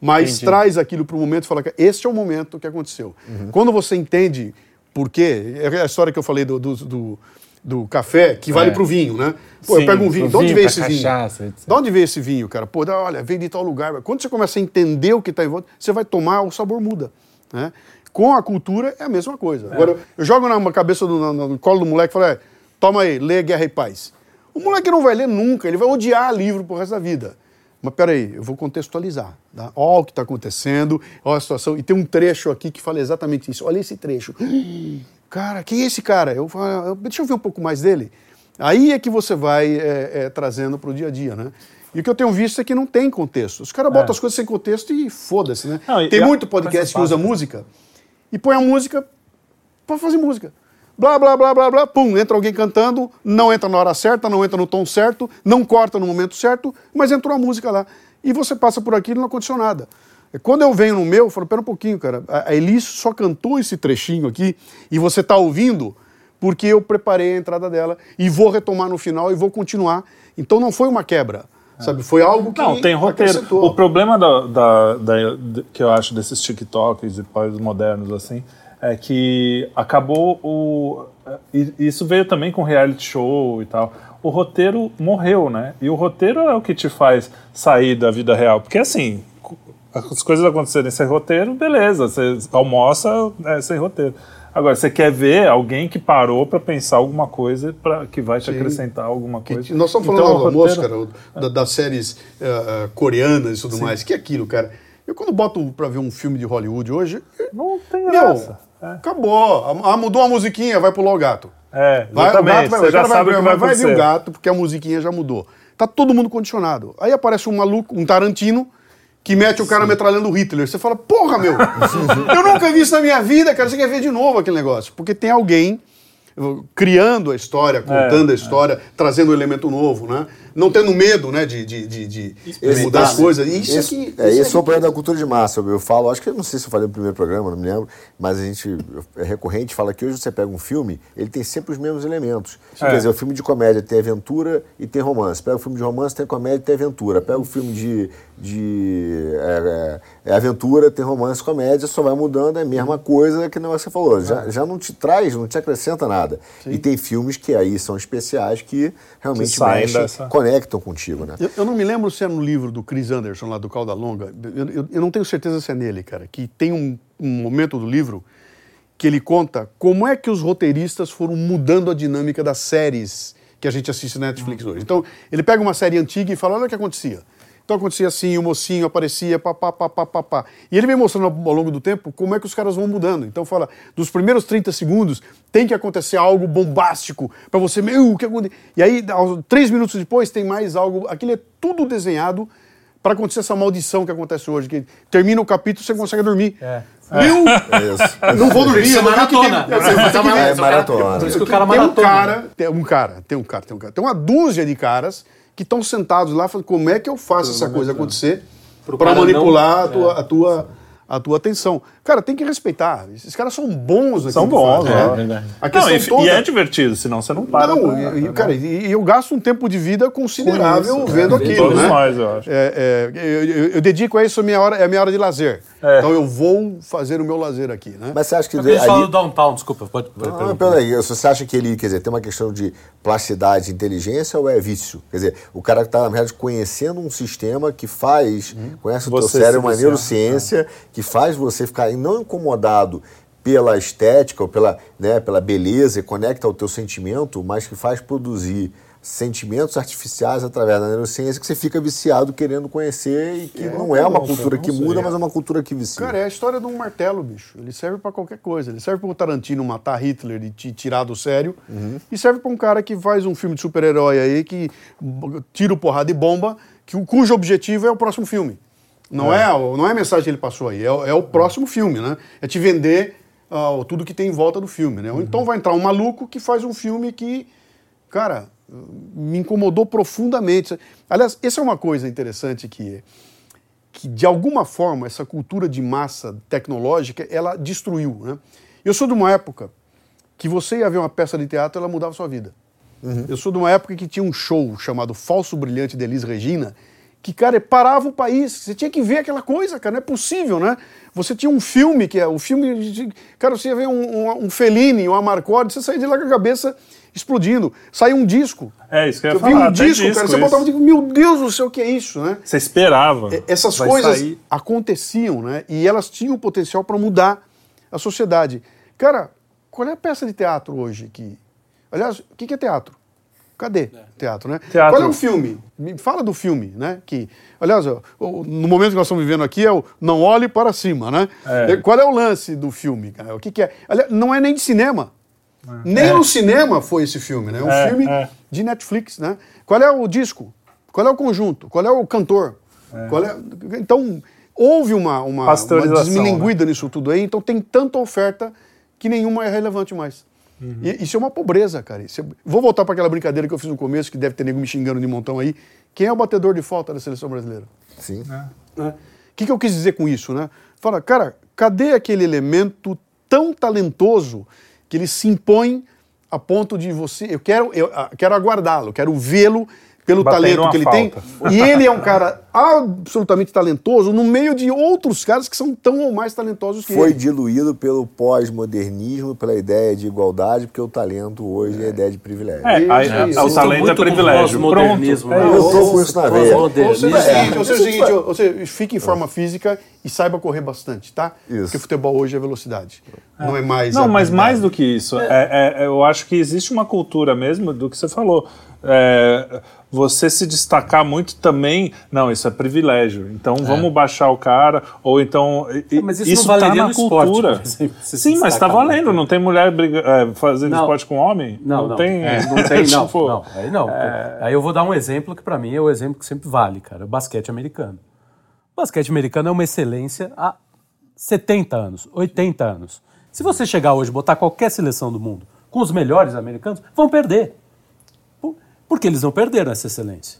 Mas traz aquilo para o momento e fala que este é o momento que aconteceu. Quando você entende por quê, é a história que eu falei do, do, do- do café, que vale É. para o vinho, né? Pô, eu Sim, pego um vinho, de onde vinho, veio esse vinho? cachaça, etc. De onde veio esse vinho, cara? Pô, olha, veio de tal lugar. Quando você começa a entender o que está em volta, você vai tomar, o sabor muda. Né? Com a cultura é a mesma coisa. Agora, eu jogo na cabeça do no, no colo do moleque e falo, é, toma aí, lê Guerra e Paz. O moleque não vai ler nunca, ele vai odiar livro pro resto da vida. Mas peraí, eu vou contextualizar. Tá? Olha o que está acontecendo, olha a situação. E tem um trecho aqui que fala exatamente isso. Olha esse trecho. Cara, quem é esse cara? Eu falo, "Ah, deixa eu ver um pouco mais dele. Aí é que você vai é, é, trazendo para o dia a dia, né? E o que eu tenho visto é que não tem contexto. Os caras botam as coisas sem contexto e foda-se, né? Não, e- tem e muito podcast que usa música e põe a música para fazer música. Blá, blá, blá, blá, blá, pum, entra alguém cantando, não entra na hora certa, não entra no tom certo, não corta no momento certo, mas entrou a música lá. E você passa por aquilo e não aconteceu nada. É, Quando eu venho no meu, eu falo, pera um pouquinho, cara, a Elis só cantou esse trechinho aqui e você tá ouvindo porque eu preparei a entrada dela e vou retomar no final e vou continuar. Então não foi uma quebra, sabe? Foi algo que Não, tem roteiro. acrescentou. O problema da, da- da- que eu acho desses TikToks e pós-modernos, assim, é que acabou o. e Isso veio também com reality show e tal. O roteiro morreu, né? E o roteiro é o que te faz sair da vida real. Porque assim, as coisas acontecerem sem roteiro, beleza. Você almoça é, sem roteiro. Agora, você quer ver alguém que parou pra pensar alguma coisa pra, que vai te acrescentar alguma Que- coisa. nós estamos Então, falando o do almoço, roteiro- cara, o- da- das séries eh, coreanas e tudo mais. Que é aquilo, cara? Eu quando boto pra ver um filme de Hollywood hoje, Não tem meu, graça. É. acabou. Ah, mudou a musiquinha, vai pular o gato. É, Vai, o gato vai, você o já sabe o que vai vai vir o gato, porque a musiquinha já mudou. Tá todo mundo condicionado. Aí aparece um maluco, um Tarantino, que mete o cara metralhando o Hitler. Você fala, porra, meu! eu nunca vi isso na minha vida, cara. Você quer ver de novo aquele negócio. Porque tem alguém criando a história, contando a história, trazendo um elemento novo, né? Não tendo medo, né, de, de, de, de- mudar as coisas. Isso Esse, aqui. é, esse é o problema da cultura de massa. Eu falo, acho que eu não sei se eu falei no primeiro programa, não me lembro, mas a gente é recorrente, fala que hoje você pega um filme, ele tem sempre os mesmos elementos. É. Quer dizer, o filme de comédia tem aventura e tem romance. Pega o filme de romance, tem comédia e tem aventura. Pega o filme de, de é, é, é aventura, tem romance, comédia, só vai mudando, é a mesma coisa que o negócio que você falou. Já, já não te traz, não te acrescenta nada. E tem filmes que aí são especiais que realmente Que mexem, dessa- conectam contigo, né? Eu, eu não me lembro se é no livro do Chris Anderson, lá do Calda Longa. Eu, eu- eu não tenho certeza se é nele, cara. Que tem um, um momento do livro que ele conta como é que os roteiristas foram mudando a dinâmica das séries que a gente assiste na Netflix hoje. Então, ele pega uma série antiga e fala: olha o que acontecia. Então acontecia assim, o mocinho aparecia, pá, pá, pá, pá, pá, pá. E ele vem mostrando ao longo do tempo como é que os caras vão mudando. Então fala, dos primeiros 30 segundos tem que acontecer algo bombástico para você, meu, o que aconteceu? E aí, três minutos depois, tem mais algo. Aquilo é tudo desenhado para acontecer essa maldição que acontece hoje. Que termina o capítulo, você consegue dormir. É. Meu, É isso. não vou dormir. Isso é tem- maratona. É cara- maratona. Por isso que o cara tem um maratona. cara, tem um cara, tem um cara, tem um cara, tem uma dúzia de caras que estão sentados lá falando como é que eu faço essa coisa acontecer Pro para manipular não- a, tua, é. a, tua, a tua atenção. Cara, tem que respeitar. Esses caras são bons. São bons, fazem, é né? verdade. A Não, e, toda... e é divertido, senão você não para. Não, pra- e, cara, e, e eu gasto um tempo de vida considerável isso, vendo é, aquilo, todos né? nós, eu acho. É, é, eu, eu- eu dedico a isso a minha hora, é a minha hora de lazer. É. Então eu vou fazer o meu lazer aqui, né? Mas você acha que ali- falar do Downtown, desculpa. Pode, pode Ah, perguntar. peraí, você acha que ele, quer dizer, tem uma questão de plasticidade e inteligência ou é vício? Quer dizer, o cara que está, na verdade, conhecendo um sistema que faz, conhece o teu Você cérebro, se uma neurociência, que faz você ficar não incomodado pela estética ou pela, né, pela beleza e conecta ao teu sentimento, mas que faz produzir sentimentos artificiais através da neurociência que você fica viciado querendo conhecer e que não é uma cultura que muda, mas é uma cultura que vicia. Cara, é a história de um martelo, bicho. Ele serve pra qualquer coisa. Ele serve pro Tarantino matar Hitler e te tirar do sério. E serve pra um cara que faz um filme de super-herói aí, que tira o porrada e bomba, que, o- cujo objetivo é o próximo filme. Não é, o- não é a mensagem que ele passou aí, é, o- é o próximo filme, né? É te vender ah, tudo que tem em volta do filme, né? Ou então vai entrar um maluco que faz um filme que, cara, me incomodou profundamente. Aliás, essa é uma coisa interessante que que de alguma forma essa cultura de massa tecnológica ela destruiu, né? Eu sou de uma época que você ia ver uma peça de teatro ela mudava sua vida. Eu sou de uma época que tinha um show chamado Falso Brilhante de Elis Regina, que, cara, parava o país. Você tinha que ver aquela coisa, cara, não é possível, né? Você tinha um filme, que é o filme. de- Cara, você ia ver um, um, um Fellini, um Amarcord, você saía de lá com a cabeça explodindo. Saiu um disco. É, isso que eu ia Eu falar. um até disco, cara, você isso. botava e meu Deus do céu, o que é isso, né? Você esperava. Essas Vai coisas sair. aconteciam, né? E elas tinham potencial para mudar a sociedade. Cara, qual é a peça de teatro hoje que. Aliás, o que é teatro? Cadê teatro, né? Teatro. Qual é o filme? Me fala do filme, né? Que, aliás, no momento que nós estamos vivendo aqui é o não olhe para cima, né? É. Qual é o lance do filme? cara? O que, que é? Aliás, não é nem de cinema. Nem no cinema foi esse filme, né? É um É, filme é. de Netflix, né? Qual é o disco? Qual é o conjunto? Qual é o cantor? Qual é... Então, houve uma, uma, uma desmilinguida nisso tudo aí, então tem tanta oferta que nenhuma é relevante mais. Uhum. E isso é uma pobreza, cara. Isso é- Vou voltar para aquela brincadeira que eu fiz no começo, que deve ter nego me xingando de montão aí. Quem é o batedor de falta da seleção brasileira? Sim. O que, que eu quis dizer com isso, né? Fala, cara, cadê aquele elemento tão talentoso que ele se impõe a ponto de você. Eu quero, eu, ah, quero aguardá-lo, quero vê-lo pelo Batendo talento que ele falta. tem. E ele é um cara absolutamente talentoso no meio de outros caras que são tão ou mais talentosos que Foi ele. diluído pelo pós-modernismo, pela ideia de igualdade, porque o talento hoje é, ideia de privilégio. É, é, o talento é privilégio. Pronto. pós-modernismo, É né? isso. Eu tô com isso na veia. Ou seja, é o Pós-modernismo. seguinte, ou seja, o seguinte, ou seja, fique em forma física e saiba correr bastante, tá? Isso. Porque futebol hoje é velocidade. Não é mais. Não, mas mais do que isso, é- é- eu acho que existe uma cultura mesmo do que você falou. É, você se destacar muito também, não, isso é privilégio. Então vamos baixar o cara, ou então. e- É, mas isso não valeria tá na esporte, cultura. se Sim, mas tá destacar valendo. muito. Não tem mulher briga, é, fazendo Não. esporte com homem? Não, não. tem. É, não tem, não, tipo, não. Aí não. Aí eu vou dar um exemplo que pra mim é o exemplo que sempre vale, cara. O basquete americano. O basquete americano é uma excelência há 70 anos, 80 anos. Se você chegar hoje e botar qualquer seleção do mundo com os melhores americanos, vão perder. Por- Porque eles não perderam essa excelência.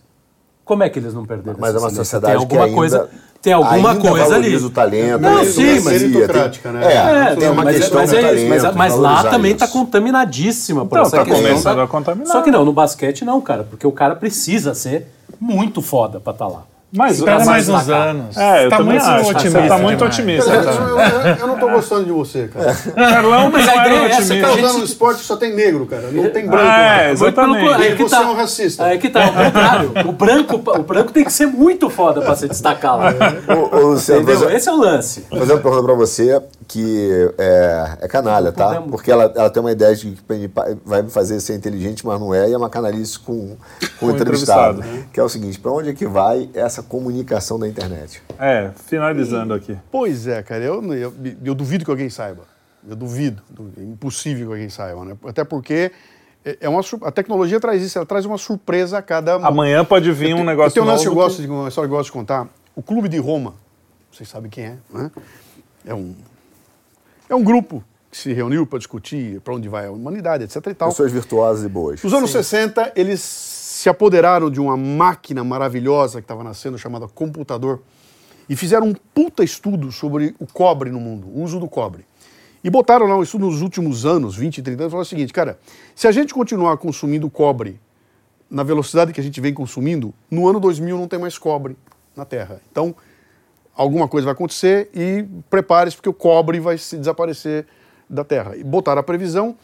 Como é que eles não perderam Mas é essa uma excelência? sociedade tem alguma que ainda, coisa, tem alguma ainda coisa ali. o talento. Não, sim, mas- meritocrática, né? É, É, tem uma mas, questão mas é isso, talento, mas, mas lá também está contaminadíssima por Então, essa tá questão. começando da- a contaminar. Só que não, no basquete não, cara, porque o cara precisa ser muito foda pra estar lá. Mas, Espera mas- mais uns anos. É, eu tá também muito acho. otimista. Você tá muito demais. otimista. Cara, tá? eu, eu- eu não tô gostando de você, cara. Carlão, mas não ideia era é essa, Você que tá otimista. usando um esporte que só tem negro, cara. Não tem branco. É, pelo exatamente. aí E que você tá. é um racista. Aí que tá, o contrário. O branco, o branco tem que ser muito foda pra se destacar lá. Ô, ô, Luciano, Entendeu? Esse é o lance. Vou fazer uma pergunta pra você que é, é canalha, tá? Podemos. Porque ela, ela tem uma ideia de que vai me fazer ser inteligente, mas não é, e é uma canalice com, com o entrevistado. entrevistado, Que é o seguinte, pra onde é que vai essa comunicação da internet? É, finalizando aqui. Pois é, cara. Eu, eu, eu duvido que alguém saiba. Eu duvido. É impossível que alguém saiba, né? Até porque é é uma, sur- a tecnologia traz isso, ela traz uma surpresa a cada. Amanhã pode vir um Eu negócio tenho um lance que eu novo gosto de uma história que eu gosto de contar. O Clube de Roma, vocês sabem quem é, né? É um, é um grupo que se reuniu para discutir para onde vai a humanidade, etc. e tal. Pessoas virtuosas e boas. Nos anos 60, eles se apoderaram de uma máquina maravilhosa que estava nascendo, chamada computador, e fizeram um puta estudo sobre o cobre no mundo, o uso do cobre. E botaram lá um estudo nos últimos anos, 20, 30 anos, e falaram o seguinte, cara, se a gente continuar consumindo cobre na velocidade que a gente vem consumindo, no ano 2000 não tem mais cobre na Terra. Então, alguma coisa vai acontecer e prepare-se porque o cobre vai se desaparecer da Terra. E botaram a previsão,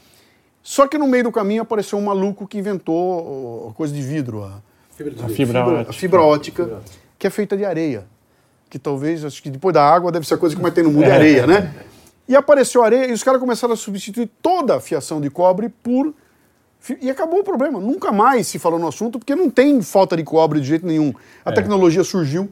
só que no meio do caminho apareceu um maluco que inventou ó, coisa de vidro, a A fibra fibra, a ótica. fibra ótica, que é feita de areia. Que talvez, acho que depois da água deve ser a coisa que mais tem no mundo, é areia, né? E apareceu areia e os caras começaram a substituir toda a fiação de cobre por. E acabou o problema. Nunca mais se falou no assunto, porque não tem falta de cobre de jeito nenhum. A tecnologia surgiu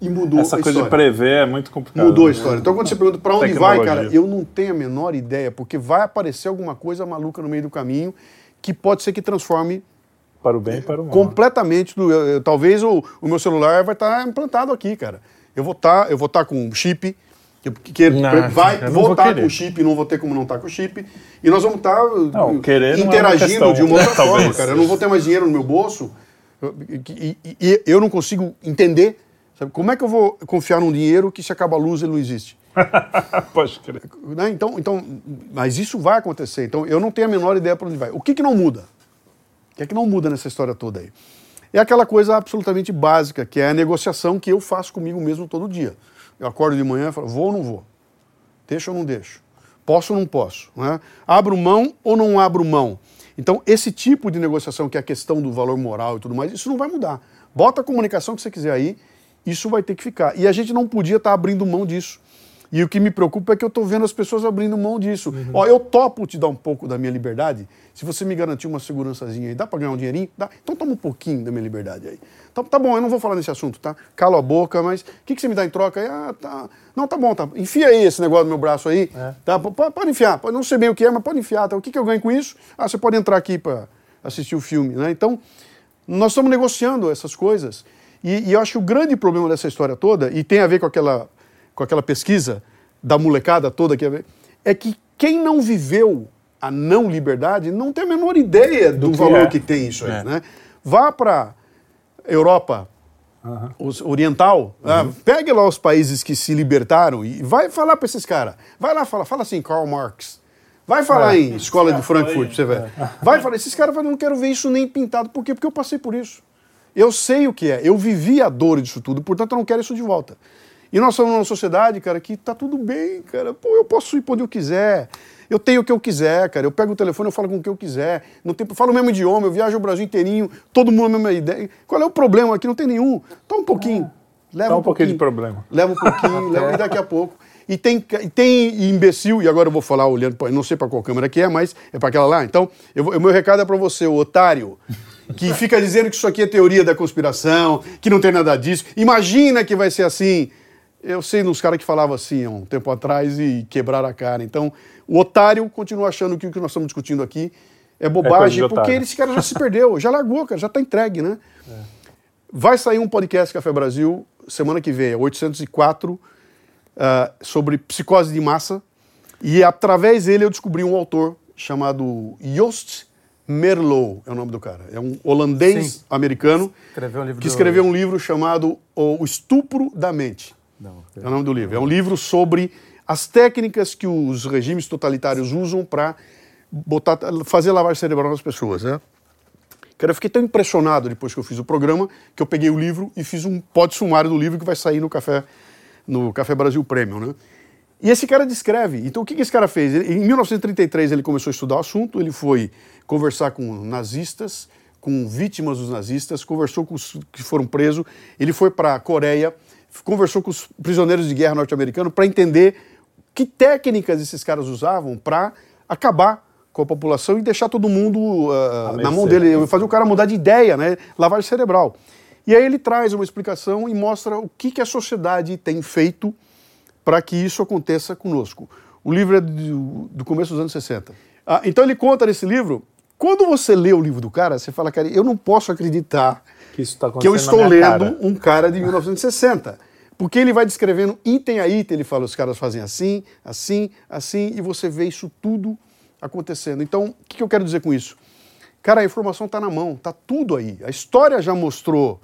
e mudou Essa a coisa de prever é muito complicado. Mudou a né? história. Então, quando você pergunta para onde vai, cara, eu não tenho a menor ideia, porque vai aparecer alguma coisa maluca no meio do caminho que pode ser que transforme Para o bem e para o mal. completamente. Do, eu- eu- talvez o, o meu celular vai estar implantado aqui, cara. Eu vou estar, eu vou estar com chip, que, que Não, vai, eu vou estar querer. com chip, não vou ter como não estar com chip, e nós vamos estar querer não é uma interagindo questão, de uma outra forma, cara. Eu não vou ter mais dinheiro no meu bolso eu- e, e- e eu não consigo entender. Sabe? Como é que eu vou confiar num dinheiro que se acaba a luz ele não existe? Pode crer. Né? Então, então, mas isso vai acontecer. Então, eu não tenho a menor ideia para onde vai. O que, que não muda? O que é que não muda nessa história toda aí? É aquela coisa absolutamente básica, que é a negociação que eu faço comigo mesmo todo dia. Eu acordo de manhã e falo, vou ou não vou? Deixo ou não deixo? Posso ou não posso? Né? Abro mão ou não abro mão? Então, esse tipo de negociação, que é a questão do valor moral e tudo mais, isso não vai mudar. Bota a comunicação que você quiser aí, isso vai ter que ficar. E a gente não podia estar abrindo mão disso. E o que me preocupa é que eu estou vendo as pessoas abrindo mão disso. Ó, eu topo te dar um pouco da minha liberdade, se você me garantir uma segurançazinha aí. Dá para ganhar um dinheirinho? Dá. Então toma um pouquinho da minha liberdade aí. Tá, tá bom, eu não vou falar nesse assunto, tá? Cala a boca, mas o que, que você me dá em troca aí? Ah, tá. Não, tá bom, tá. Enfia aí esse negócio no meu braço aí. Tá? P- Pode, pode enfiar. Pode, não sei bem o que é, mas pode enfiar. Tá? O que, que eu ganho com isso? Ah, você pode entrar aqui para assistir o filme, né? Então, nós estamos negociando essas coisas. E, e eu acho que o grande problema dessa história toda, e tem a ver com aquela, com aquela pesquisa da molecada toda, que é, é que quem não viveu a não liberdade não tem a menor ideia do, que valor é. que tem isso aí. Né? Vá para Europa os- oriental, ah, pegue lá os países que se libertaram e vai falar para esses caras. Vai lá falar, fala assim, Karl Marx. Vai falar em escola de Frankfurt, você ver. Vai falar, esses caras falam, eu não quero ver isso nem pintado. Por quê? Porque eu passei por isso. Eu sei o que é, eu vivi a dor disso tudo, portanto eu não quero isso de volta. E nós somos numa sociedade, cara, que tá tudo bem, cara. Pô, eu posso ir pra onde eu quiser. Eu tenho o que eu quiser, cara. Eu pego o telefone, eu falo com o que eu quiser. Não tem, falo o mesmo idioma, eu viajo o Brasil inteirinho, todo mundo a mesma ideia. Qual é o problema aqui? Não tem nenhum. Tá um pouquinho. Leva Dá um pouquinho de problema. Leva um pouquinho, leva, e daqui a pouco. E tem, e tem imbecil, e agora eu vou falar olhando, pra, não sei para qual câmera que é, mas é para aquela lá. Então, eu, o meu recado é para você, otário, que fica dizendo que isso aqui é teoria da conspiração, que não tem nada disso. Imagina que vai ser assim. Eu sei nos caras que falavam assim há um tempo atrás e quebraram a cara. Então, o otário continua achando que o que nós estamos discutindo aqui é coisa bobagem, de porque esse cara já se perdeu, já largou, cara, já está entregue, né? Vai sair um podcast Café Brasil semana que vem, é 804, ah, sobre psicose de massa. E através dele eu descobri um autor chamado Joost Merlo, é o nome do cara. É um holandês americano Escreveu um que do- escreveu um livro chamado O Estupro da Mente. Não, É o nome do livro. É um livro sobre as técnicas que os regimes totalitários usam para botar, fazer lavagem cerebral nas pessoas, né? Cara, eu fiquei tão impressionado depois que eu fiz o programa que eu peguei o livro e fiz um pod sumário do livro que vai sair no Café, no Café Brasil Premium, né? E esse cara descreve. Então, o que, que esse cara fez? Ele- em 1933, ele começou a estudar o assunto, ele foi conversar com nazistas, com vítimas dos nazistas, conversou com os que foram presos, ele foi para a Coreia, conversou com os prisioneiros de guerra norte-americanos para entender que técnicas esses caras usavam para acabar com a população e deixar todo mundo ah, na mão mercê. dele, fazer o cara mudar de ideia, né? Lavagem cerebral. E aí ele traz uma explicação e mostra o que, que a sociedade tem feito para que isso aconteça conosco. O livro é do, do começo dos anos 60. Ah, então ele conta nesse livro. Quando você lê o livro do cara, você fala, cara, eu não posso acreditar Que isso tá que eu estou lendo cara. um cara de 1960. Porque ele vai descrevendo item a item, ele fala, os caras fazem assim, assim, assim, e você vê isso tudo acontecendo. Então, o que que eu quero dizer com isso? Cara, a informação está na mão, está tudo aí. A história já mostrou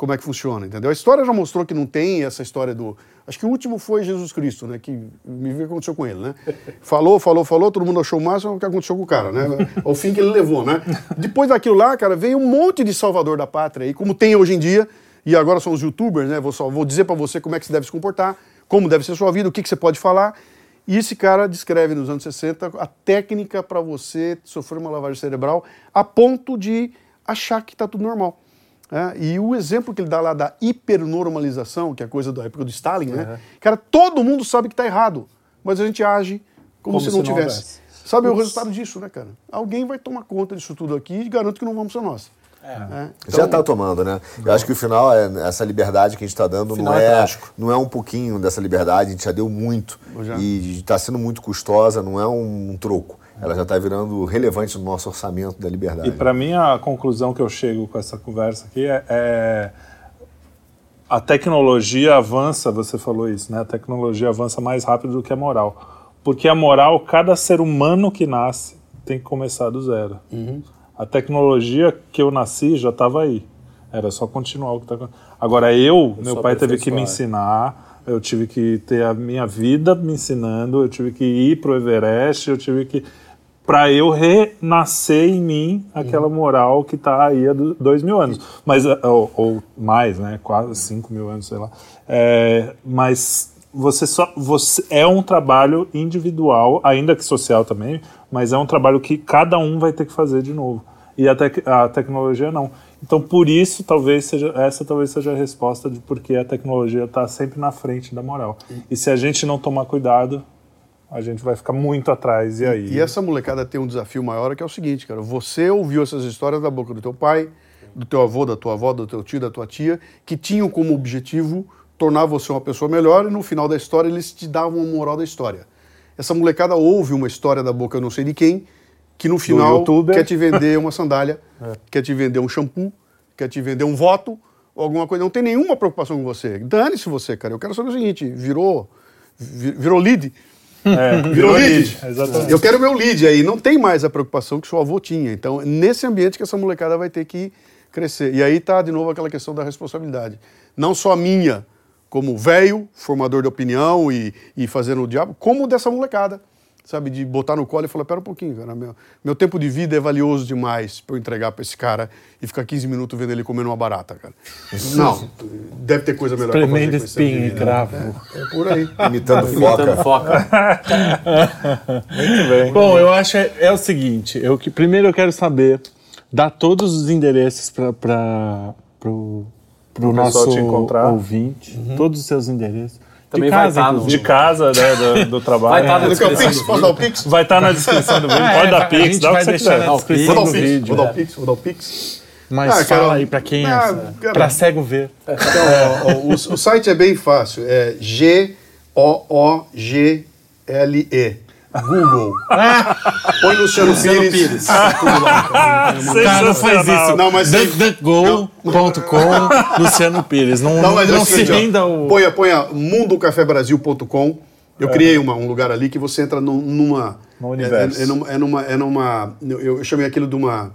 como é que funciona, entendeu? A história já mostrou que não tem essa história do. Acho que o último foi Jesus Cristo, né? Que me viu o que aconteceu com ele, né? Falou, falou, falou, todo mundo achou o máximo o que aconteceu com o cara, né? O fim que ele levou, né? Depois daquilo lá, cara, veio um monte de salvador da pátria aí, como tem hoje em dia, e agora são os youtubers, né? Vou, só, vou dizer para você como é que você deve se comportar, como deve ser sua vida, o que, que você pode falar. E esse cara descreve nos anos 60 a técnica para você sofrer uma lavagem cerebral a ponto de achar que está tudo normal. Né? e o exemplo que ele dá lá da hipernormalização, que é coisa da época do Stalin, né? Cara, todo mundo sabe que está errado, mas a gente age como, Como se se não não tivesse. houvesse. Sabe o resultado disso, né, cara? Alguém vai tomar conta disso tudo aqui e garanto que não vamos ser nós. né? Já está tomando, né? Eu acho que o final, é essa liberdade que a gente está dando não é é, trágico. não é um pouquinho dessa liberdade, a gente já deu muito. Já. E está sendo muito custosa, não é um, troco. Ela já está virando relevante no nosso orçamento da liberdade. E para mim a conclusão que eu chego com essa conversa aqui é, é a tecnologia avança, você falou isso, né? A tecnologia avança mais rápido do que a moral. Porque a moral, cada ser humano que nasce tem que começar do zero. A tecnologia que eu nasci já estava aí. Era só continuar o que está Agora eu, meu só pai teve que me ensinar, eu tive que ter a minha vida me ensinando, eu tive que ir pro Everest, eu tive que para eu renascer em mim aquela moral que está aí há do- dois mil anos, mas eh, ou, ou mais, né, quase cinco mil anos, sei lá. É, mas você só você é um trabalho individual, ainda que social também, mas é um trabalho que cada um vai ter que fazer de novo. E a, tec a tecnologia não. Então, por isso, talvez seja essa talvez seja a resposta de por que a tecnologia está sempre na frente da moral. E se a gente não tomar cuidado, a gente vai ficar muito atrás. E aí? E essa molecada tem um desafio maior que é o seguinte, cara. Você ouviu essas histórias da boca do teu pai, do teu avô, da tua avó, do teu tio, da tua tia, que tinham como objetivo tornar você uma pessoa melhor e no final da história eles te davam uma moral da história. Essa molecada ouve uma história da boca eu não sei de quem, que no final quer te vender uma sandália, quer te vender um shampoo, quer te vender um voto, ou alguma coisa. Não tem nenhuma preocupação com você. Dane-se você, cara. Eu quero saber o seguinte, virou, vi- virou lead? É, Virou lead? Exatamente. Eu quero meu lead aí. Não tem mais a preocupação que seu avô tinha. Então, nesse ambiente que essa molecada vai ter que crescer. E aí tá, de novo, aquela questão da responsabilidade. Não só minha, como velho, formador de opinião e, e fazendo o diabo, como dessa molecada. Sabe, de botar no colo e falar, pera um pouquinho, cara, meu, meu tempo de vida é valioso demais pra eu entregar pra esse cara e ficar 15 minutos vendo ele comendo uma barata, cara. Não, deve ter coisa melhor pra fazer Tremendo espinho e cravo. É por aí. Imitando Imitando foca. foca. Muito bem. Bom, eu acho é, é o seguinte, eu que primeiro eu quero saber, dar todos os endereços para pro, pro pessoal nosso ouvinte, todos os seus endereços. Também de vai casa, tá no-. De casa, né, do, do trabalho. Vai tá no- Quer o descrição Pix? do o Pix? Vai estar na descrição do vídeo. É, Pode dar Pix, dá o que você deixar quiser. na Vou dar o Pix, vídeo. vou dar o Pix, vou dar o Pix. Mas Ah, fala cara, aí pra quem ah, é, pra cego ver. Então, ó, ó, o, o site é bem fácil. É G-O-O-G-L-E. Google. Põe Luciano Pires. Tudo lá, cara. Não faz isso. Não, mas DuckDuckGo.com, Luciano Pires. Não, Não, não, mas é o se renda o... Ponha, ponha mundocafebrasil.com. Eu criei uma- um lugar ali que você entra num- numa. No universo. É, é numa, é numa. é numa- eu, eu chamei aquilo de uma.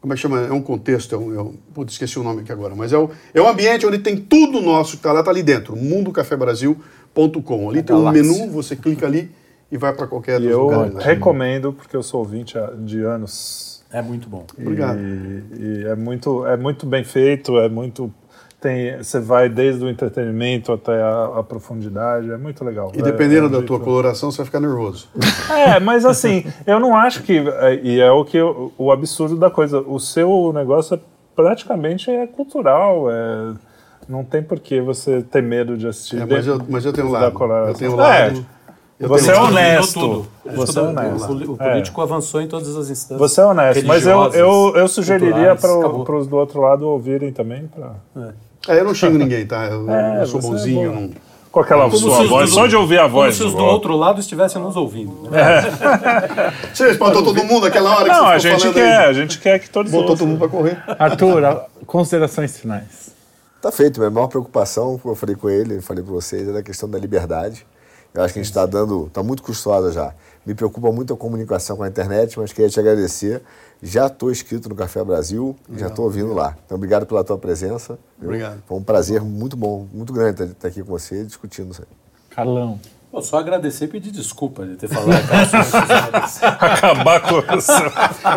Como é que chama? É um contexto. É um, é um, putz, esqueci o nome aqui agora. Mas é, o, é um ambiente onde tem tudo nosso que está lá, está ali dentro. mundocafebrasil.com. Ali tem um galáxia. menu, você clica ali e vai para qualquer E dos eu lugares. lá. recomendo, porque eu sou ouvinte de anos. É muito bom. Obrigado. E, e é, muito, é muito bem feito, é muito. Tem, você vai desde o entretenimento até a, a profundidade, é muito legal. E É- dependendo é um da tua coloração, você vai ficar nervoso. É, mas assim, eu não acho que. é, E é o que eu- o absurdo da coisa. O seu negócio é praticamente é cultural. É, não tem por que você ter medo de assistir. É, mas, eu, mas eu tenho um lado. Eu tenho um É, lado. Eu você tenho é honesto. É Você é honesto. O, poli- o É. político avançou em todas as instâncias. Você é honesto, mas eu, eu, eu sugeriria para os do outro lado ouvirem também. Pra... É, eu não xingo ninguém, tá? Eu, É, eu sou é bonzinho. não- Com aquela Como sua voz, do- só de ouvir a Como voz. se os do outro lado estivessem nos ouvindo. né? Você espantou todo mundo aquela hora que Não, você a ficou gente falando quer, aí. a gente quer que todos Botou todo mundo pra correr. Arthur, a- considerações finais. Tá feito, minha maior preocupação, como eu falei com ele, falei com vocês, é da questão da liberdade. Eu acho que a gente está dando, está muito custósa já. Me preocupa muito a comunicação com a internet, mas queria te agradecer. Já estou inscrito no Café Brasil, já estou ouvindo lá. Então, obrigado pela tua presença. viu? Obrigado. Foi um prazer muito bom, muito grande estar- estar aqui com você discutindo isso aí. Carlão. Pô, só agradecer e pedir desculpa de ter falado aquelas. Acabar com seu.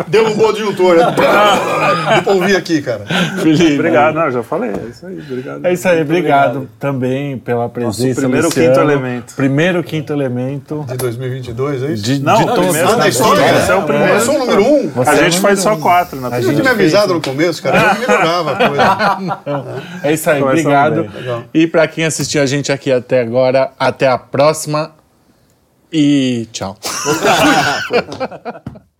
Derrubou o disjuntor, né? Deu pra ouvir aqui, cara. Felipe. Obrigado, não, já falei. É isso aí, obrigado. É isso aí, Muito obrigado, também pela presença. primeiro nesse quinto ano. elemento. Primeiro quinto elemento. De 2022, é isso? De, Não, de não, todos. primeiro Ah, da história? Esse é o primeiro. Eu sou o número um. Você A é gente o faz número só um. quatro na A Você tinha me avisado no começo, cara. Eu melhorava a coisa. É isso aí, obrigado. E para quem assistiu a gente aqui até agora, até a próxima e tchau.